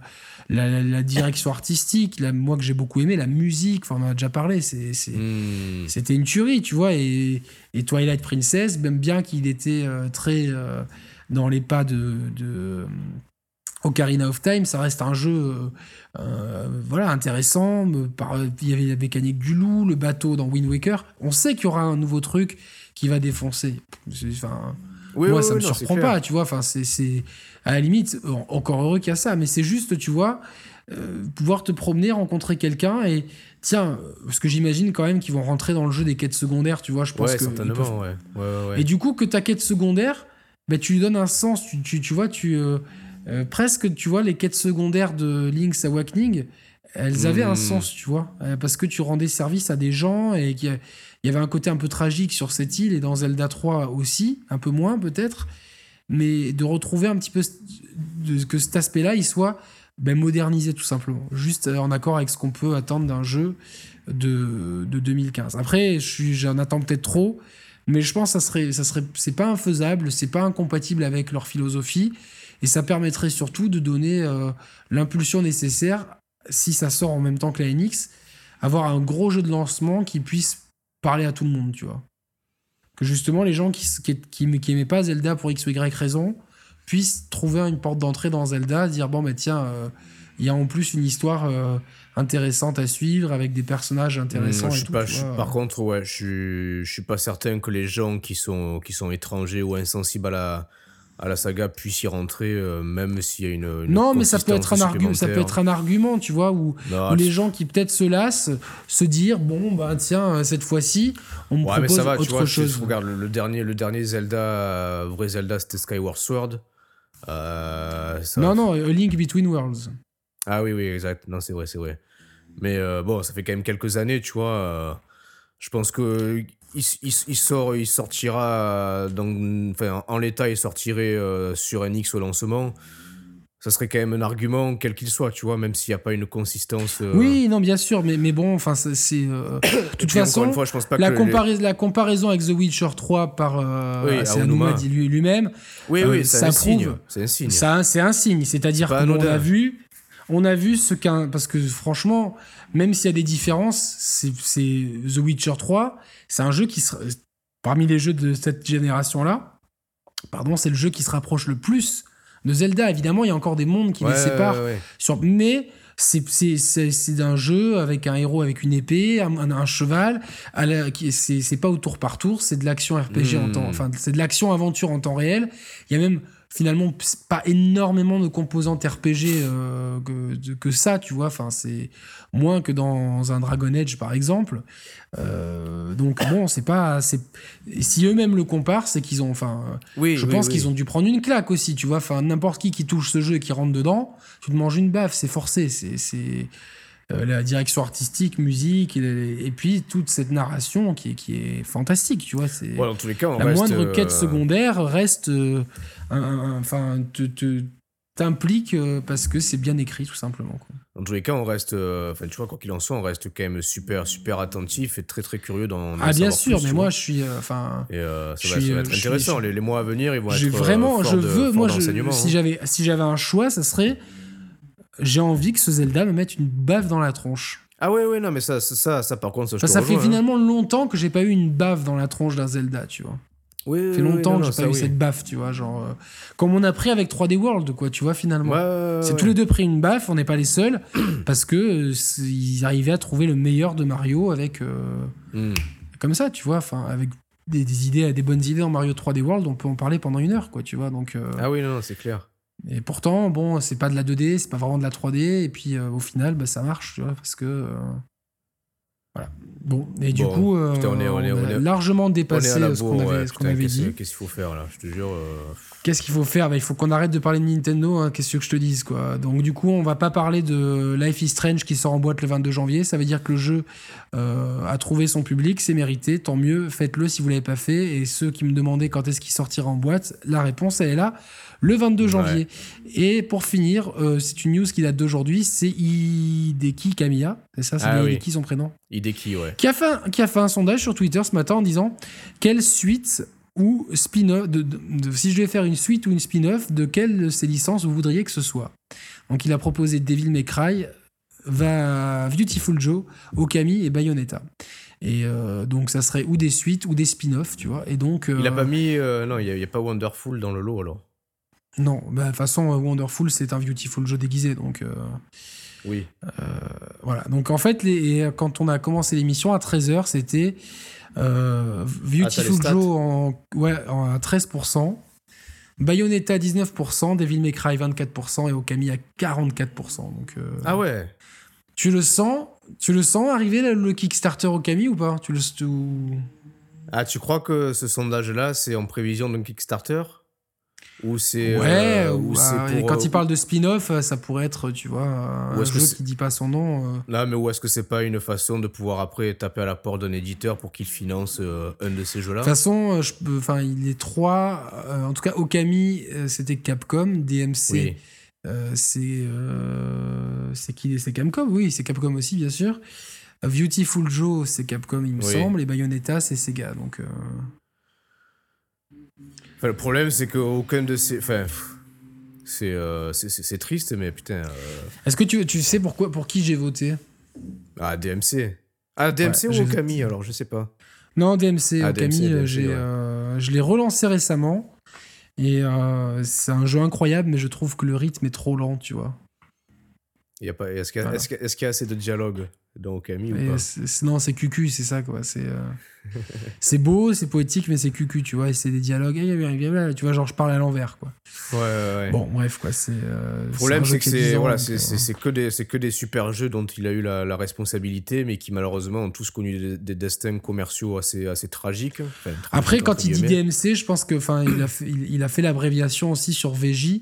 la, direction artistique, la, moi que j'ai beaucoup aimé, la musique, enfin, on en a déjà parlé, hmm. c'était une tuerie, tu vois. Et, et, Twilight Princess, même bien qu'il était euh, très dans les pas de, de Ocarina of Time, ça reste un jeu euh, euh, voilà, intéressant. Il y avait la mécanique du loup, le bateau dans Wind Waker. On sait qu'il y aura un nouveau truc qui va défoncer. Enfin, moi, ça me surprend pas, tu vois. Enfin, c'est à la limite, encore heureux qu'il y a ça, mais c'est juste, tu vois, euh, pouvoir te promener, rencontrer quelqu'un et tiens, parce que j'imagine quand même qu'ils vont rentrer dans le jeu des quêtes secondaires, tu vois. Je pense que certainement, ouais. Et du coup, que ta quête secondaire, ben, tu lui donnes un sens, tu, tu, vois, tu euh, presque, tu vois, les quêtes secondaires de Link's Awakening, elles avaient un hmm. sens, tu vois, euh, parce que tu rendais service à des gens et qu'il y avait un côté un peu tragique sur cette île et dans Zelda 3 aussi, un peu moins peut-être, mais de retrouver un petit peu que cet aspect-là, il soit ben, modernisé tout simplement, juste en accord avec ce qu'on peut attendre d'un jeu de, de 2015. Après, j'en attends peut-être trop, mais je pense que ça serait, ça serait, c'est pas infaisable, c'est pas incompatible avec leur philosophie. Et ça permettrait surtout de donner euh, l'impulsion nécessaire, si ça sort en même temps que la NX, avoir un gros jeu de lancement qui puisse parler à tout le monde, tu vois. Que justement, les gens qui, qui, qui, aimaient pas Zelda pour X ou Y raison puissent trouver une porte d'entrée dans Zelda, dire bon, bah tiens, euh, il y a en plus une histoire euh, intéressante à suivre avec des personnages intéressants. je par contre, ouais, je, je suis pas certain que les gens qui sont, qui sont étrangers ou insensibles à la, à la saga puisse y rentrer, euh, même s'il y a une, non, mais ça peut être un argument, ça peut être un argument, tu vois, où, les gens qui peut-être se lassent, se dire bon bah tiens cette fois-ci on me ouais, propose mais ça va, autre tu vois, chose. regarde le, dernier, le dernier Zelda, euh, vrai Zelda, c'était Skyward Sword. Euh, non non, A Link Between Worlds. Ah oui oui exact, non c'est vrai c'est vrai. Mais bon, ça fait quand même quelques années, tu vois. je pense que il, sort, il sortira enfin, en l'état, il sortirait euh, sur NX au lancement. Ça serait quand même un argument, quel qu'il soit, tu vois, même s'il n'y a pas une consistance. Euh. Oui, non, bien sûr, mais, mais bon, enfin, c'est. Euh, de toute façon, fois, je pense pas la, que la comparaison avec The Witcher 3 par. Oui, Anouma dit lui-même. Oui, oui, c'est un, signe. C'est un signe. C'est un signe. C'est-à-dire qu'on a vu. On a vu ce qu'un. Parce que franchement, même s'il y a des différences, c'est The Witcher 3 c'est un jeu qui se, parmi les jeux de cette génération-là, pardon, c'est le jeu qui se rapproche le plus de Zelda. Évidemment, il y a encore des mondes qui les séparent. Sur, mais c'est d'un jeu avec un héros avec une épée, un, cheval. C'est pas au tour par tour, c'est de l'action RPG en temps. Hmm. Enfin, c'est de l'action aventure en temps réel. Il y a même finalement pas énormément de composantes RPG euh, que, que, ça, tu vois. Enfin, c'est moins que dans un Dragon Age par exemple. Euh, donc bon, c'est pas. Si eux-mêmes le comparent, c'est qu'ils ont. Enfin, oui, je pense qu'ils ont dû prendre une claque aussi, tu vois. Enfin, n'importe qui qui touche ce jeu et qui rentre dedans, tu te manges une baffe, c'est forcé. C'est euh, la direction artistique, musique, et, puis toute cette narration qui est, qui est fantastique, tu vois. C'est tous les cas, la moindre quête euh, secondaire reste, enfin, te, t'implique parce que c'est bien écrit, tout simplement. Quoi. Dans tous les cas, on reste, enfin, tu vois, quoi qu'il en soit, on reste quand même super, super attentif et très, très curieux dans. ah, bien sûr, mais moi, je suis, enfin. et ça, va, être intéressant. les, mois à venir, ils vont être. Vraiment, je veux, moi, si hein. j'avais, si j'avais un choix, ça serait j'ai envie que ce Zelda me mette une baffe dans la tronche. Ah ouais, ouais, non, mais ça, ça, ça, par contre, ça, ça fait hein. finalement longtemps que j'ai pas eu une baffe dans la tronche d'un Zelda, tu vois. Oui, ça fait longtemps que j'ai pas eu cette baffe, tu vois, genre euh, comme on a pris avec 3D World, quoi, tu vois, finalement. c'est tous les deux pris une baffe, on n'est pas les seuls, parce que euh, ils arrivaient à trouver le meilleur de Mario avec euh, hmm. comme ça, tu vois, enfin avec des, des, idées, des bonnes idées en Mario 3D World, on peut en parler pendant une heure, quoi, tu vois, donc. ah oui, non, non c'est clair. Et pourtant, bon, c'est pas de la 2D, c'est pas vraiment de la 3D, et puis euh, au final, bah, ça marche, tu vois, parce que. Euh, voilà. Bon, et du coup, euh, on, est, on, est, on, a largement dépassé ce qu'on avait, ce avait dit. Qu'est-ce qu'il faut faire là Je te jure. Qu'est-ce qu'il faut faire? Bah, Il faut qu'on arrête de parler de Nintendo, hein, qu'est-ce que je te dise, quoi. Donc, du coup, on va pas parler de Life is Strange qui sort en boîte le 22 janvier. Ça veut dire que le jeu a trouvé son public, c'est mérité, tant mieux, faites-le si vous l'avez pas fait. Et ceux qui me demandaient quand est-ce qu'il sortira en boîte, la réponse, elle est là le 22 janvier. Et pour finir, euh, c'est une news qui date d'aujourd'hui, c'est Hideki Kamiya, c'est ça, c'est ah Hideki son prénom Hideki, ouais. Qui a, fait, qui a fait un sondage sur Twitter ce matin en disant quelle suite ou spin-off, de, si je devais faire une suite ou une spin-off, de quelle de ces licences vous voudriez que ce soit? Donc il a proposé Devil May Cry, va Beautiful Joe, Okami et Bayonetta. Et euh, donc ça serait ou des suites ou des spin-offs, tu vois. Et donc il a pas euh, mis non, il n'y a, pas Wonderful dans le lot alors. Non, bah, de toute façon, euh, Wonderful, c'est un Beautiful jeu déguisé, donc. Euh, oui. Euh, voilà. Donc en fait, les, quand on a commencé l'émission à 13h, c'était Beautiful Joe en, ouais, à 13%, Bayonetta 19%, Devil May Cry 24% et Okami à 44%. Donc, ah ouais. Tu le sens Tu le sens arriver le Kickstarter Okami ou pas? Tu le, Ah, tu crois que ce sondage-là, c'est en prévision d'un Kickstarter? Ou c'est. Ouais, euh, quand euh, il parle de spin-off, euh, ça pourrait être, tu vois, un jeu qui dit pas son nom. Non, mais où est-ce que c'est pas une façon de pouvoir après taper à la porte d'un éditeur pour qu'il finance un de ces jeux-là? De toute façon, je enfin, il est trois. en tout cas, Okami, c'était Capcom. DMC, c'est. c'est qui C'est Capcom, oui, c'est Capcom aussi, bien sûr. Beautiful Joe, c'est Capcom, il me semble. Et Bayonetta, c'est Sega. Donc le problème, c'est qu'aucun de ces. Enfin, euh, c'est triste, mais putain. Euh. Est-ce que tu, tu sais pourquoi, pour qui j'ai voté? Ah, DMC. Ah, DMC ou Okami, alors je sais pas. Non, DMC. Ah, Okami, euh, je l'ai relancé récemment. Et c'est un jeu incroyable, mais je trouve que le rythme est trop lent, tu vois. Est-ce qu'il y, est y, a assez de dialogue? Ou pas Non, c'est cucu, c'est ça quoi. C'est euh, c'est beau, c'est poétique, mais c'est cucu, tu vois. Et c'est des dialogues, eh, tu vois, genre je parle à l'envers quoi. Ouais, ouais, Bon, bref quoi. C'est. Euh, le problème, c'est que c'est voilà, c'est euh, que des c'est que des super jeux dont il a eu la, responsabilité, mais qui malheureusement ont tous connu des, destins commerciaux assez assez tragiques. Après, quand il dit DMC, je pense que enfin il a fait, il, a fait l'abréviation aussi sur VJ.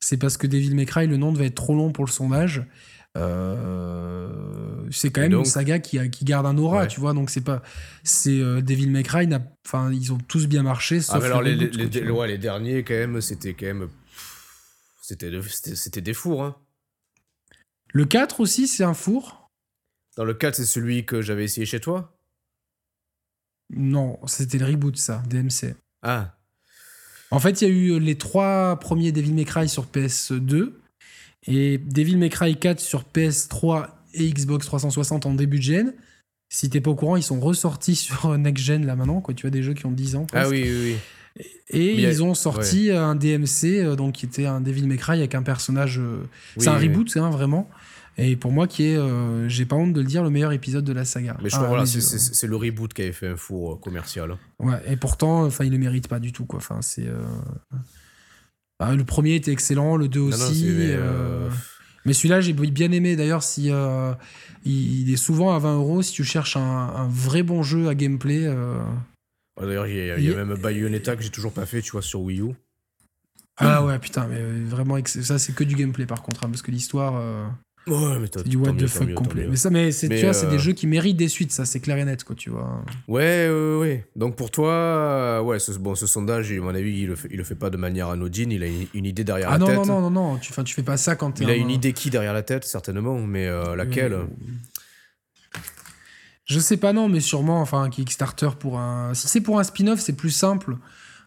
C'est parce que Devil May Cry, le nom devait être trop long pour le sondage. Euh, c'est quand même une saga qui, qui garde un aura, tu vois. Donc c'est pas, c'est euh, Devil May Cry. Enfin, ils ont tous bien marché. Ah, sauf les, les, derniers quand même, c'était quand même, c'était c'était des fours. Hein. Le 4 aussi, c'est un four. Dans le 4, c'est celui que j'avais essayé chez toi? Non, c'était le reboot ça, DMC. Ah. En fait, il y a eu les trois premiers Devil May Cry sur PS2. Et Devil May Cry 4 sur PS3 et Xbox 360 en début de gen. Si t'es pas au courant, ils sont ressortis sur Next Gen là maintenant, quoi. Tu vois, des jeux qui ont 10 ans. Ah oui, oui, oui. Et ils ont sorti un DMC, euh, donc qui était un Devil May Cry avec un personnage. Euh, c'est un reboot, c'est hein, vraiment. Et pour moi, qui est, euh, j'ai pas honte de le dire, le meilleur épisode de la saga. Mais je crois, voilà, c'est le reboot qui avait fait un four commercial. Ouais, et pourtant, enfin, il le mérite pas du tout, quoi. Enfin, c'est. Bah, le premier était excellent, le 2 aussi. mais celui-là, j'ai bien aimé. D'ailleurs, si il, est souvent à 20 euros, si tu cherches un, vrai bon jeu à gameplay. D'ailleurs, il y a, y a même Bayonetta que j'ai toujours pas fait, tu vois, sur Wii U. Ah ouais, putain, mais euh, vraiment, ça c'est que du gameplay par contre, hein, parce que l'histoire. Euh, ouais, mais c'est du what the fuck complet. Mais ça, mais c'est, tu vois, c'est des euh, jeux qui méritent des suites, ça c'est clair et net, quoi, tu vois. Ouais, ouais, ouais. Donc pour toi, ouais, ce, bon, ce sondage, à mon avis, il le, fait, il le fait pas de manière anodine, il a une, idée derrière ah la tête. Ah non, non, non, non, tu, tu fais pas ça quand Il a une idée qui derrière la tête, certainement, mais laquelle? Je sais pas, non, mais sûrement, enfin, un Kickstarter pour un. Si c'est pour un spin-off, c'est plus simple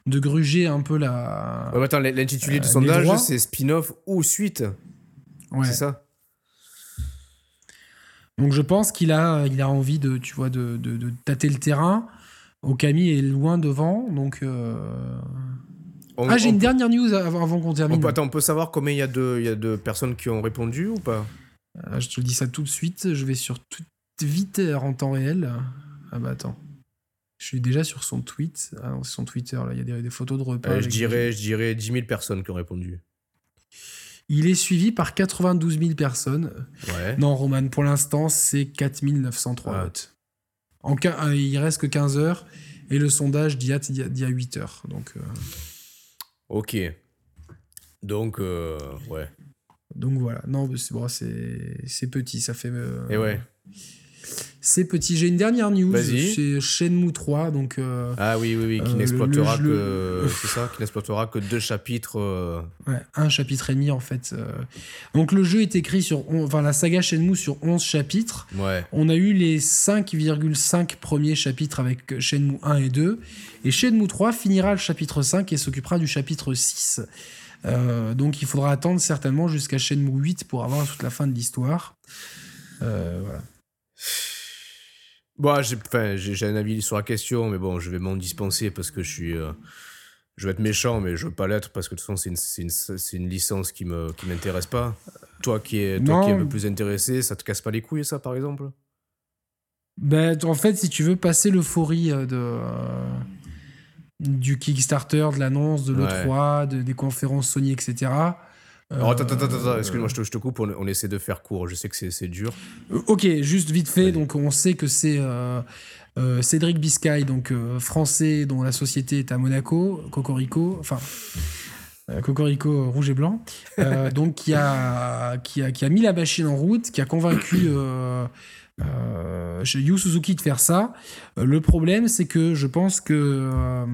de gruger un peu la. Ouais, attends, l'intitulé du euh, sondage, c'est spin-off ou suite? Ouais. C'est ça? Donc je pense qu'il a, il a envie de, tu vois, de, de, tâter le terrain. Okami est loin devant, donc. Euh, ah, j'ai une dernière news avant, qu'on termine. On peut, attends, on peut savoir combien il y, a de, il y a de personnes qui ont répondu ou pas? Euh, Je te le dis ça tout de suite. Je vais sur Twitter en temps réel. Ah bah attends. Je suis déjà sur son tweet. Ah non, c'est son Twitter, là. Il y a des, photos de repas. je, dirais, je dirais 10 000 personnes qui ont répondu. Il est suivi par 92 000 personnes. Ouais. Non, Roman, pour l'instant, c'est 4 903 votes. En, euh, il reste que 15 heures et le sondage d'il y, a 8 heures. Donc, euh, Ok. Donc, euh, ouais. Donc voilà. Non, c'est bon, petit, ça fait. et ouais. C'est petit. J'ai une dernière news. C'est Shenmue 3. Donc, euh, ah oui, oui, oui, qui euh, n'exploitera que. c'est ça, qui n'exploitera que deux chapitres. Euh. Ouais, un chapitre et demi en fait. Donc le jeu est écrit sur. Enfin, la saga Shenmue sur 11 chapitres. Ouais. On a eu les 5,5 premiers chapitres avec Shenmue 1 et 2. Et Shenmue 3 finira le chapitre 5 et s'occupera du chapitre 6. donc il faudra attendre certainement jusqu'à Shenmue 8 pour avoir toute la fin de l'histoire. voilà. Bon, j'ai un avis sur la question, mais bon, je vais m'en dispenser parce que je suis. Euh, je vais être méchant, mais je veux pas l'être parce que de toute façon, c'est une, une, une, licence qui me qui m'intéresse pas. Toi qui es toi qui es un peu plus intéressé, ça te casse pas les couilles, ça, par exemple? Ben, en fait, si tu veux passer l'euphorie euh, de. Euh, du Kickstarter, de l'annonce, de l'E3, de, des conférences Sony, etc. Alors, attends, attends, attends, excuse-moi, je te, je te coupe, on, essaie de faire court, je sais que c'est dur. Euh, ok, juste vite fait, donc on sait que c'est euh, euh, Cédric Biscay, donc français dont la société est à Monaco, Cocorico, enfin... Cocorico rouge et blanc, donc qui a, qui, a, qui a mis la machine en route, qui a convaincu euh, Yu Suzuki de faire ça. le problème, c'est que je pense que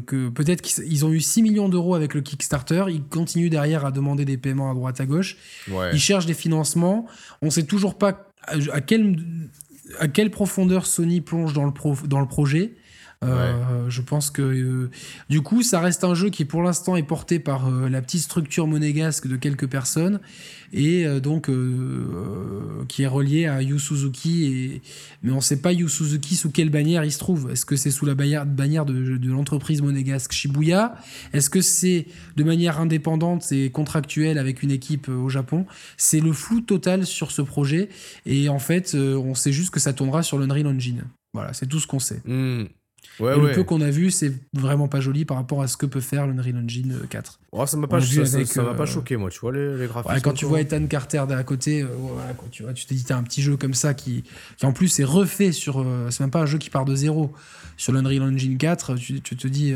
que, peut-être qu'ils ont eu 6 millions d'euros avec le Kickstarter, ils continuent derrière à demander des paiements à droite à gauche, ils cherchent des financements, on sait toujours pas à, quelle, à quelle profondeur Sony plonge dans le, dans le projet. Euh, je pense que euh, du coup, ça reste un jeu qui pour l'instant est porté par euh, la petite structure monégasque de quelques personnes et donc qui est relié à Yu Suzuki. Et... Mais on ne sait pas Yu Suzuki sous quelle bannière il se trouve. Est-ce que c'est sous la bannière de, de l'entreprise monégasque Shibuya? Est-ce que c'est de manière indépendante et contractuelle avec une équipe au Japon? C'est le flou total sur ce projet et en fait, on sait juste que ça tournera sur l'Unreal Engine. Voilà, c'est tout ce qu'on sait. Hmm. Ouais, le peu qu'on a vu, c'est vraiment pas joli par rapport à ce que peut faire l'Unreal Engine 4. Oh, ça m'a pas, ça, euh, choqué, moi, tu vois, les, les graphiques. quand tu vois Ethan Carter d'à côté, euh, tu vois, tu t'es dit, t'as un petit jeu comme ça qui, qui en plus est refait sur. Euh, c'est même pas un jeu qui part de zéro. Sur l'Unreal Engine 4, tu, tu te dis.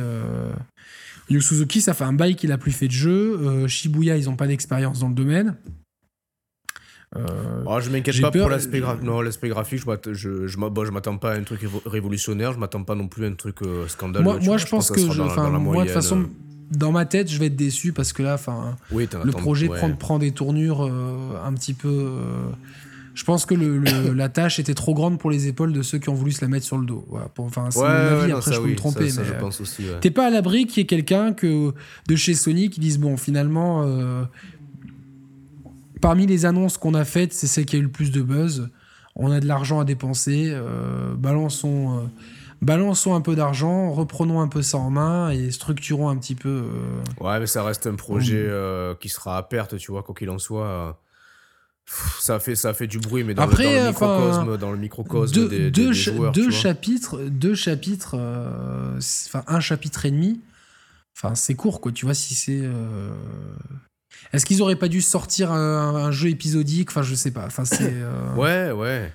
Yu Suzuki, ça fait un bail qu'il a plus fait de jeu. Shibuya, ils ont pas d'expérience dans le domaine. Euh, oh, je m'inquiète pas pour l'aspect l'aspect graphique. Je, m'attends pas à un truc révolutionnaire. Je m'attends pas non plus à un truc euh, scandaleux. Moi, moi je, pense que, moi, de toute façon, euh. dans ma tête, je vais être déçu parce que là, enfin, le projet prend, prend, des tournures un petit peu. je pense que le, la tâche était trop grande pour les épaules de ceux qui ont voulu se la mettre sur le dos. enfin, c'est mon avis. Après, je peux me tromper. mais t'es pas à l'abri qu'il y ait quelqu'un que de chez Sony qui dise bon, finalement parmi les annonces qu'on a faites, c'est celle qui a eu le plus de buzz. On a de l'argent à dépenser, euh, balançons, euh, balançons un peu d'argent, reprenons un peu ça en main et structurons un petit peu. Euh, ouais, mais ça reste un projet qui sera à perte, tu vois, quoi qu'il en soit. ça fait ça fait du bruit mais dans, Après, le, microcosme dans le microcosme deux, des, deux, joueurs, deux chapitres deux chapitres enfin un chapitre et demi enfin c'est court quoi tu vois si c'est est-ce qu'ils auraient pas dû sortir un, jeu épisodique? Enfin, je sais pas. Enfin, c'est. ouais, ouais.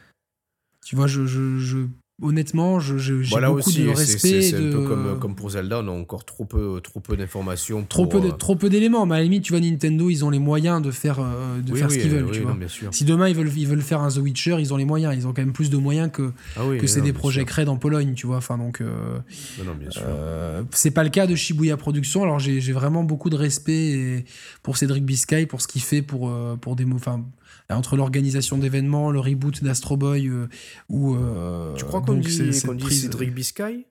Tu vois, je, je, honnêtement, j'ai beaucoup aussi, de respect. C'est un peu comme, comme pour Zelda, on a encore trop peu, trop peu d'informations. Trop peu, euh, trop peu d'éléments. Mais à la limite, tu vois, Nintendo, ils ont les moyens de faire, euh, faire ce qu'ils veulent. tu vois. Si demain ils veulent, ils veulent faire un The Witcher, ils ont les moyens. Ils ont quand même plus de moyens que, ah que c'est des projets créés en Pologne, tu vois. Enfin, donc, euh, c'est pas le cas de Shibuya Productions. Alors, j'ai vraiment beaucoup de respect pour Cédric Biscay, pour ce qu'il fait pour, pour des. Enfin, entre l'organisation d'événements, le reboot d'Astro Boy euh, ou. Euh, tu crois qu'on dit, dit Cédric Biscay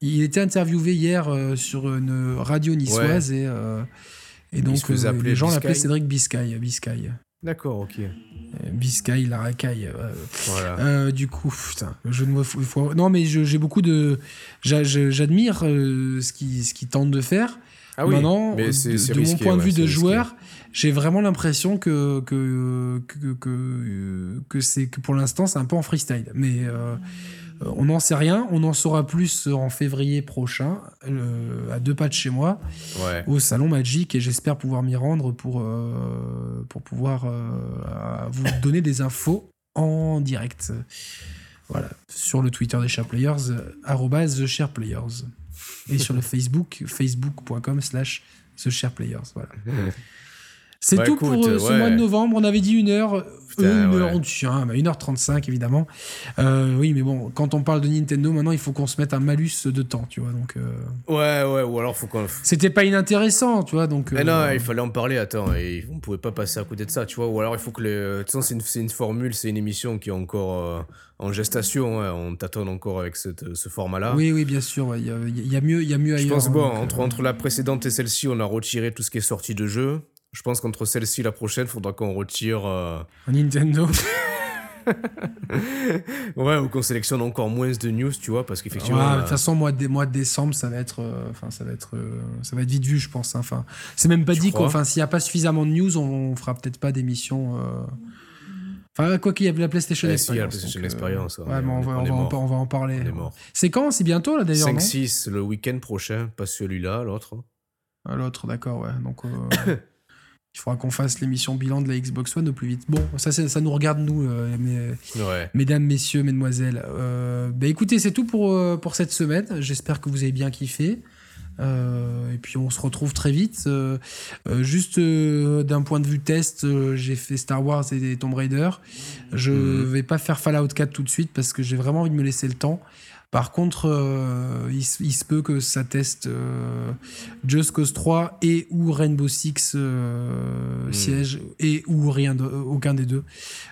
Il était interviewé hier euh, sur une radio niçoise et, et donc les gens l'appelaient Cédric Biscay. Biscay. D'accord, ok. Biscay, la racaille. Voilà. du coup, putain, je ne vois. Non, mais j'ai beaucoup de. J'admire ce qu'ils ce tentent de faire. Ah oui, Maintenant, mais de, de mon point de vue de joueur, j'ai vraiment l'impression que que que, que, que c'est que pour l'instant c'est un peu en freestyle. Mais euh, on n'en sait rien. On en saura plus en février prochain, à deux pas de chez moi, au salon Magic, et j'espère pouvoir m'y rendre pour euh, pour pouvoir euh, vous donner des infos en direct. Voilà, sur le Twitter des arrobas Players et sur le Facebook, facebook.com slash TheSharePlayers. Voilà. C'est bah, tout pour euh, ce mois de novembre. On avait dit une heure. Euh, une, heure on tient, bah, une heure 35 évidemment. Euh, oui, mais bon, quand on parle de Nintendo, maintenant il faut qu'on se mette un malus de temps, tu vois. Donc, Ouais, ouais, ou alors faut qu'on. C'était pas inintéressant, tu vois. Donc, mais non, il fallait en parler, attends, et on pouvait pas passer à côté de ça, tu vois. Ou alors il faut que les. De toute façon, c'est une, une, formule, c'est une émission qui est encore en gestation. Hein. On tâtonne encore avec cette, ce format-là. Oui, oui, bien sûr. Il y, a, y, a mieux, y a mieux ailleurs. Je pense, bon, entre, entre la précédente et celle-ci, on a retiré tout ce qui est sorti de jeu. Je pense qu'entre celle-ci et la prochaine, il faudra qu'on retire. Euh... Nintendo Ouais, ou qu'on sélectionne encore moins de news, tu vois, parce qu'effectivement. de toute façon, mois de, mois de décembre, ça va être. Euh, enfin, ça va être. Euh, ça va être vite vu, je pense. Hein. Enfin, c'est même pas dit Enfin, s'il n'y a pas suffisamment de news, on, fera peut-être pas d'émission. Euh, enfin, quoi qu'il y ait la PlayStation eh, Experience. la PlayStation Experience. Ouais, mais on, va, on, va, en parler. C'est quand? C'est bientôt, là, d'ailleurs 5-6, le week-end prochain, pas celui-là, l'autre. Ah, l'autre, d'accord, ouais. Donc. Il faudra qu'on fasse l'émission bilan de la Xbox One au plus vite. Bon, ça, ça nous regarde, nous, euh, mesdames, messieurs, mesdemoiselles. Euh, bah, écoutez, c'est tout pour, euh, pour cette semaine. J'espère que vous avez bien kiffé. et puis on se retrouve très vite. juste d'un point de vue test, j'ai fait Star Wars et Tomb Raider. Je mhm. vais pas faire Fallout 4 tout de suite parce que j'ai vraiment envie de me laisser le temps. Par contre, euh, il, se peut que ça teste euh, Just Cause 3 et ou Rainbow Six euh, hmm. siège et ou rien de, aucun des deux.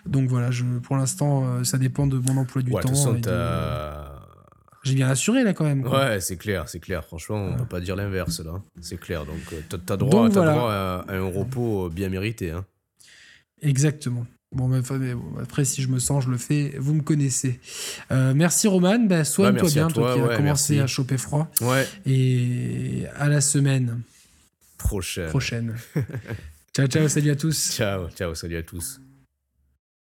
Donc voilà, je, pour l'instant, ça dépend de mon emploi du temps. J'ai bien assuré là quand même. Ouais, c'est clair, c'est clair. Franchement, on ne peut pas dire l'inverse là. C'est clair. Donc, tu as, droit, droit à, un repos bien mérité. Hein. Exactement. Bon, après, si je me sens, je le fais. Vous me connaissez. Euh, merci Roman. Bah, soigne-toi bah, bien, toi, qui as commencé à choper froid. Ouais. Et à la semaine prochaine. Prochaine. ciao, ciao, salut à tous. Ciao, ciao, salut à tous.